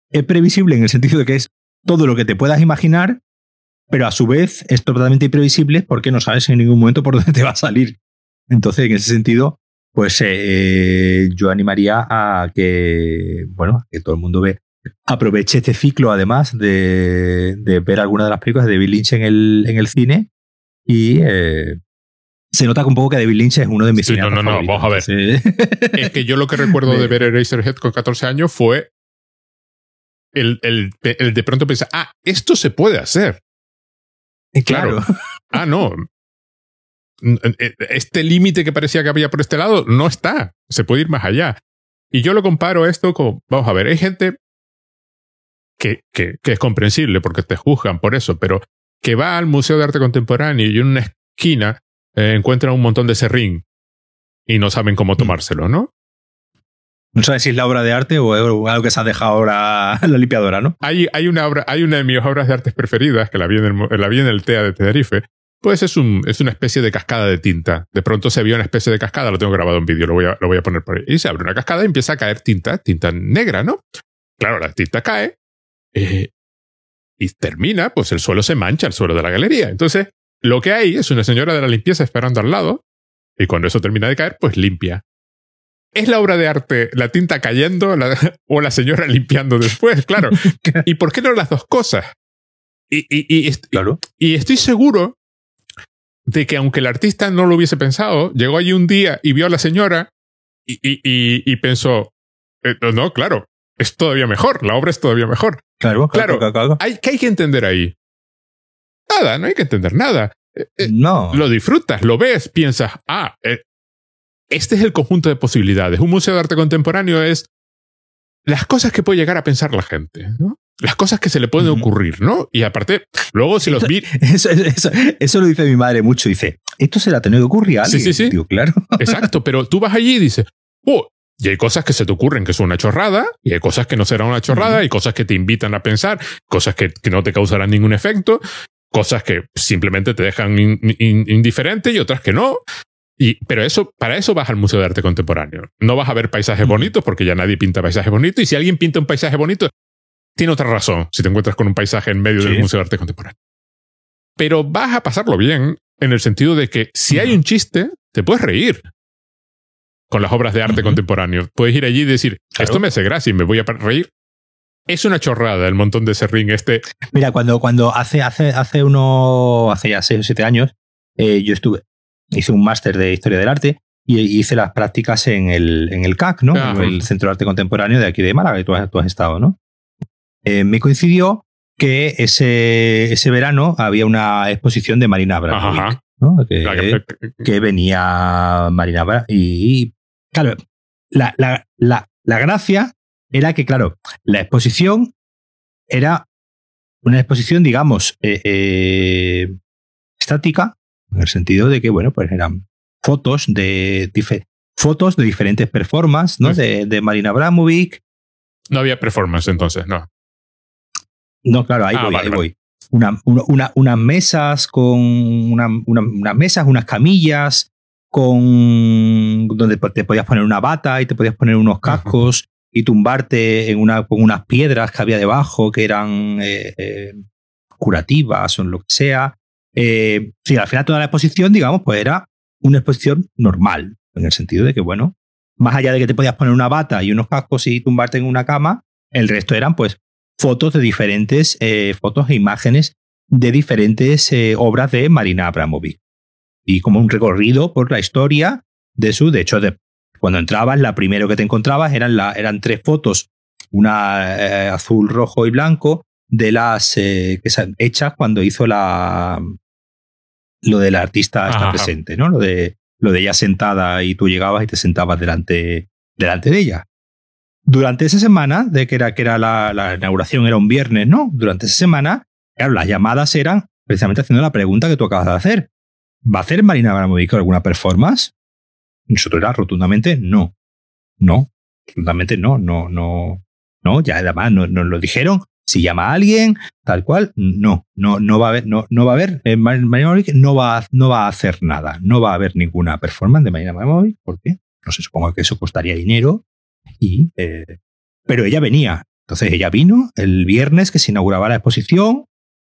es previsible en el sentido de que es todo lo que te puedas imaginar, pero a su vez es totalmente imprevisible porque no sabes en ningún momento por dónde te va a salir entonces, en ese sentido, pues eh, yo animaría a que, bueno, que todo el mundo ve, aproveche este ciclo, además de, ver alguna de las películas de David Lynch en el, en el cine y eh, se nota un poco que David Lynch es uno de mis sí, No, no, no, vamos a ver. es que yo lo que recuerdo de ver Eraserhead con 14 años fue el, el, el de pronto pensar, ah, esto se puede hacer. Claro. claro. ah, no, eh, este límite que parecía que había por este lado no está. Se puede ir más allá. Y yo lo comparo esto con, vamos a ver, hay gente que, que, es comprensible porque te juzgan por eso, pero que va al Museo de Arte Contemporáneo y en una esquina eh, encuentra un montón de serrín y no saben cómo tomárselo, ¿no? No sabes si es la obra de arte o algo que se ha dejado ahora la limpiadora, ¿no? Hay, hay, una obra, hay una de mis obras de arte preferidas, que la vi en el, la vi en el TEA de Tenerife, pues es, un, es una especie de cascada de tinta. De pronto se vio una especie de cascada, lo tengo grabado en vídeo, lo voy, a, lo voy a poner por ahí. Y se abre una cascada y empieza a caer tinta, tinta negra, ¿no? Claro, la tinta cae eh, y termina, pues el suelo se mancha, el suelo de la galería. Entonces, lo que hay es una señora de la limpieza esperando al lado y cuando eso termina de caer, pues limpia. ¿Es la obra de arte la tinta cayendo o la señora limpiando después? Claro. ¿Y por qué no las dos cosas? Y, y, claro. y estoy seguro de que aunque el artista no lo hubiese pensado, llegó allí un día y vio a la señora y, y, y, pensó, eh, no, claro, es todavía mejor, la obra es todavía mejor. Claro, claro. Hay, ¿Qué hay que entender ahí? Nada, no hay que entender nada. Eh, eh, no. Lo disfrutas, lo ves, piensas, ah, este es el conjunto de posibilidades. Un museo de arte contemporáneo es las cosas que puede llegar a pensar la gente, ¿no? Las cosas que se le pueden ocurrir, ¿no? Y aparte, luego si los vi... Eso, eso, lo dice mi madre mucho, dice, esto se le ha tenido que ocurrir a alguien. Sí, sí, sí. claro. Exacto, pero tú vas allí y dices, oh, y hay cosas que se te ocurren que son una chorrada, y hay cosas que no serán una chorrada, y cosas que te invitan a pensar, cosas que, que, no te causarán ningún efecto, cosas que simplemente te dejan indiferente y otras que no. Y, pero eso, para eso vas al Museo de Arte Contemporáneo. No vas a ver paisajes bonitos porque ya nadie pinta paisajes bonitos. Y si alguien pinta un paisaje bonito, tiene otra razón si te encuentras con un paisaje en medio del Museo de Arte Contemporáneo. Pero vas a pasarlo bien en el sentido de que si hay un chiste, te puedes reír con las obras de arte contemporáneo. Puedes ir allí y decir, esto me hace gracia y me voy a reír. Es una chorrada el montón de serrín este. Mira, cuando, cuando hace, hace, hace uno, hace ya seis o siete años, eh, yo estuve, hice un máster de historia del arte y hice las prácticas en el, en el CAC, ¿no? En el Centro de Arte Contemporáneo de aquí de Málaga, que tú has, tú has estado, ¿no? Eh, me coincidió que ese, ese verano había una exposición de Marina Abramovic, ¿no? que, venía Marina Abramovic y, claro, la, la, la, la gracia era que, claro, la exposición era una exposición, digamos, eh, eh, estática, en el sentido de que, bueno, pues eran fotos de, fotos de diferentes performances, ¿no? De, de, Marina Abramovic. No había performance entonces, no. No, claro, ahí ah, voy, ahí voy. Una, una, unas mesas con una, unas mesas, unas camillas, con donde te podías poner una bata y te podías poner unos cascos y tumbarte en una, con unas piedras que había debajo que eran eh, eh, curativas o lo que sea. Eh, sí, al final toda la exposición, digamos, pues era una exposición normal, en el sentido de que, bueno, más allá de que te podías poner una bata y unos cascos y tumbarte en una cama, el resto eran pues fotos de diferentes, eh, fotos e imágenes de diferentes eh, obras de Marina Abramovic. Y como un recorrido por la historia de su, de hecho, de, cuando entrabas, la primero que te encontrabas eran, la, eran tres fotos, una eh, azul, rojo y blanco, de las que hechas cuando hizo la lo del artista está presente, ¿no? Lo de, lo de ella sentada y tú llegabas y te sentabas delante, delante de ella. Durante esa semana, de que era, que era la, inauguración, era un viernes, ¿no? Durante esa semana, claro, las llamadas eran precisamente haciendo la pregunta que tú acabas de hacer. ¿Va a hacer Marina Abramovic alguna performance? Nosotros era rotundamente no. No, rotundamente no, no, no. No, ya además nos, lo dijeron. Si llama a alguien, tal cual, no, no, no va a haber, no, no va a haber, eh, Marina no va, no va a hacer nada, no va a haber ninguna performance de Marina Abramovic, ¿por qué? No sé, supongo que eso costaría dinero, y, eh, pero ella venía. Entonces ella vino el viernes que se inauguraba la exposición.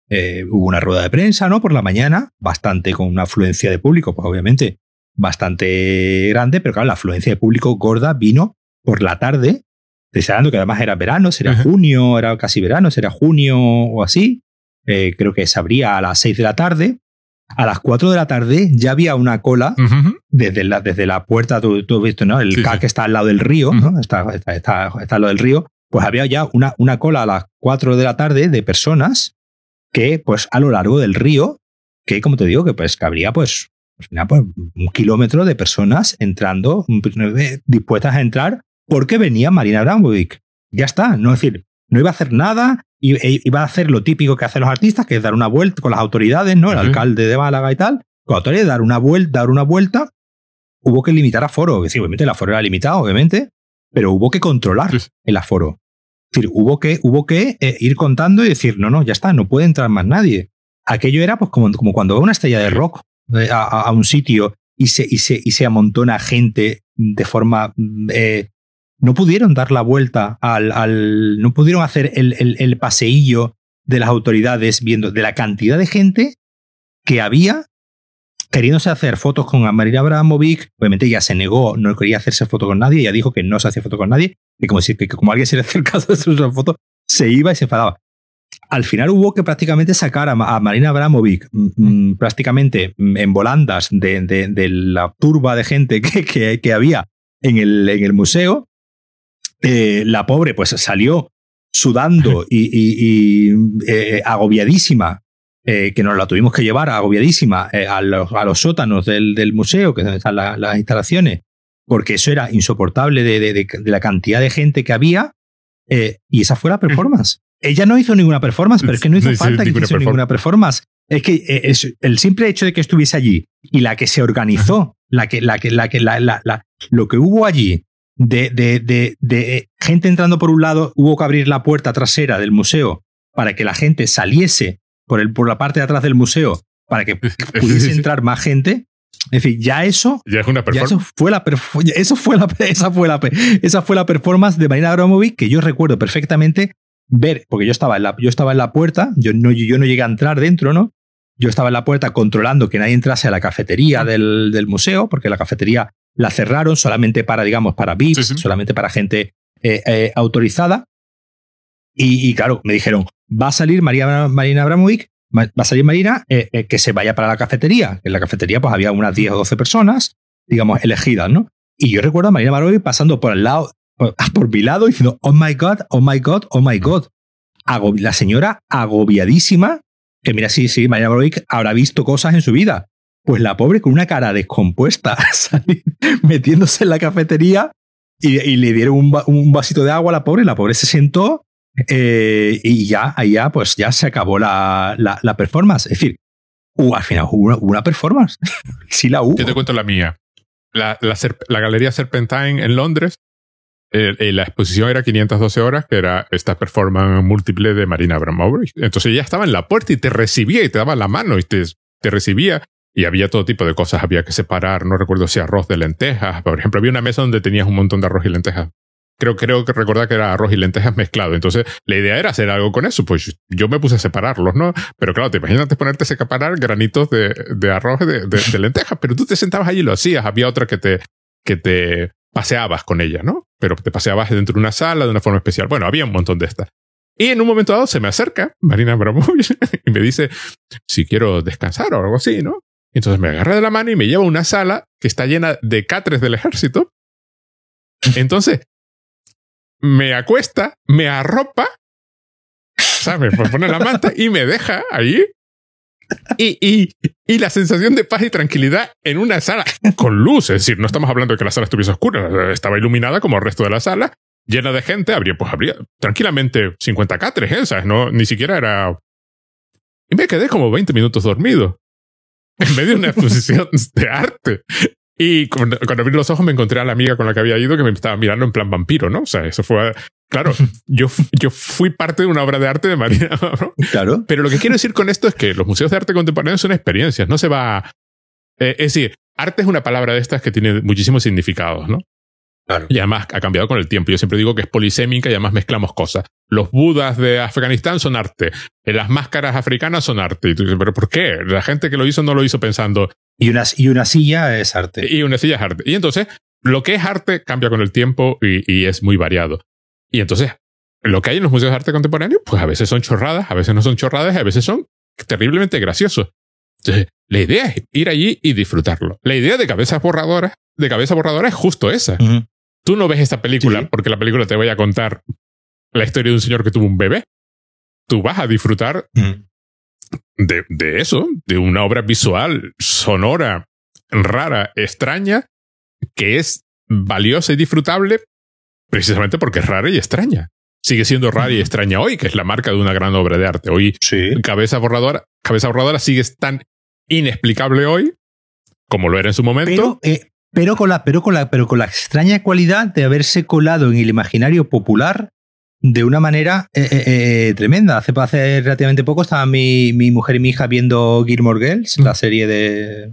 Eh, hubo una rueda de prensa, ¿no? Por la mañana, bastante con una afluencia de público, pues obviamente bastante grande, pero claro, la afluencia de público gorda vino por la tarde, deseando que además era verano, será junio, era casi verano, será junio o así. Eh, creo que se abría a las 6 de la tarde a las 4 de la tarde ya había una cola desde, la, desde la puerta, tú, has visto, ¿no? El CAC está al lado del río, ¿no? Está, está, está, al lado del río. Pues había ya una, una cola a las 4 de la tarde de personas que, pues, a lo largo del río, que, como te digo, que pues cabría, pues, pues, pues un kilómetro de personas entrando, dispuestas a entrar, porque venía Marina Abramovic. Ya está, no es decir, no iba a hacer nada, e iba a hacer lo típico que hacen los artistas, que es dar una vuelta con las autoridades, ¿no? El alcalde de Málaga y tal. Con la autoridad, dar una vuelta, dar una vuelta, hubo que limitar aforo. Es decir, obviamente el aforo era limitado, obviamente, pero hubo que controlar el aforo. Es decir, hubo que, hubo que eh, ir contando y decir, no, no, ya está, no puede entrar más nadie. Aquello era pues como, como cuando va una estrella de rock eh, a, un sitio y se, y, se, y se amontona gente de forma eh, no pudieron dar la vuelta al, no pudieron hacer el, el, paseillo de las autoridades viendo de la cantidad de gente que había queriéndose hacer fotos con Marina Abramovic. Obviamente ella se negó, no quería hacerse foto con nadie, ella dijo que no se hacía foto con nadie, y como, si, que, como alguien se le acercaba a hacer una foto, se iba y se enfadaba. Al final hubo que prácticamente sacar a, Marina Abramovic mm, mm, prácticamente mm, en volandas de, de, la turba de gente que, que, que había en el, en el museo eh, la pobre pues salió sudando y, eh, agobiadísima, eh, que nos la tuvimos que llevar agobiadísima a los, sótanos del, museo, que es donde están las instalaciones, porque eso era insoportable de, la cantidad de gente que había, y esa fue la performance. Ella no hizo ninguna performance, pero es que no hizo falta que hiciese ninguna performance. Es que el simple hecho de que estuviese allí y la que se organizó, la que, la que, la que, lo que hubo allí de, de, de, de, gente entrando por un lado, hubo que abrir la puerta trasera del museo para que la gente saliese por, el, por la parte de atrás del museo para que pudiese entrar más gente. Es decir, ya eso. Ya es una performance. eso fue la, eso fue la, esa, fue la, esa fue la performance de Marina Abramovic que yo recuerdo perfectamente ver, porque yo estaba en la, yo estaba en la puerta, yo no, yo no llegué a entrar dentro, ¿no? Yo estaba en la puerta controlando que nadie entrase a la cafetería del, del museo, porque la cafetería la cerraron solamente para, digamos, para VIPs, solamente para gente eh, eh, autorizada. Y, claro, me dijeron, va a salir María, Marina Abramovic, va a salir Marina, eh, que se vaya para la cafetería. En la cafetería pues había unas 10 o 12 personas, digamos, elegidas, ¿no? Y yo recuerdo a Marina Abramovic pasando por el lado, por, mi lado, diciendo, oh my God, oh my God, oh my God. la señora agobiadísima, que mira, sí, sí, Marina Abramovic habrá visto cosas en su vida. Pues la pobre con una cara descompuesta, metiéndose en la cafetería y, le dieron un, vasito de agua a la pobre, la pobre se sentó eh, y ya, ya, pues ya se acabó la, la, performance. Es decir, al final hubo una, performance. sí la hubo. Yo te cuento la mía. La, la, Galería Serpentine en Londres, eh, eh, la exposición era 512 horas, que era esta performance múltiple de Marina Abramovic. Entonces ella estaba en la puerta y te recibía y te daba la mano y te, te recibía y había todo tipo de cosas, había que separar, no recuerdo si arroz de lentejas, por ejemplo, había una mesa donde tenías un montón de arroz y lentejas. Creo, creo que recordar que era arroz y lentejas mezclado. Entonces, la idea era hacer algo con eso. Pues yo me puse a separarlos, ¿no? Pero claro, te imaginas ponerte a separar granitos de, de arroz de, de, lentejas, pero tú te sentabas allí y lo hacías. Había otra que te, que te paseabas con ella, ¿no? Pero te paseabas dentro de una sala de una forma especial. Bueno, había un montón de estas. Y en un momento dado se me acerca Marina Abramovic y me dice si quiero descansar o algo así, ¿no? Entonces me agarra de la mano y me lleva a una sala que está llena de catres del ejército. Entonces, me acuesta, me arropa, ¿sabes? Me pone la manta y me deja allí. Y, la sensación de paz y tranquilidad en una sala con luz, es decir, no estamos hablando de que la sala estuviese oscura, estaba iluminada como el resto de la sala, llena de gente, habría, pues habría tranquilamente 50 catres, ¿eh? No, ni siquiera era... Y me quedé como 20 minutos dormido en medio de una exposición de arte. Y cuando, abrí los ojos me encontré a la amiga con la que había ido que me estaba mirando en plan vampiro, ¿no? O sea, eso fue... Claro, yo, yo fui parte de una obra de arte de Marina, ¿no? Claro. Pero lo que quiero decir con esto es que los museos de arte contemporáneo son experiencias, no se va... Eh, es decir, arte es una palabra de estas que tiene muchísimos significados, ¿no? Y además ha cambiado con el tiempo. Yo siempre digo que es polisémica y además mezclamos cosas. Los budas de Afganistán son arte. Eh, las máscaras africanas son arte. Y tú dices, ¿pero por qué? La gente que lo hizo no lo hizo pensando. Y una, y una silla es arte. Y una silla es arte. Y entonces, lo que es arte cambia con el tiempo y, y es muy variado. Y entonces, lo que hay en los museos de arte contemporáneo, pues a veces son chorradas, a veces no son chorradas y a veces son terriblemente graciosos. Entonces, la idea es ir allí y disfrutarlo. La idea de cabeza borradora, de cabeza borradora es justo esa. Tú no ves esta película porque la película te vaya a contar la historia de un señor que tuvo un bebé. Tú vas a disfrutar de, de eso, de una obra visual, sonora, rara, extraña, que es valiosa y disfrutable precisamente porque es rara y extraña. Sigue siendo rara y extraña hoy, que es la marca de una gran obra de arte. Hoy, Cabeza Borradora, Cabeza Borradora sigue tan inexplicable hoy como lo era en su momento. Eh, pero con la, pero con la, pero con la extraña cualidad de haberse colado en el imaginario popular de una manera eh, eh, eh, tremenda. Hace, hace relativamente poco estaban mi, mi, mujer y mi hija viendo Gilmore Girls, la serie de.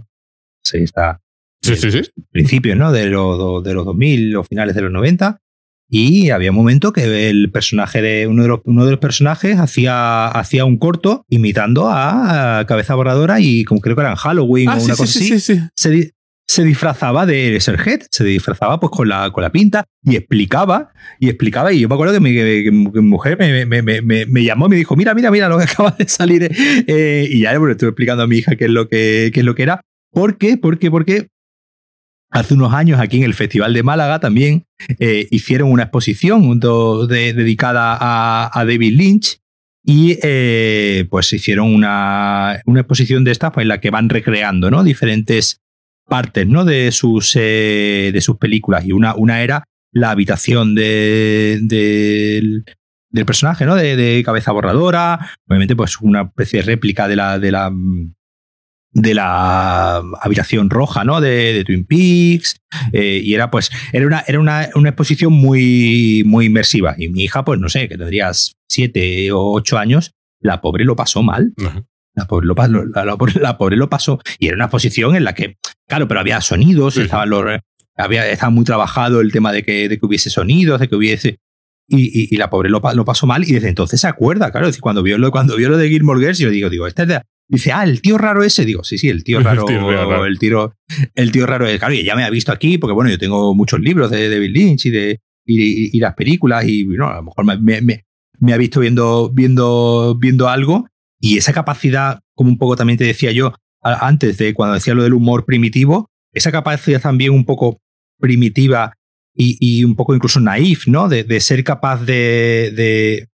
Sí, está. Sí, sí, sí. Principios, ¿no? De, los de los 2000 o finales de los 90. Y había un momento que el personaje de uno de los, uno de los personajes hacía, hacía un corto imitando a, Cabeza Borradora y como creo que era en Halloween ah, o una cosa sí, así. Se, se disfrazaba de Serget, se disfrazaba pues con la, con la pinta y explicaba, y explicaba, y yo me acuerdo que mi, mujer me, llamó y me dijo, mira, mira, mira lo que acaba de salir, eh, y ya le estuve explicando a mi hija qué es lo que, qué es lo que era. ¿Por qué? Porque, porque hace unos años aquí en el Festival de Málaga también eh, hicieron una exposición dedicada a, a, David Lynch, y eh, pues hicieron una, una exposición de estas pues, en la que van recreando ¿no? diferentes partes ¿no? de, sus, eh, de sus películas. Y una, una era la habitación de, del personaje, ¿no? De, cabeza borradora. Obviamente, pues una especie de réplica de la, de la, de la habitación roja, ¿no? De, Twin Peaks. Eh, y era, pues, era una, era una, una, exposición muy, muy inmersiva. Y mi hija, pues, no sé, que tendrías siete o ocho años, la pobre lo pasó mal. La pobre, lo, la, pobre lo pasó. Y era una exposición en la que Claro, pero había sonidos, estaban los, había, estaba muy trabajado el tema de que, de que hubiese sonidos, de que hubiese. Y, y, la pobre lo, lo, pasó mal y desde entonces se acuerda, claro. decir, cuando vio lo, cuando vio lo de Gilmore Girls, yo digo, digo, este es de, Dice, ah, el tío raro ese. Digo, sí, sí, el tío raro. el, tío raro. el, tío, el tío raro. Claro, y ya me ha visto aquí, porque bueno, yo tengo muchos libros de David Lynch y de y, y, las películas, y bueno, a lo mejor me, me, me, ha visto viendo, viendo, viendo algo. Y esa capacidad, como un poco también te decía yo antes de cuando decía lo del humor primitivo, esa capacidad también un poco primitiva y, y un poco incluso naif, ¿no? De, de ser capaz de, de,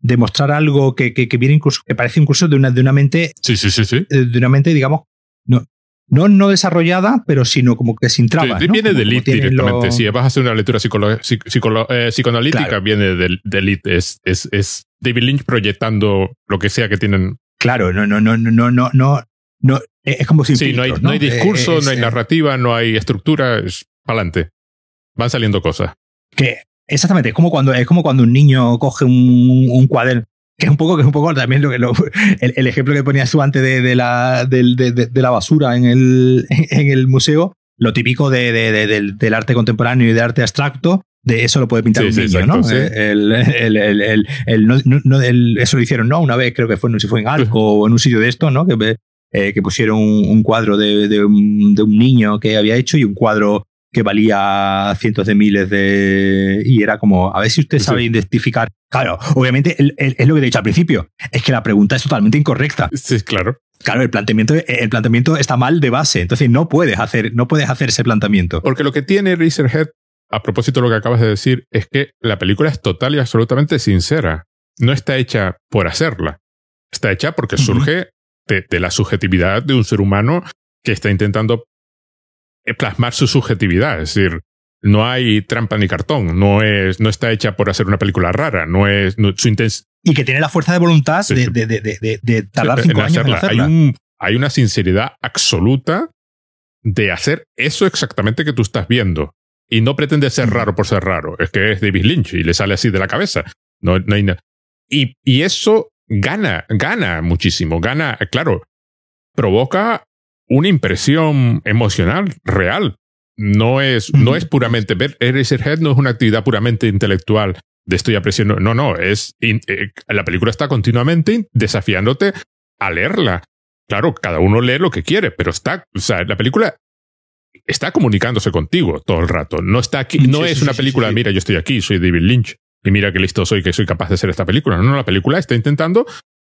demostrar algo que, que, que, viene incluso, que parece incluso de una, de una mente. Sí, sí, sí, sí. Eh, de una mente, digamos, no, no, no desarrollada, pero sino como que sin trabas. Sí, viene del IT directamente. Si vas a hacer una lectura eh, psicoanalítica, viene del, del IT. Es, es, es David Lynch proyectando lo que sea que tienen. Claro, no, no, no, no, no, no, no. Es como si. Sí, no, hay, no, hay, discurso, eh, no hay narrativa, no hay estructura. Es para adelante. Van saliendo cosas. Que Exactamente, es como cuando, es como cuando un niño coge un, un cuaderno, que es un poco, que es un poco también lo, lo el, el, ejemplo que ponías tú antes de, de la, de, de, de, la basura en el, en el museo, lo típico de, del, del, arte contemporáneo y de arte abstracto, de eso lo puede pintar sí, un sí, niño, exacto, ¿no? Sí. El, el, el, no, no, eso lo hicieron, ¿no? Una vez creo que fue, no sé si fue en Arco o en un sitio de esto, ¿no? Que, eh, que pusieron un, un cuadro de, de, un, de un niño que había hecho y un cuadro que valía cientos de miles de... Y era como, a ver si usted sabe identificar. Claro, obviamente es lo que te he dicho al principio, es que la pregunta es totalmente incorrecta. Sí, claro. Claro, el planteamiento, el planteamiento está mal de base, entonces no puedes hacer, no puedes hacer ese planteamiento. Porque lo que tiene Razorhead, a propósito de lo que acabas de decir, es que la película es total y absolutamente sincera. No está hecha por hacerla. Está hecha porque surge uh -huh. De, de la subjetividad de un ser humano que está intentando plasmar su subjetividad. Es decir, no hay trampa ni cartón. No, es, no está hecha por hacer una película rara. No es no, su intención. Y que tiene la fuerza de voluntad sí, sí. De, de, de, de, tardar cinco en años hacerla. en hacerla. Hay, un, hay una sinceridad absoluta de hacer eso exactamente que tú estás viendo. Y no pretende ser raro por ser raro. Es que es David Lynch y le sale así de la cabeza. No, no hay nada. Y, y eso gana, gana muchísimo. Gana, claro, provoca una impresión emocional real. No es, no es puramente ver Eraserhead no es una actividad puramente intelectual de estoy apreciando. No, no, es eh, la película está continuamente desafiándote a leerla. Claro, cada uno lee lo que quiere, pero está, o sea, la película está comunicándose contigo todo el rato. No está aquí, no sí, es sí, una película, sí, mira, yo estoy aquí, soy David Lynch, y mira qué listo soy, que soy capaz de hacer esta película. No, no, la película está intentando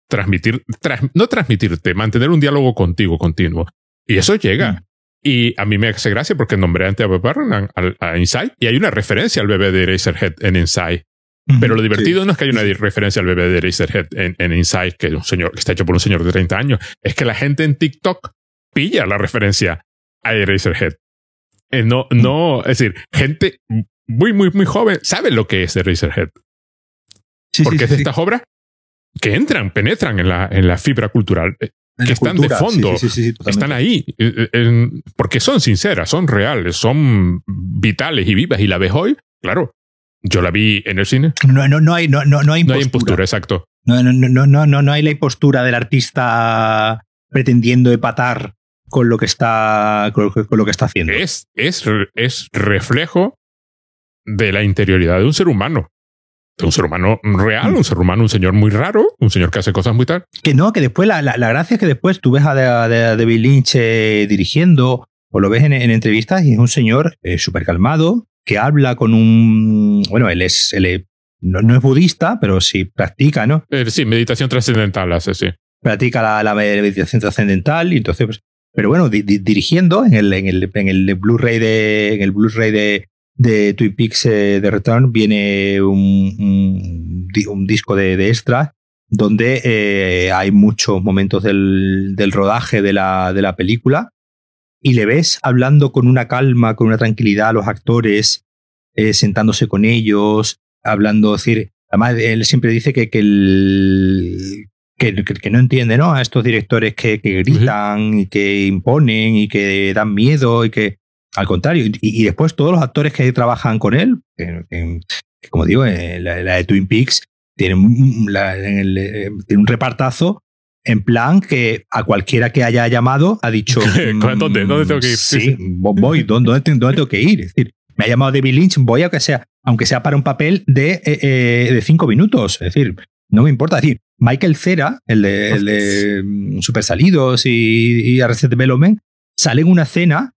transmitir, tra no transmitirte, mantener un diálogo contigo continuo. Y eso llega. Mm. Y a mí me hace gracia porque nombré antes a Bob Burnham a, a, Inside y hay una referencia al bebé de Eraserhead en Inside. Pero lo divertido sí. no es que haya una referencia al bebé de Eraserhead en, en Inside, que es un señor que está hecho por un señor de 30 años. Es que la gente en TikTok pilla la referencia a Eraserhead. Eh, no, mm. no, es decir, gente muy, muy, muy joven sabe lo que es Eraserhead. Sí, porque sí, es de estas obras que entran, penetran en la, en la fibra cultural que están cultura. de fondo, están ahí, eh, eh, porque son sinceras, son reales, son vitales y vivas. Y la ves hoy, claro, yo la vi en el cine. No, no, no hay, no, no, no hay impostura. No hay impostura, exacto. No, no, no, no, no, no hay la impostura del artista pretendiendo empatar con lo que está, con lo que está haciendo. Es, es, es reflejo de la interioridad de un ser humano un ser humano real, un ser humano, un señor muy raro, un señor que hace cosas muy tal. Que no, que después la, la, la gracia es que después tú ves a, David Lynch eh, dirigiendo o lo ves en, en, entrevistas y es un señor eh, súper calmado que habla con un. Bueno, él es. Él no, no, es budista, pero sí practica, ¿no? Eh, sí, meditación trascendental hace, sí. Practica la, la meditación trascendental y entonces. Pues, pero bueno, di, di, dirigiendo en el, en el, en el Blu-ray de. En el Blu-ray de de Twin Peaks eh, de Return viene un, un, un disco de, de, extra donde eh, hay muchos momentos del, del rodaje de la, de la, película y le ves hablando con una calma, con una tranquilidad a los actores, eh, sentándose con ellos, hablando, decir, además él siempre dice que, que, el, que, que, no entiende ¿no? a estos directores que, que gritan uh -huh. y que imponen y que dan miedo y que al contrario, y, y, después todos los actores que trabajan con él, en, en, como digo, en la, la, de Twin Peaks, tiene un repartazo en plan que a cualquiera que haya llamado ha dicho. ¿Dónde, ¿Dónde tengo que ir? Sí, voy, ¿dónde, dónde, tengo que ir? Es decir, me ha llamado David Lynch, voy aunque sea, aunque sea para un papel de, eh, eh, de cinco minutos. Es decir, no me importa. Es decir, Michael Cera, el de, el de mm, Super Salidos y, y Arrested Development, sale en una escena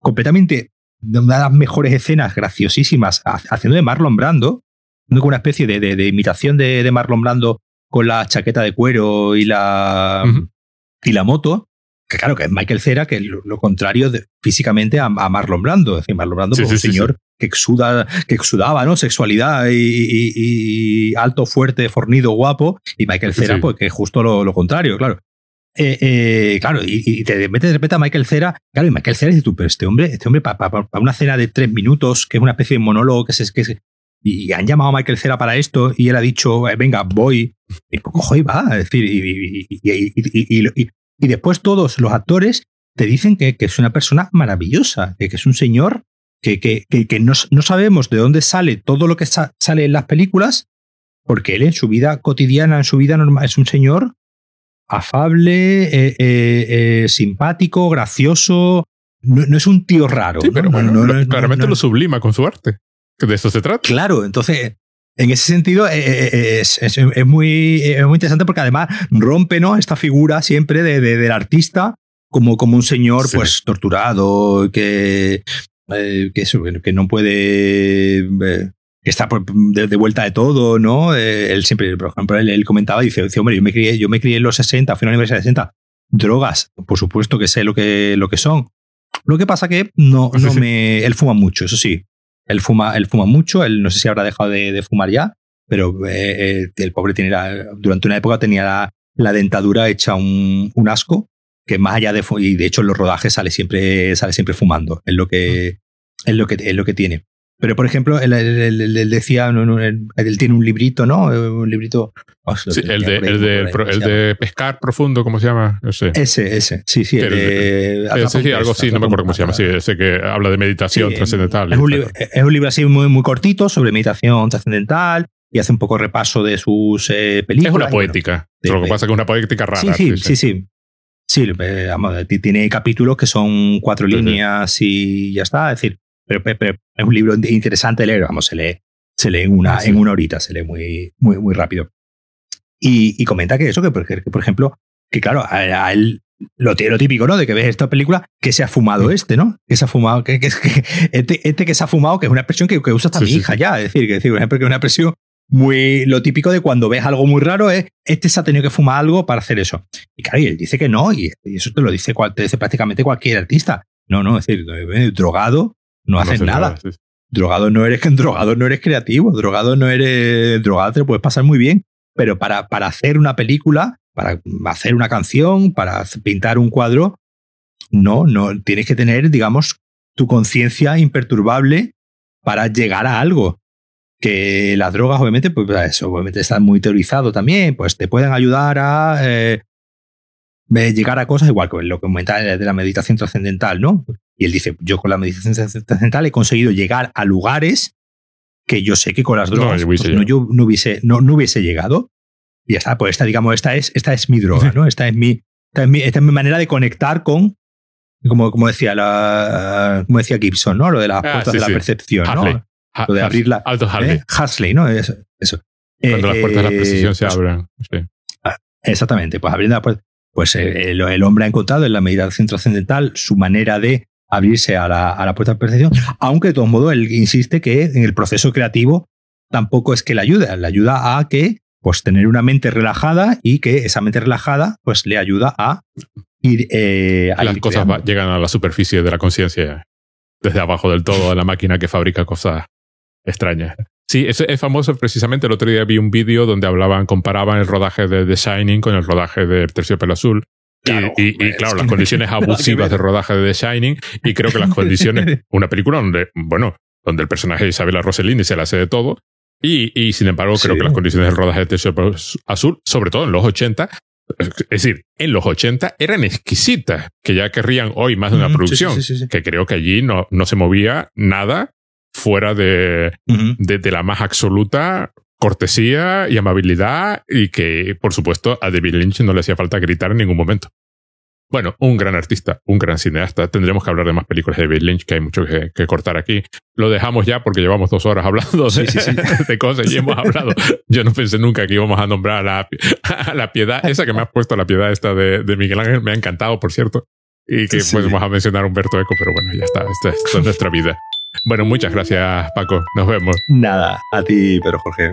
completamente de una de las mejores escenas graciosísimas haciendo de Marlon Brando, con una especie de, de, de imitación de, de, Marlon Brando con la chaqueta de cuero y la, uh -huh. y la moto, que claro, que es Michael Cera, que es lo, lo contrario de, físicamente a, a, Marlon Brando. Es decir, Marlon Brando sí, pues, sí, un señor que exuda, que exudaba, ¿no? Sexualidad y, y, y, alto, fuerte, fornido, guapo, y Michael Cera, pues que es justo lo, lo contrario, claro. Eh, eh, claro, y, te metes de repente a Michael Cera, claro, y Michael Cera dice tú, pero este hombre, este hombre para pa, una cena de tres minutos, que es una especie de monólogo que es, que y han llamado a Michael Cera para esto y él ha dicho, eh, venga, voy. Y cojo y va. Es decir, y, después todos los actores te dicen que, que, es una persona maravillosa, que, que es un señor que, que, que no, no, sabemos de dónde sale todo lo que sa sale en las películas, porque él en su vida cotidiana, en su vida normal, es un señor afable, eh, eh, eh, simpático, gracioso. No, no, es un tío raro. Sí, pero bueno, no, claramente lo sublima con su arte. De eso se trata. Claro, entonces, en ese sentido es, es, es, muy, es muy interesante porque además rompe ¿no? esta figura siempre de, de, del artista como, como un señor sí. pues torturado, que, que, que no puede... Que está de, de, vuelta de todo, ¿no? Eh, él siempre, por ejemplo, él, él, comentaba, dice, dice, hombre, yo me crié, yo me crié en los 60, fui a la universidad de 60, drogas, por supuesto que sé lo que, lo que son. Lo que pasa que no, no me, él fuma mucho, eso sí, él fuma, él fuma mucho, él no sé si habrá dejado de, de fumar ya, pero eh, eh, el pobre tiene la, durante una época tenía la, la dentadura hecha un, un, asco, que más allá de y de hecho en los rodajes sale siempre, sale siempre fumando, es lo que, es lo que, es lo que tiene. Pero, por ejemplo, él, él, él, él decía, él, tiene un librito, ¿no? Un librito. Oh, sí, el, de, el, de, pro, el de pescar profundo, ¿cómo se llama? No sé. Ese, ese, sí, sí. El de, ese, sí, algo así, no me acuerdo cómo se llama. Sí, ese que habla de meditación trascendental. Es un, libro, es un libro así muy, muy cortito sobre meditación trascendental y hace un poco repaso de sus eh, películas. Es una poética. Bueno, lo que pasa es que es una poética rara. Sí, sí, sí. sí, sí. sí vamos, tiene capítulos que son cuatro líneas y ya está. Es decir, pero, pero, es un libro interesante de leer, vamos, se lee, se lee en una, ah, sí. en una horita, se lee muy, muy, muy rápido. Y, y comenta que eso, que, que, que, por ejemplo, que claro, a, a él lo, lo, típico, ¿no? De que ves esta película, que se ha fumado este, ¿no? Que se ha fumado, que, que, que este, este, que se ha fumado, que es una expresión que, que usa hasta sí, mi hija sí. ya, es decir, que es una expresión muy, lo típico de cuando ves algo muy raro es, este se ha tenido que fumar algo para hacer eso. Y claro, y él dice que no, y, y eso te lo dice, te dice prácticamente cualquier artista. No, no, es decir, drogado, no, no haces nada. nada sí. Drogado no eres drogado no eres creativo, drogado no eres drogado te puedes pasar muy bien, pero para, para hacer una película, para hacer una canción, para pintar un cuadro, no, no tienes que tener, digamos, tu conciencia imperturbable para llegar a algo. Que las drogas, obviamente, pues eso, obviamente están muy teorizado también, pues te pueden ayudar a eh, llegar a cosas igual que lo que comentaba de la meditación trascendental, ¿no? Y él dice, yo con la meditación trascendental he conseguido llegar a lugares que yo sé que con las drogas no, pues no yo no hubiese, no, no hubiese llegado. Y ya está, pues esta, digamos, esta es, esta es mi droga, ¿no? Esta es mi, esta es mi, esta es mi manera de conectar con, como, como decía la, como decía Gibson, ¿no? Lo de las puertas ah, sí, de la sí. percepción, Harley. ¿no? Ha, lo de abrir la. Alto Harley. ¿eh? Huxley, ¿no? Eso. eso. Cuando eh, las puertas de la percepción se pues, abren. Sí. Ah, exactamente, pues abriendo la puerta. Pues eh, el, el, hombre ha encontrado en la meditación trascendental su manera de abrirse a la, a la puerta de percepción, aunque de todos modos él insiste que en el proceso creativo tampoco es que le ayude, le ayuda a que pues tener una mente relajada y que esa mente relajada pues le ayuda a ir eh, a las ir cosas va, llegan a la superficie de la conciencia desde abajo del todo de la máquina que fabrica cosas extrañas. Sí es, es, famoso precisamente el otro día vi un vídeo donde hablaban comparaban el rodaje de The Shining con el rodaje de Terciopelo Azul Claro, y, y, y, claro, las condiciones abusivas de rodaje de The Shining, y creo que las condiciones, una película donde, bueno, donde el personaje de Isabella Rossellini se la hace de todo, y, y sin embargo, creo sí. que las condiciones del rodaje de Terciopelo Azul, sobre todo en los 80, es decir, en los 80 eran exquisitas, que ya querrían hoy más de una mm, producción, sí, sí, que creo que allí no, no se movía nada fuera de, uh -huh. de, de, la más absoluta cortesía y amabilidad y que, por supuesto, a David Lynch no le hacía falta gritar en ningún momento. Bueno, un gran artista, un gran cineasta. Tendremos que hablar de más películas de David Lynch, que hay mucho que, cortar aquí. Lo dejamos ya porque llevamos dos horas hablando de, cosas y hemos hablado. Yo no pensé nunca que íbamos a nombrar a la, piedad, esa que me ha puesto la piedad esta de, Miguel Ángel, me ha encantado, por cierto. Y que podemos a mencionar a Humberto Eco, pero bueno, ya está, esta es nuestra vida. Bueno, muchas gracias, Paco. Nos vemos. Nada, a ti, pero Jorge.